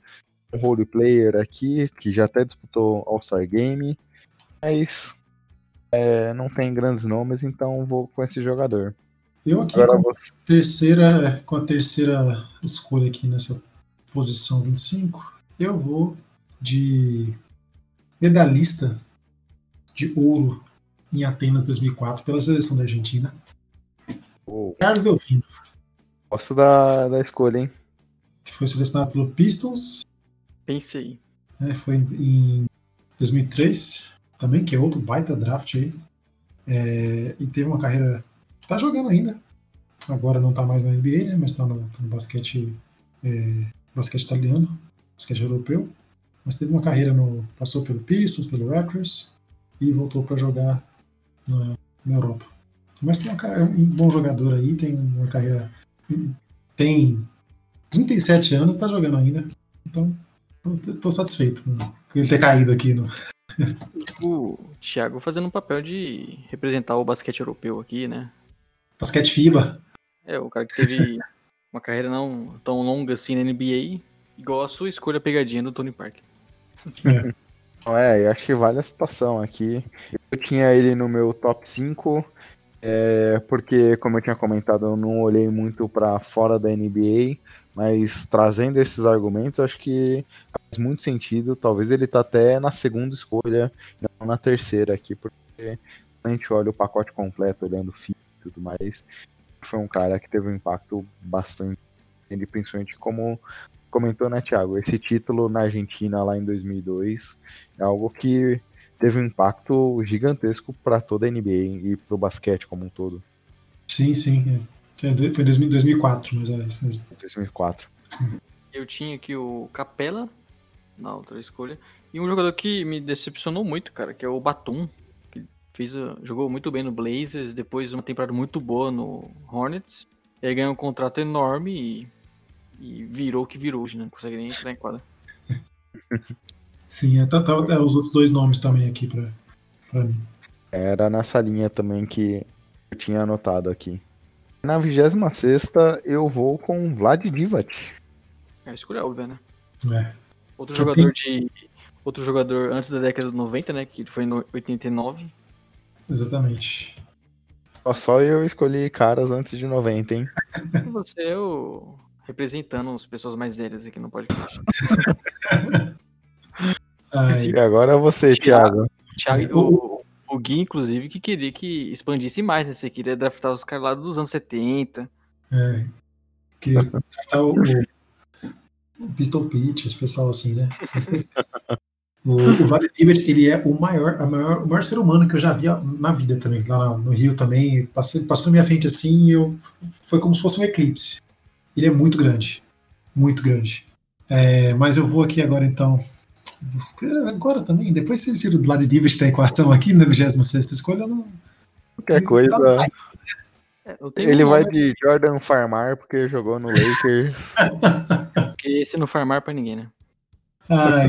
Um role player aqui, que já até disputou All-Star Game. Mas é, não tem grandes nomes, então vou com esse jogador. Eu aqui com, vou... terceira, com a terceira escolha aqui nessa posição 25, eu vou de medalhista de ouro em Atenas 2004 pela seleção da Argentina. Oh. Carlos Delfino. Gosto da, da escolha, hein? Que foi selecionado pelo Pistons. Pensei. É, foi em 2003 também, que é outro baita draft aí. É, e teve uma carreira. Tá jogando ainda. Agora não tá mais na NBA, né? Mas tá no, no basquete, é, basquete italiano, basquete europeu. Mas teve uma carreira no. Passou pelo Pistons, pelo Raptors e voltou para jogar na, na, Europa. Mas tem uma, é um bom jogador aí, tem uma carreira. Tem 37 anos, tá jogando ainda. Então, tô, tô satisfeito com ele ter caído aqui no, o Thiago fazendo um papel de representar o basquete europeu aqui, né? Basquete FIBA. É, o cara que teve uma carreira não tão longa assim na NBA, igual a sua escolha pegadinha do Tony Parker. É. É, eu acho que vale a situação aqui. Eu tinha ele no meu top 5, é, porque, como eu tinha comentado, eu não olhei muito para fora da NBA, mas trazendo esses argumentos, acho que faz muito sentido. Talvez ele tá até na segunda escolha, não na terceira aqui, porque a gente olha o pacote completo, olhando o fim e tudo mais, foi um cara que teve um impacto bastante, principalmente como comentou, né, Thiago? Esse título na Argentina lá em 2002 é algo que teve um impacto gigantesco para toda a NBA e para o basquete como um todo. Sim, sim. Foi 2004, mas é isso mesmo. 2004. Eu tinha aqui o Capela na outra escolha. E um jogador que me decepcionou muito, cara, que é o Batum. Que fez, jogou muito bem no Blazers, depois uma temporada muito boa no Hornets. E aí ganhou um contrato enorme e, e virou o que virou hoje, né? Não consegue nem entrar em quadra. Sim, é, tá, tá, é, os outros dois nomes também aqui pra, pra mim. Era nessa linha também que eu tinha anotado aqui. Na 26 eu vou com Vlad Divac. É a escolha óbvia, né? É. Outro jogador de. Outro jogador antes da década de 90, né? Que foi em 89. Exatamente. Só eu escolhi caras antes de 90, hein? Você é o. representando as pessoas mais velhas aqui no podcast. e agora você, Thiago. Thiago, o, o Gui, inclusive, que queria que expandisse mais, né? Você queria draftar os caras lá dos anos 70. É. Queria draftar o, o Pistol Pitch, esse pessoal assim, né? o, o Vale Libert, ele é o maior, a maior, o maior ser humano que eu já vi na vida também, lá no Rio também. Passei, passou na minha frente assim e eu, foi como se fosse um eclipse. ele é muito grande. Muito grande. É, mas eu vou aqui agora então. Agora também, depois você tira do lado de David da equação aqui na 26 escolha, não. Qualquer coisa. É, ele um vai de Jordan Farmar porque jogou no Lakers. porque esse não farmar pra ninguém, né? Ah,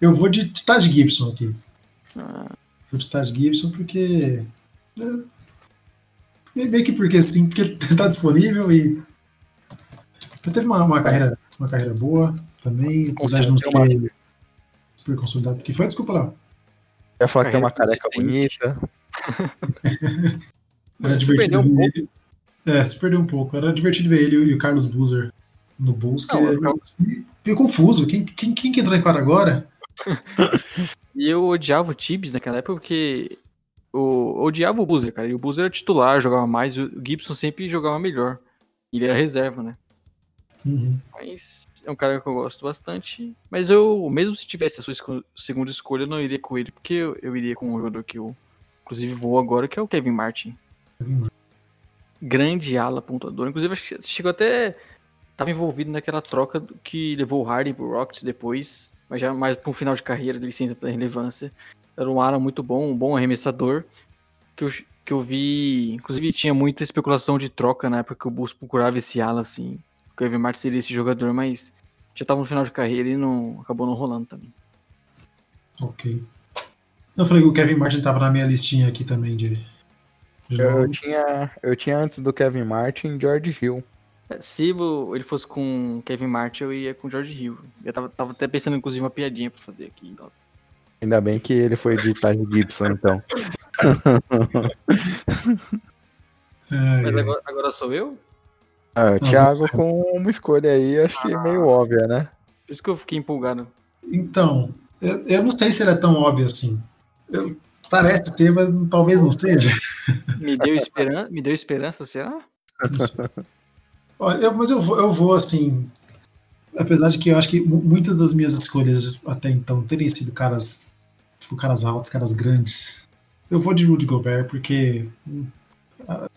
eu vou de Taj Gibson aqui. Ah. Vou de Taj Gibson porque. Né, meio que porque sim, porque ele tá disponível e. Ele teve uma, uma, carreira, uma carreira boa também, apesar de não ser super consolidado. que foi? Desculpa lá. Ia falar que tem uma careca bonita. Era divertido ver um ele. É, se perdeu um pouco. Era divertido ver ele e o Carlos Boozer no Bulls, que não, é meio confuso. Quem, quem, quem que entrou em quadra agora? e eu odiava o Tibbs naquela época porque o, odiava o Boozer, cara. E o Boozer era titular, jogava mais, e o Gibson sempre jogava melhor. Ele era reserva, né? Uhum. Mas é um cara que eu gosto bastante. Mas eu, mesmo se tivesse a sua esco segunda escolha, eu não iria com ele, porque eu, eu iria com um jogador que eu, inclusive, vou agora, que é o Kevin Martin. Grande ala pontuador. Inclusive, acho que chegou até. Tava envolvido naquela troca que levou o Harden pro Rockets depois, mas já mais para um final de carreira ele sem tanta relevância. Era um ala muito bom, um bom arremessador. Que eu, que eu vi. Inclusive, tinha muita especulação de troca na época que o Bulls procurava esse ala, assim. O Kevin Martin seria esse jogador, mas já tava no final de carreira e não acabou não rolando também. Ok. Eu falei que o Kevin Martin tava na minha listinha aqui também de, eu tinha, eu tinha antes do Kevin Martin George Hill. É, se ele fosse com Kevin Martin, eu ia com George Hill. Eu tava, tava até pensando, inclusive, uma piadinha pra fazer aqui. Ainda bem que ele foi de Taj Gibson, então. Mas agora, agora, sou eu? Ah, o Thiago com uma escolha aí, acho que ah, meio óbvia, né? Por isso que eu fiquei empolgado. Então, eu, eu não sei se ele é tão óbvio assim. Eu, Parece ser, mas talvez não seja. Me deu, esperan me deu esperança, será? Olha, eu, mas eu vou, eu vou assim. Apesar de que eu acho que muitas das minhas escolhas até então terem sido caras, tipo, caras altos, caras grandes. Eu vou de Rudy Gobert porque a,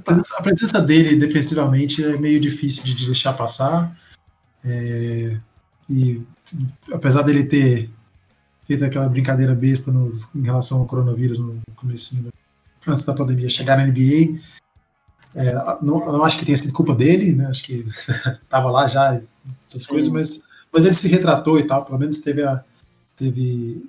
presença, a, presença, dele defensivamente é meio difícil de deixar passar. É, e apesar dele ter feito aquela brincadeira besta no, em relação ao coronavírus no começo, antes da pandemia chegar na NBA. É, não, não, acho que tenha sido culpa dele, né? Acho que estava lá já essas coisas, mas, mas ele se retratou e tal, pelo menos teve a teve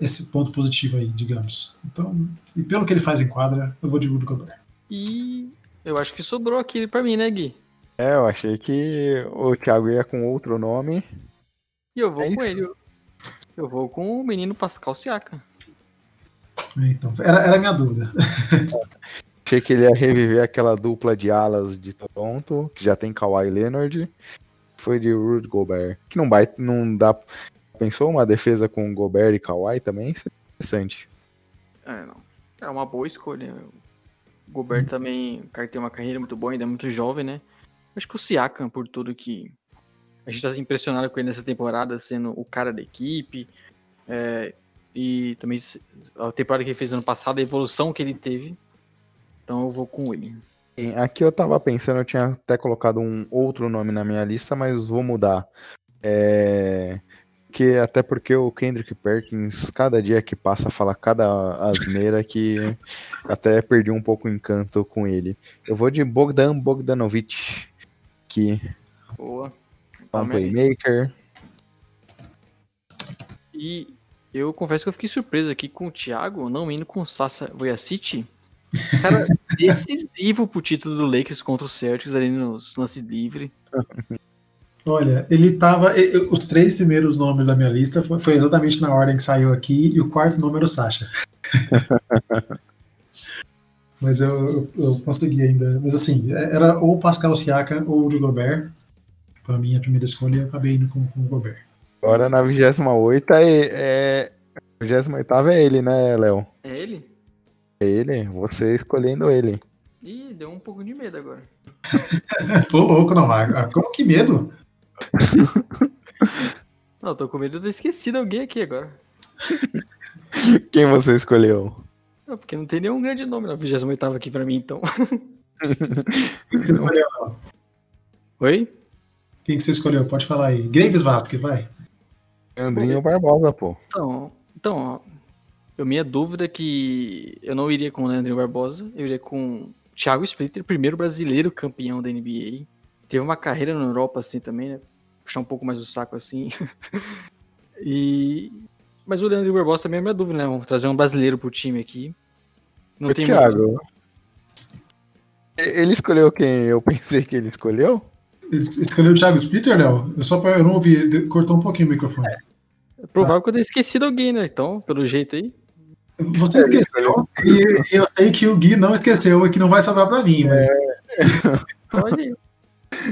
esse ponto positivo aí, digamos. Então, e pelo que ele faz em quadra, eu vou de Rudy Gobert. E eu acho que sobrou aqui para mim, né, Gui? É, eu achei que o Thiago ia com outro nome. E eu vou é com isso. ele. Eu vou com o menino Pascal Siaka. Então, era, era a minha dúvida. Achei que ele ia reviver aquela dupla de alas de Toronto, que já tem Kawhi Leonard. Foi de Rudy Gobert. Que não vai, não dá. Pensou uma defesa com Gobert e Kawhi também? Isso é interessante. É, não. É uma boa escolha. O Gobert também, o cara tem uma carreira muito boa, ainda é muito jovem, né? Acho que o Siakam, por tudo que a gente tá impressionado com ele nessa temporada, sendo o cara da equipe. É, e também a temporada que ele fez ano passado, a evolução que ele teve. Então eu vou com ele. Aqui eu tava pensando, eu tinha até colocado um outro nome na minha lista, mas vou mudar. É... Que, até porque o Kendrick Perkins, cada dia que passa, fala cada asneira que até perdi um pouco o encanto com ele. Eu vou de Bogdan Bogdanovic, que Boa um playmaker. E eu confesso que eu fiquei surpreso aqui com o Thiago não indo com o Sasa Voyacity. Cara, decisivo pro título do Lakers contra o Celtics ali nos lances livres. Olha, ele tava. Os três primeiros nomes da minha lista foi exatamente na ordem que saiu aqui, e o quarto nome era o Sasha. Mas eu, eu, eu, consegui ainda. Mas assim, era ou Pascal Siakam ou o Gobert para mim, a primeira escolha, eu acabei indo com, com o Gobert. Agora na 28 é, é. 28 é ele, né, Léo? É ele? É ele, você escolhendo ele. Ih, deu um pouco de medo agora. tô louco, não. Como que medo? não, tô com medo de ter esquecido alguém aqui agora. Quem você escolheu? Não, porque não tem nenhum grande nome na 28 aqui pra mim, então. Quem que você escolheu? Oi? Quem que você escolheu? Pode falar aí. Graves Vasquez, vai. Leandrinho Barbosa, pô. Então, então ó, eu minha dúvida é que eu não iria com o Leandrinho Barbosa, eu iria com Thiago Splitter, primeiro brasileiro campeão da NBA. Teve uma carreira na Europa assim também, né? Puxar um pouco mais o saco assim. e mas o Leandro Barbosa também é minha dúvida, né? Vamos trazer um brasileiro pro time aqui. Não o tem Thiago. Muito... Ele escolheu quem eu pensei que ele escolheu? Ele escolheu o Thiago Splitter, Léo? Eu só eu não ouvi, cortou um pouquinho o microfone. É, é provável tá. que eu tenha esquecido alguém, né? Então, pelo jeito aí. Você esqueceu, e eu sei que o Gui não esqueceu e que não vai sobrar pra mim, mas. É. Olha aí.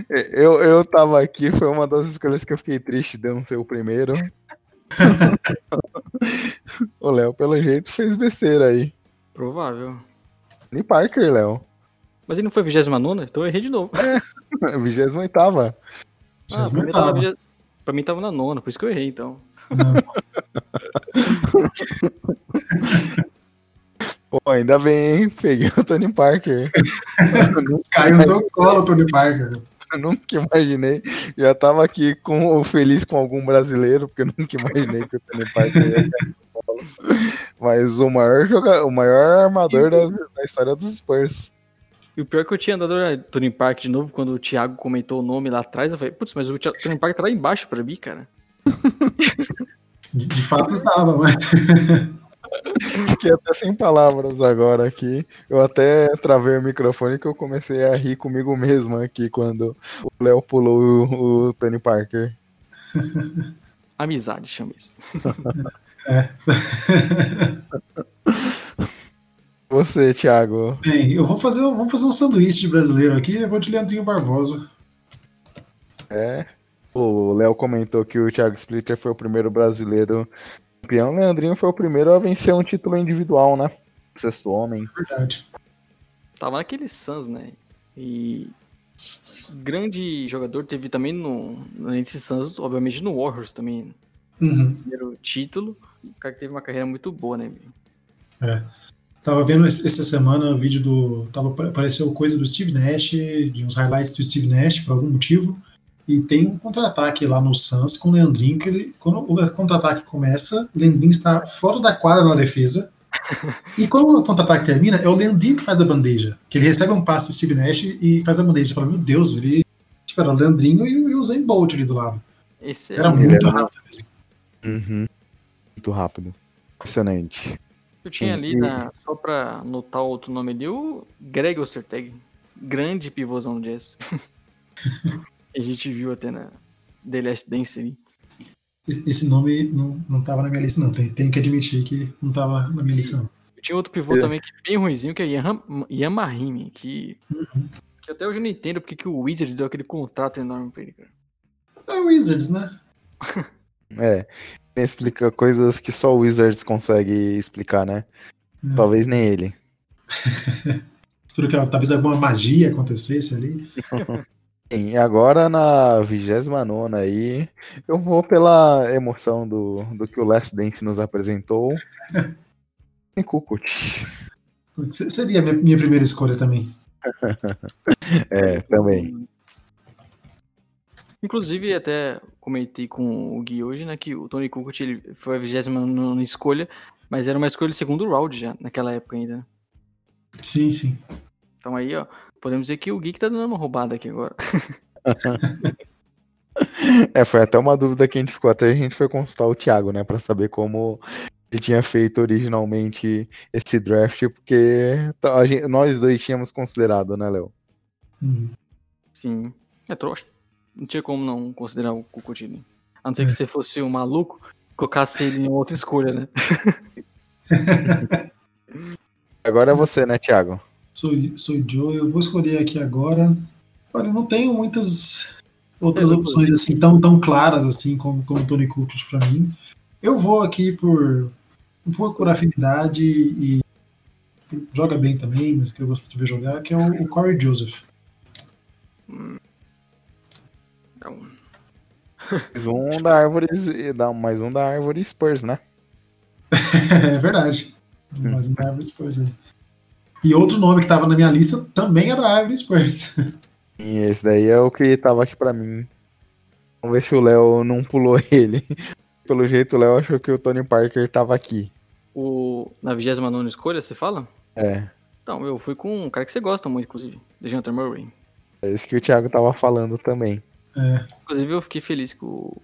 Eu, eu tava aqui, foi uma das escolhas que eu fiquei triste de não ser o primeiro. o Léo, pelo jeito, fez besteira aí. Provável. Tony Parker, Léo. Mas ele não foi 29? Então eu errei de novo. É, 28. Ah, pra, mim tava, pra mim tava na nona, por isso que eu errei, então. Pô, ainda bem, hein? Peguei o Tony Parker. Caiu no seu colo, Tony Parker. Eu nunca imaginei. Já tava aqui com, feliz com algum brasileiro, porque eu nunca imaginei que o Tony Parker ia Mas o maior, jogador, o maior armador da, da história dos Spurs. E o pior é que eu tinha andado no Tony Park de novo, quando o Thiago comentou o nome lá atrás, eu falei, putz, mas o Tony Park tá lá embaixo pra mim, cara. De, de fato estava, mas. Fiquei até sem palavras agora aqui. Eu até travei o microfone que eu comecei a rir comigo mesmo aqui quando o Léo pulou o, o Tony Parker. Amizade, chama isso. é. Você, Thiago. Bem, eu vou fazer, vamos fazer um sanduíche de brasileiro aqui e vou de Leandrinho Barbosa. É. O Léo comentou que o Thiago Splitter foi o primeiro brasileiro campeão. O Leandrinho foi o primeiro a vencer um título individual, né? Sexto homem. Verdade. Tava naquele Suns, né? E grande jogador teve também no nesse Suns, obviamente no Warriors também. Uhum. Primeiro título. O cara teve uma carreira muito boa, né? É. Tava vendo essa semana o vídeo do. Tava, apareceu coisa do Steve Nash, de uns highlights do Steve Nash, por algum motivo. E tem um contra-ataque lá no Suns com o Leandrinho, que ele, quando o contra-ataque começa, o Leandrinho está fora da quadra na defesa. E quando o contra-ataque termina, é o Leandrinho que faz a bandeja. Que ele recebe um passe do Steve Nash e faz a bandeja. Fala, meu Deus, ele. Tipo, era o Leandrinho e, o Zayn Bolt ali do lado. Esse era é muito rápido mesmo. Uhum. Muito rápido. Impressionante. Eu tinha ali, na, só pra anotar outro nome ali, o Greg Ostertag. Grande pivôzão do Jazz. a gente viu até na The Last Dance ali. Esse nome não, não tava na minha lista, não. Tenho, tenho que admitir que não tava na minha lista, não. Eu tinha outro pivô é. também que é bem ruimzinho, que é Yamahime, que, uhum. que até hoje eu não entendo porque que o Wizards deu aquele contrato enorme pra ele, cara. É o Wizards, né? é explica coisas que só o Wizards consegue explicar, né? Hum. Talvez nem ele. Tudo que talvez alguma magia acontecesse ali. Sim, e agora na 29 aí, eu vou pela emoção do, do que o Last Dance nos apresentou. em Kukut. Seria a minha, minha primeira escolha também. é, também. Inclusive, até comentei com o Gui hoje, né, que o Tony Kukoc ele foi a 29 escolha, mas era uma escolha de segundo round já, naquela época ainda. Né? Sim, sim. Então aí, ó, podemos dizer que o Gui que tá dando uma roubada aqui agora. é, foi até uma dúvida que a gente ficou, até a gente foi consultar o Thiago, né, para saber como ele tinha feito originalmente esse draft, porque gente, nós dois tínhamos considerado, né, Léo? Uhum. Sim. É trouxa. Não tinha como não considerar o Cucutini. A não ser que é. você fosse um maluco, colocasse ele em outra escolha, né? agora é você, né, Thiago? Sou, sou Joe, eu vou escolher aqui agora. Olha, eu não tenho muitas outras é, opções assim tão, tão claras assim como, como o Tony Kukoc para mim. Eu vou aqui por um pouco por afinidade e joga bem também, mas que eu gosto de ver jogar, que é o, o Corey Joseph. Hum. Mais um da árvore, mais um da árvore Spurs, né? é verdade. Mais um da árvore Spurs aí. E outro nome que tava na minha lista também era Ivory Spurs. E esse daí é o que tava aqui pra mim. Vamos ver se o Léo não pulou ele. Pelo jeito, o Léo achou que o Tony Parker tava aqui. O... Na 29 escolha, você fala? É. Então, eu fui com um cara que você gosta muito, inclusive, DeJounte Murray. É isso que o Thiago tava falando também. É. Inclusive, eu fiquei feliz que o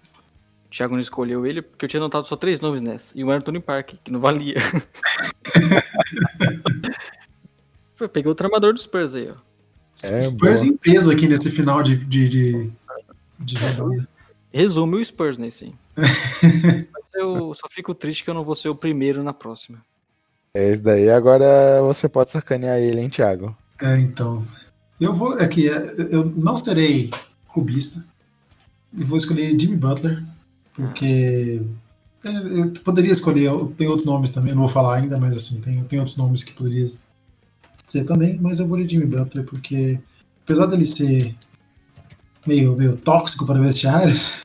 Thiago não escolheu ele, porque eu tinha anotado só três nomes nessa. E o Anthony Park, que não valia. Peguei o tramador do Spurs aí, ó. É, Spurs boa. em peso aqui nesse final de, de, de, de Resume o Spurs nesse. Mas eu só fico triste que eu não vou ser o primeiro na próxima. É isso daí. Agora você pode sacanear ele, hein, Thiago? É, então. Eu vou aqui, eu não serei cubista. E vou escolher Jimmy Butler, porque é, eu poderia escolher, tem outros nomes também, não vou falar ainda, mas assim, tem, tem outros nomes que poderia ser também, mas eu vou de Jimmy Butler, porque apesar dele ser meio, meio tóxico para vestiários,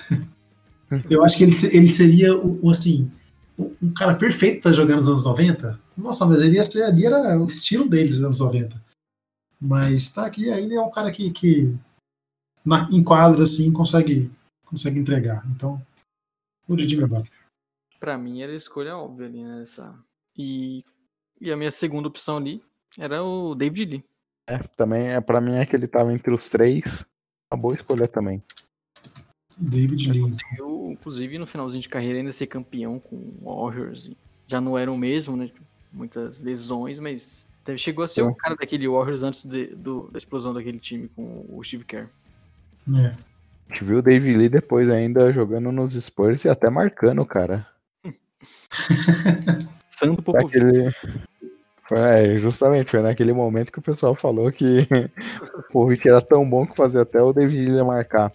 eu acho que ele, ele seria o, assim, um cara perfeito para jogar nos anos 90. Nossa, mas ele ia ser ali, era o estilo dele nos anos 90. Mas tá aqui ainda é um cara que, que na, em quadro assim consegue, consegue entregar. Então, o Jimmy Butler. Pra mim era a escolha óbvia ali, né? E, e a minha segunda opção ali era o David Lee. É, também é, pra mim é que ele tava entre os três. Uma boa escolha também. David Lee. Conseguiu, inclusive, no finalzinho de carreira ainda ser campeão com o Warriors. Já não era o mesmo, né? Muitas lesões, mas chegou a ser é. o cara daquele Warriors antes de, do, da explosão daquele time com o Steve Kerr. É. A gente viu o David Lee depois ainda jogando nos Spurs e até marcando, cara. Santo Popovic. Aquele... É, justamente, foi naquele momento que o pessoal falou que o Popovic era tão bom que fazia até o David Lee marcar.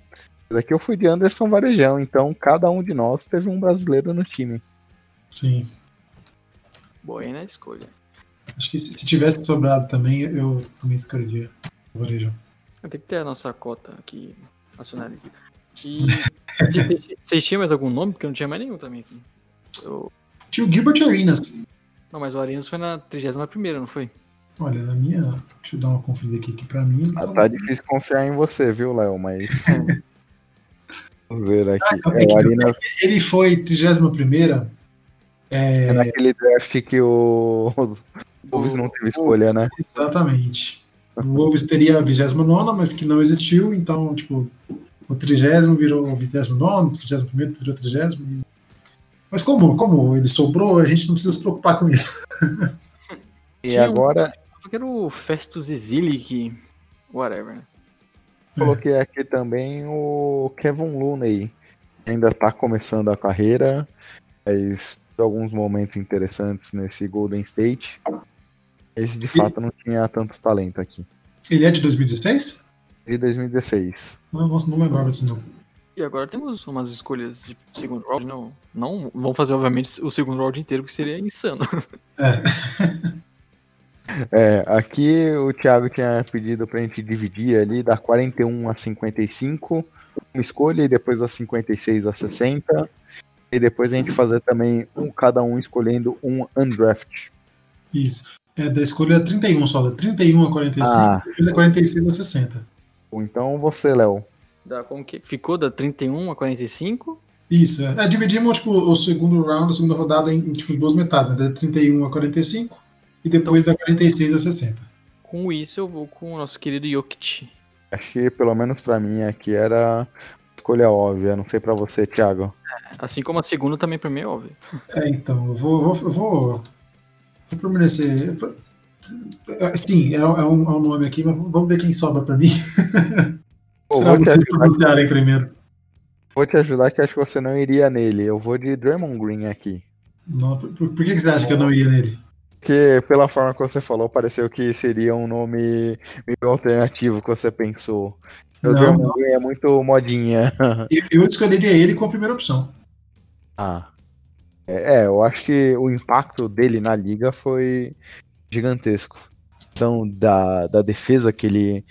Mas aqui eu fui de Anderson Varejão, então cada um de nós teve um brasileiro no time. Sim. Boa aí na escolha. Acho que se, se tivesse sobrado também, eu também escolheria o Varejão. Tem que ter a nossa cota aqui nacionalista. E vocês tinham mais algum nome? Porque eu não tinha mais nenhum também. Eu... Tinha o Gilbert Arenas. Não, mas o Arenas foi na 31 não foi? Olha, na minha. Deixa eu dar uma conferida aqui, que pra mim. Ah, tá difícil confiar em você, viu, Léo? Mas. Vamos ver aqui. Ah, é, o Arenas... Ele foi 31 é... é naquele draft que o Wolves não teve escolha, né? Exatamente. O Wolves teria a 29, mas que não existiu, então, tipo, o 30 virou o 29, o 31 virou o 30. Mas como, como ele sobrou, a gente não precisa se preocupar com isso. e agora. Eu quero o Festus Exilic, whatever, né? Coloquei aqui também o Kevin Looney, que ainda está começando a carreira, mas alguns momentos interessantes nesse Golden State. Esse de fato não tinha tanto talento aqui. Ele é de 2016? De 2016. Não, nossa, não lembrava disso não. E agora temos umas escolhas de segundo round. Não, não vão fazer, obviamente, o segundo round inteiro, que seria insano. É. É, aqui o Thiago tinha pedido pra gente dividir ali da 41 a 55, uma escolha, e depois da 56 a 60, e depois a gente fazer também um, cada um escolhendo um undraft. Isso. É da escolha 31 só, da 31 a 45, ah. depois da 46 a 60. Então você, Léo. Da, como que ficou da 31 a 45? Isso, é. é dividimos tipo, o segundo round, a segunda rodada em, tipo, duas metades, né? Da 31 a 45 e depois então, da 46 a 60. Com isso eu vou com o nosso querido Jokic. Acho que pelo menos para mim aqui era escolha óbvia, não sei para você, Thiago. É, assim como a segunda também para mim é óbvia. É, então, eu vou, vou, eu vou, vou permanecer. Sim, é, é, um, é um nome aqui, mas vamos ver quem sobra para mim. Vou vocês pronunciarem primeiro. Vou te ajudar que acho que você não iria nele. Eu vou de Draymond Green aqui. Não, por, por, que, que você acha que eu não iria nele? Porque pela forma que você falou, pareceu que seria um nome meio alternativo que você pensou. O Draymond Green é muito modinha. Eu, eu escolheria ele com a primeira opção. Ah. É, é, eu acho que o impacto dele na liga foi gigantesco. Então, da, da defesa que ele,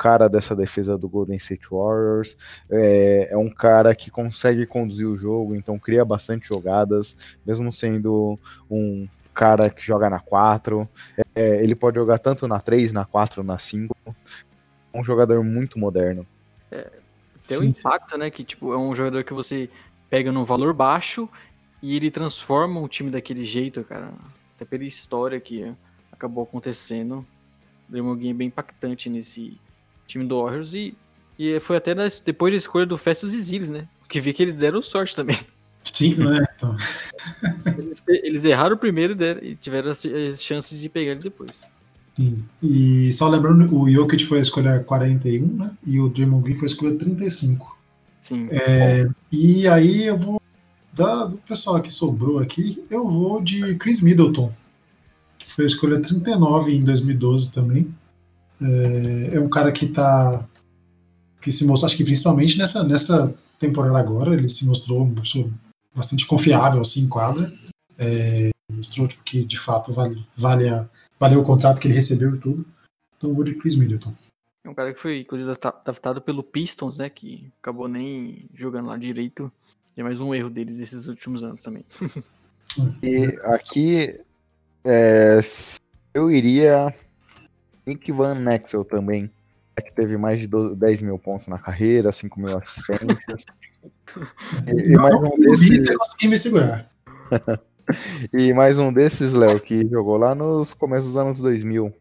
cara dessa defesa do Golden State Warriors. É, é, um cara que consegue conduzir o jogo, então cria bastante jogadas, mesmo sendo um cara que joga na 4. É, ele pode jogar tanto na 3, na 4, na 5. É um jogador muito moderno. É, tem o um impacto, né? Que tipo, é um jogador que você pega num valor baixo e ele transforma o time daquele jeito, cara. Até pela história que acabou acontecendo. Draymond Green é bem impactante nesse time do Warriors e, e foi até das, depois da escolha do Festus Ziles, né? Que vi que eles deram sorte também. Sim, né? Então. Eles, eles, erraram primeiro e tiveram as chances de pegar ele depois. Sim. E só lembrando, o Jokic foi a escolha 41, né? E o Draymond Green foi a escolha 35. Sim. É, e aí eu vou. Da, do pessoal que sobrou aqui, eu vou de Chris Middleton, que foi a escolha 39 em 2012 também. É, é um cara que tá. que se mostrou, acho que principalmente nessa, nessa temporada agora, ele se mostrou bastante confiável assim em quadra. É, mostrou tipo, que de fato vale, vale a, valeu o contrato que ele recebeu e tudo. Então vou de Chris Middleton. É um cara que foi inclusive adaptado pelo Pistons, né? Que acabou nem jogando lá direito. E é mais um erro deles nesses últimos anos também. e aqui é, eu iria Nick Van Nexel também. Que teve mais de 10 mil pontos na carreira, 5 mil assistências. e, e mais um desses... você conseguir me segurar. e mais um desses, Léo, que jogou lá nos começos dos anos 2000.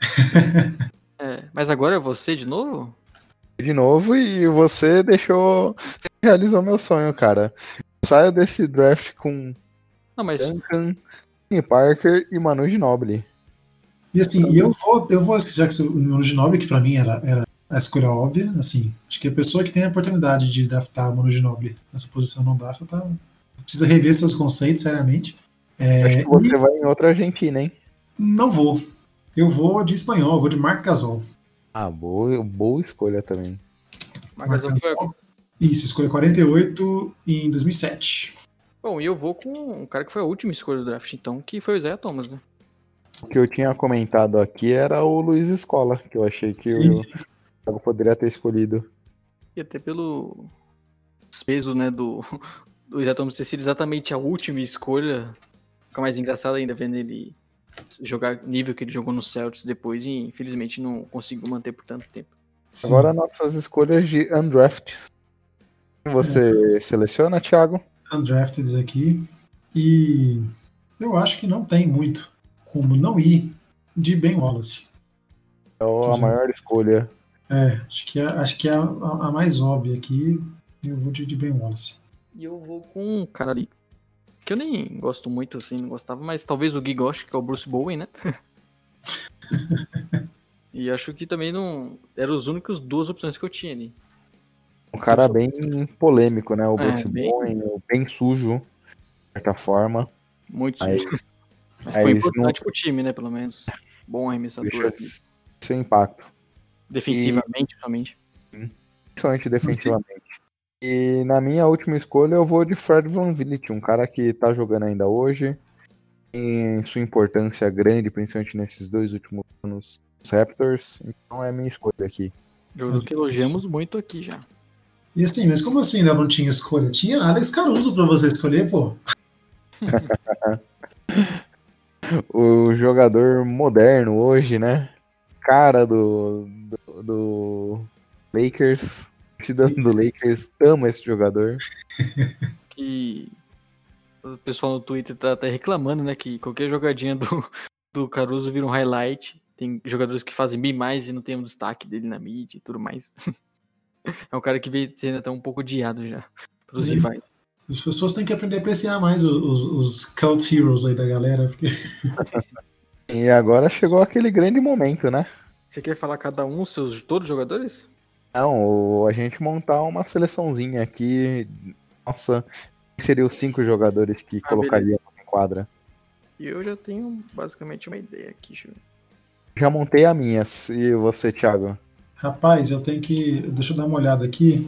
É, mas agora é você de novo? De novo, e você deixou. Você realizou meu sonho, cara. Saio desse draft com Não, mas... Duncan, Parker e Manu Ginobili. E assim, eu vou, eu vou, já que o Manu Ginobili, que pra mim era, era a escolha óbvia, assim, acho que a pessoa que tem a oportunidade de draftar Ginobili nessa posição não drafta, tá, precisa rever seus conceitos seriamente. É, acho que você e... vai em outra Argentina, hein? Não vou. Eu vou de espanhol, vou de Marc Gasol. Ah, boa, boa escolha também. Marc Gasol foi... Isso, escolha 48 em 2007. Bom, e eu vou com um cara que foi a última escolha do draft, então, que foi o Zé Thomas, né? O que eu tinha comentado aqui era o Luiz Escola, que eu achei que sim, eu, eu poderia ter escolhido. E até pelo peso, né, do, do Thomas ter sido exatamente a última escolha, fica mais engraçado ainda vendo ele jogar nível que ele jogou no Celtics depois e infelizmente não conseguiu manter por tanto tempo. Sim. Agora nossas escolhas de undrafts. Você é. seleciona, Thiago? Undrafted aqui. E eu acho que não tem muito como não ir de Ben Wallace. É a maior escolha. É, acho que é, acho que é a, a, mais óbvia aqui. Eu vou de, de Ben Wallace. E eu vou com um cara ali que eu nem gosto muito, assim, não gostava, mas talvez o Gui goste, que é o Bruce Bowen, né? e acho que também não. Eram os únicos duas opções que eu tinha ali. Um cara bem polêmico, né? O é, Bruce bem... Bowen, bem sujo, de certa forma. Muito sujo. Aí, mas foi importante não... pro time, né? Pelo menos. Bom arremessador. Deixa seu impacto. Defensivamente, e... Principalmente defensivamente. E na minha última escolha eu vou de Fred Van Vliet, um cara que tá jogando ainda hoje, em sua importância grande, principalmente nesses dois últimos anos dos Raptors, então é a minha escolha aqui. Jogo que elogiamos muito aqui já. E assim, mas como assim ainda não tinha escolha? Tinha Alex Caruso pra você escolher, pô. o jogador moderno hoje, né? Cara do, do, do Lakers torcida do Lakers ama esse jogador. Que o pessoal no Twitter tá até reclamando, né? Que qualquer jogadinha do, do Caruso vira um highlight. Tem jogadores que fazem bem mais e não tem um destaque dele na mídia e tudo mais. É um cara que veio sendo até um pouco odiado já pelos rivais. As pessoas têm que aprender a apreciar mais os, os cult heroes aí da galera. Porque... e agora chegou aquele grande momento, né? Você quer falar cada um, seus todos os jogadores? Não, a gente montar uma seleçãozinha aqui. Nossa, seria os cinco jogadores que ah, colocaríamos em quadra. E eu já tenho basicamente uma ideia aqui, Ju. Já montei a minha. E você, Thiago? Rapaz, eu tenho que. Deixa eu dar uma olhada aqui.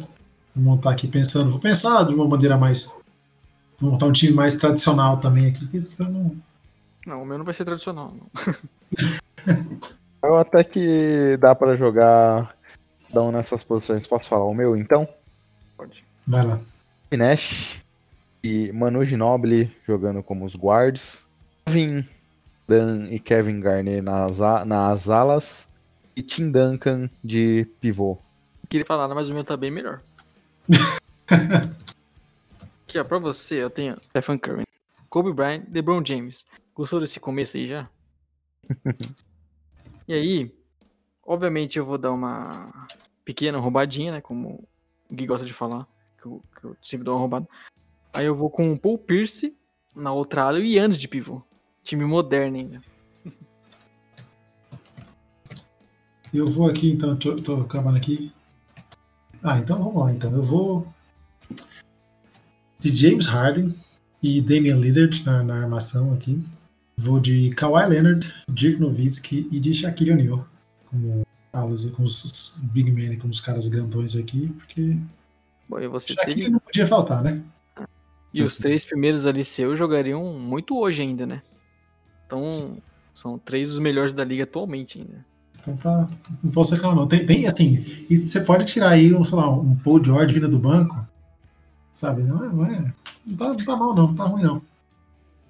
Vou montar aqui pensando. Vou pensar de uma maneira mais. Vou montar um time mais tradicional também aqui. Que isso não... não, o meu não vai ser tradicional. eu até que dá para jogar cada um nessas posições. Posso falar o meu, então? Pode. Vai lá. Nash e Manu Ginobili jogando como os guards. Vim Dan e Kevin Garnett nas, nas alas e Tim Duncan de pivô. Queria falar, mas o meu tá bem melhor. Aqui, ó, pra você, eu tenho Stephen Curry, Kobe Bryant, LeBron James. Gostou desse começo aí já? e aí, obviamente eu vou dar uma pequena roubadinha, né? Como o Gui gosta de falar, que eu, que eu sempre dou uma roubada. Aí eu vou com o Paul Pierce na outra ala e Yannis de pivô. Time moderno ainda. Eu vou aqui, então, tô, tô acabando aqui. Ah, então vamos lá, então. Eu vou de James Harden e Damian Lillard na, na armação aqui. Vou de Kawhi Leonard, Dirk Nowitzki e de Shaquille O'Neal como alas, com os big men, como os caras grandões aqui, porque Bom, você Shaquille teve... não podia faltar, né? E os três primeiros ali seus jogariam muito hoje ainda, né? Então, são três dos melhores da liga atualmente ainda. Então tá, não posso reclamar não. Tem, tem assim, e você pode tirar aí, um, sei lá, um Paul George vindo do banco, sabe? Não é, não é, não tá, não tá mal não, não tá ruim não.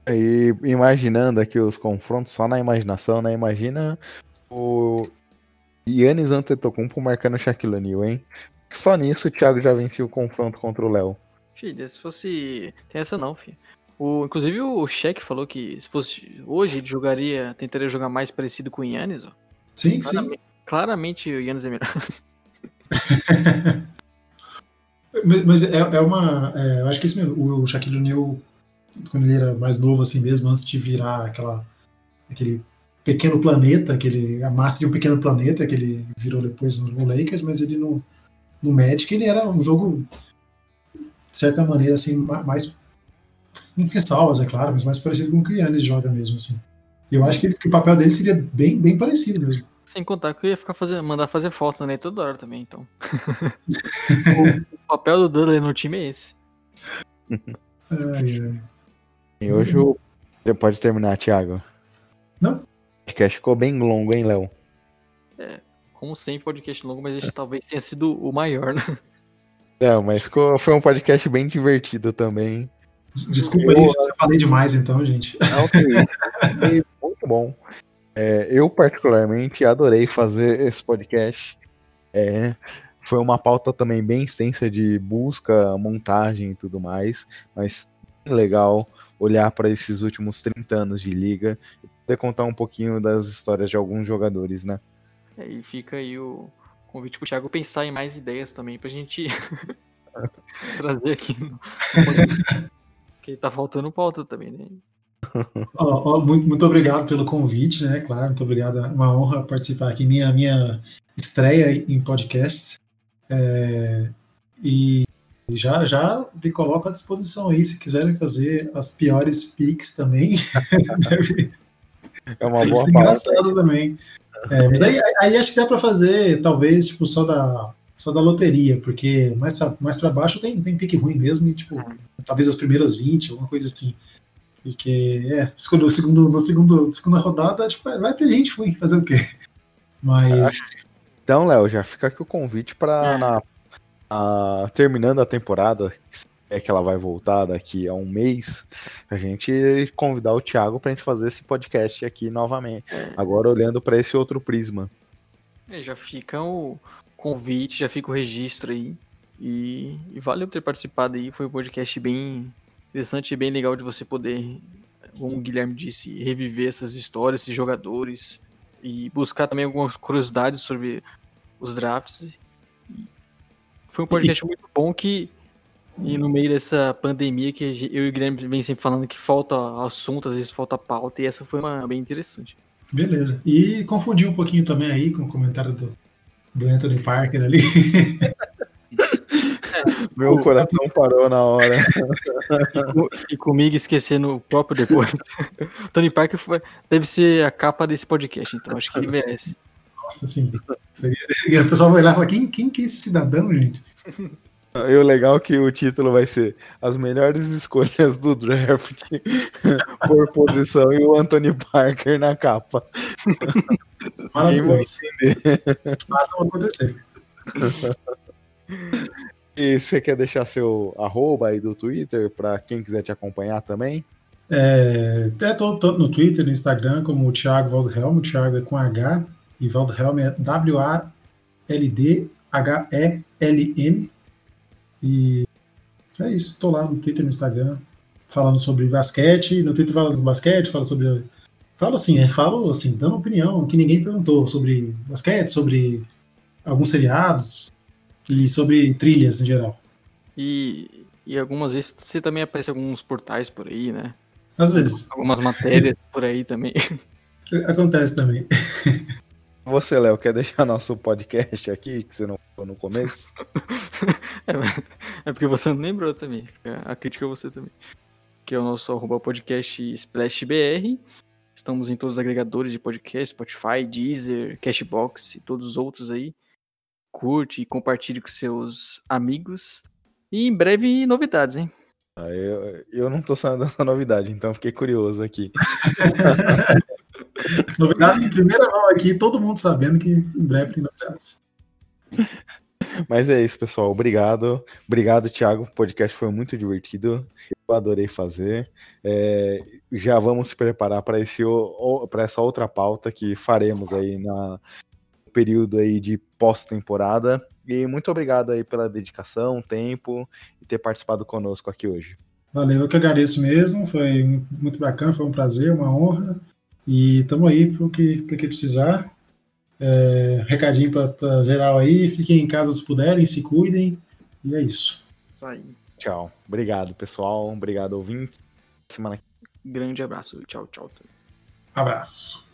E imaginando aqui os confrontos, só na imaginação, né? Imagina o Yannis Antetokounmpo marcando o Shaquille O'Neal, hein? Só nisso o Thiago já venceu o confronto contra o Léo. Filha, se fosse... Tem essa não, filho. O, inclusive o Shaq falou que se fosse hoje ele jogaria, tentaria jogar mais parecido com o Yannis, ó. Sim, claramente, sim. Claramente o Yannis é melhor. mas, mas é, é, uma. É, eu acho que esse mesmo, o Shaquille O'Neal, quando ele era mais novo, assim mesmo, antes de virar aquela, aquele pequeno planeta, aquele, a massa de um pequeno planeta que ele virou depois no Lakers, mas ele no, no Magic ele era um jogo, de certa maneira, assim, mais. Com ressalvas, é claro, mas mais parecido com o que o Yannis joga mesmo, assim. Eu acho que, que, o papel dele seria bem, bem parecido mesmo. Sem contar que eu ia ficar fazer, mandar fazer foto né, toda hora também, então. o, papel do Dudley no time é esse. ai, ai. E hoje o... Você pode terminar, Thiago. Não? O podcast ficou bem longo, hein, Léo? É, como sempre, podcast longo, mas esse talvez tenha sido o maior, né? É, mas ficou, foi um podcast bem divertido também. Desculpa eu, aí, eu falei demais então, gente. Não, foi muito bom. É, eu, particularmente, adorei fazer esse podcast. É, foi uma pauta também bem extensa de busca, montagem e tudo mais, mas legal olhar para esses últimos 30 anos de liga e poder contar um pouquinho das histórias de alguns jogadores, né? É, e fica aí o convite para o Thiago pensar em mais ideias também para a gente trazer aqui no... Porque tá faltando pauta também, né? Oh, oh, muito, muito, obrigado pelo convite, né? Claro, muito obrigado. É uma honra participar aqui. Minha, minha estreia em podcast. É, e já, já me coloco à disposição aí, se quiserem fazer as piores pics também. é uma boa engraçado também. É, mas aí, aí, acho que dá para fazer, talvez, tipo, só da, só da loteria, porque mais pra, mais pra baixo tem, tem pique ruim mesmo, e, tipo, talvez as primeiras 20, alguma coisa assim. Porque, é, no segundo, no segundo, segunda rodada, tipo, vai ter gente ruim, fazer o quê? Mas. Então, Léo, já fica aqui o convite para é. na, a, terminando a temporada, é que ela vai voltar daqui a um mês, a gente convidar o Thiago para a gente fazer esse podcast aqui novamente. É. Agora olhando para esse outro prisma. É, já fica o convite, já fica o registro aí. E, e valeu por ter participado aí. Foi um podcast bem interessante e bem legal de você poder, como o Guilherme disse, reviver essas histórias, esses jogadores e buscar também algumas curiosidades sobre os drafts. Foi um podcast muito bom que e no meio dessa pandemia que eu e o Guilherme vem sempre falando que falta assunto, às vezes falta pauta, e essa foi uma bem interessante. Beleza. E confundi um pouquinho também aí com o comentário do, do Anthony Parker ali. Meu coração parou na hora. E, comigo esquecendo o próprio depois. Tony Parker foi, deve ser a capa desse podcast, então acho que ele merece. Nossa, sim. Seria, o pessoal vai lá e falar: quem, quem que é esse cidadão, gente? E o legal é que o título vai ser As melhores escolhas do draft por posição e o Anthony Parker na capa. Maravilhoso. Façam acontecer. E você quer deixar seu arroba aí do Twitter para quem quiser te acompanhar também? É, é tô no Twitter, no Instagram, como o Thiago Waldhelm. O Thiago é com H e Waldhelm é W-A-L-D-H-E-L-M. E é isso, estou lá no Twitter no Instagram falando sobre basquete. No Twitter falando sobre basquete, falo sobre. Falo assim, é, falo assim, dando opinião que ninguém perguntou sobre basquete, sobre alguns seriados e sobre trilhas em geral. E, e algumas vezes você também aparece em alguns portais por aí, né? Às vezes. Algumas matérias por aí também. Acontece também. Você, Léo, quer deixar nosso podcast aqui, que você não falou no começo? é, porque você não lembrou também. A crítica é você também. Que é o nosso arroba podcast SplashBR. Estamos em todos os agregadores de podcast, Spotify, Deezer, Cashbox e todos os outros aí. Curte e compartilhe com seus amigos. E em breve novidades, hein? Ah, eu, eu não tô sabendo dessa novidade, então fiquei curioso aqui. novidades em primeira mão aqui, todo mundo sabendo que em breve tem novidades. Mas é isso, pessoal. Obrigado. Obrigado, Thiago. O podcast foi muito divertido. Eu adorei fazer. É, já vamos se preparar para essa outra pauta que faremos aí na período aí de pós-temporada. E muito obrigado aí pela dedicação, tempo e ter participado conosco aqui hoje. Valeu, eu que agradeço mesmo, foi muito bacana, foi um prazer, uma honra. E estamos aí para o que, que precisar. É, recadinho para geral aí, fiquem em casa se puderem, se cuidem. E é isso. Isso aí. Tchau. Obrigado, pessoal. Obrigado, ouvintes. Semana Grande abraço. Tchau, tchau. Abraço.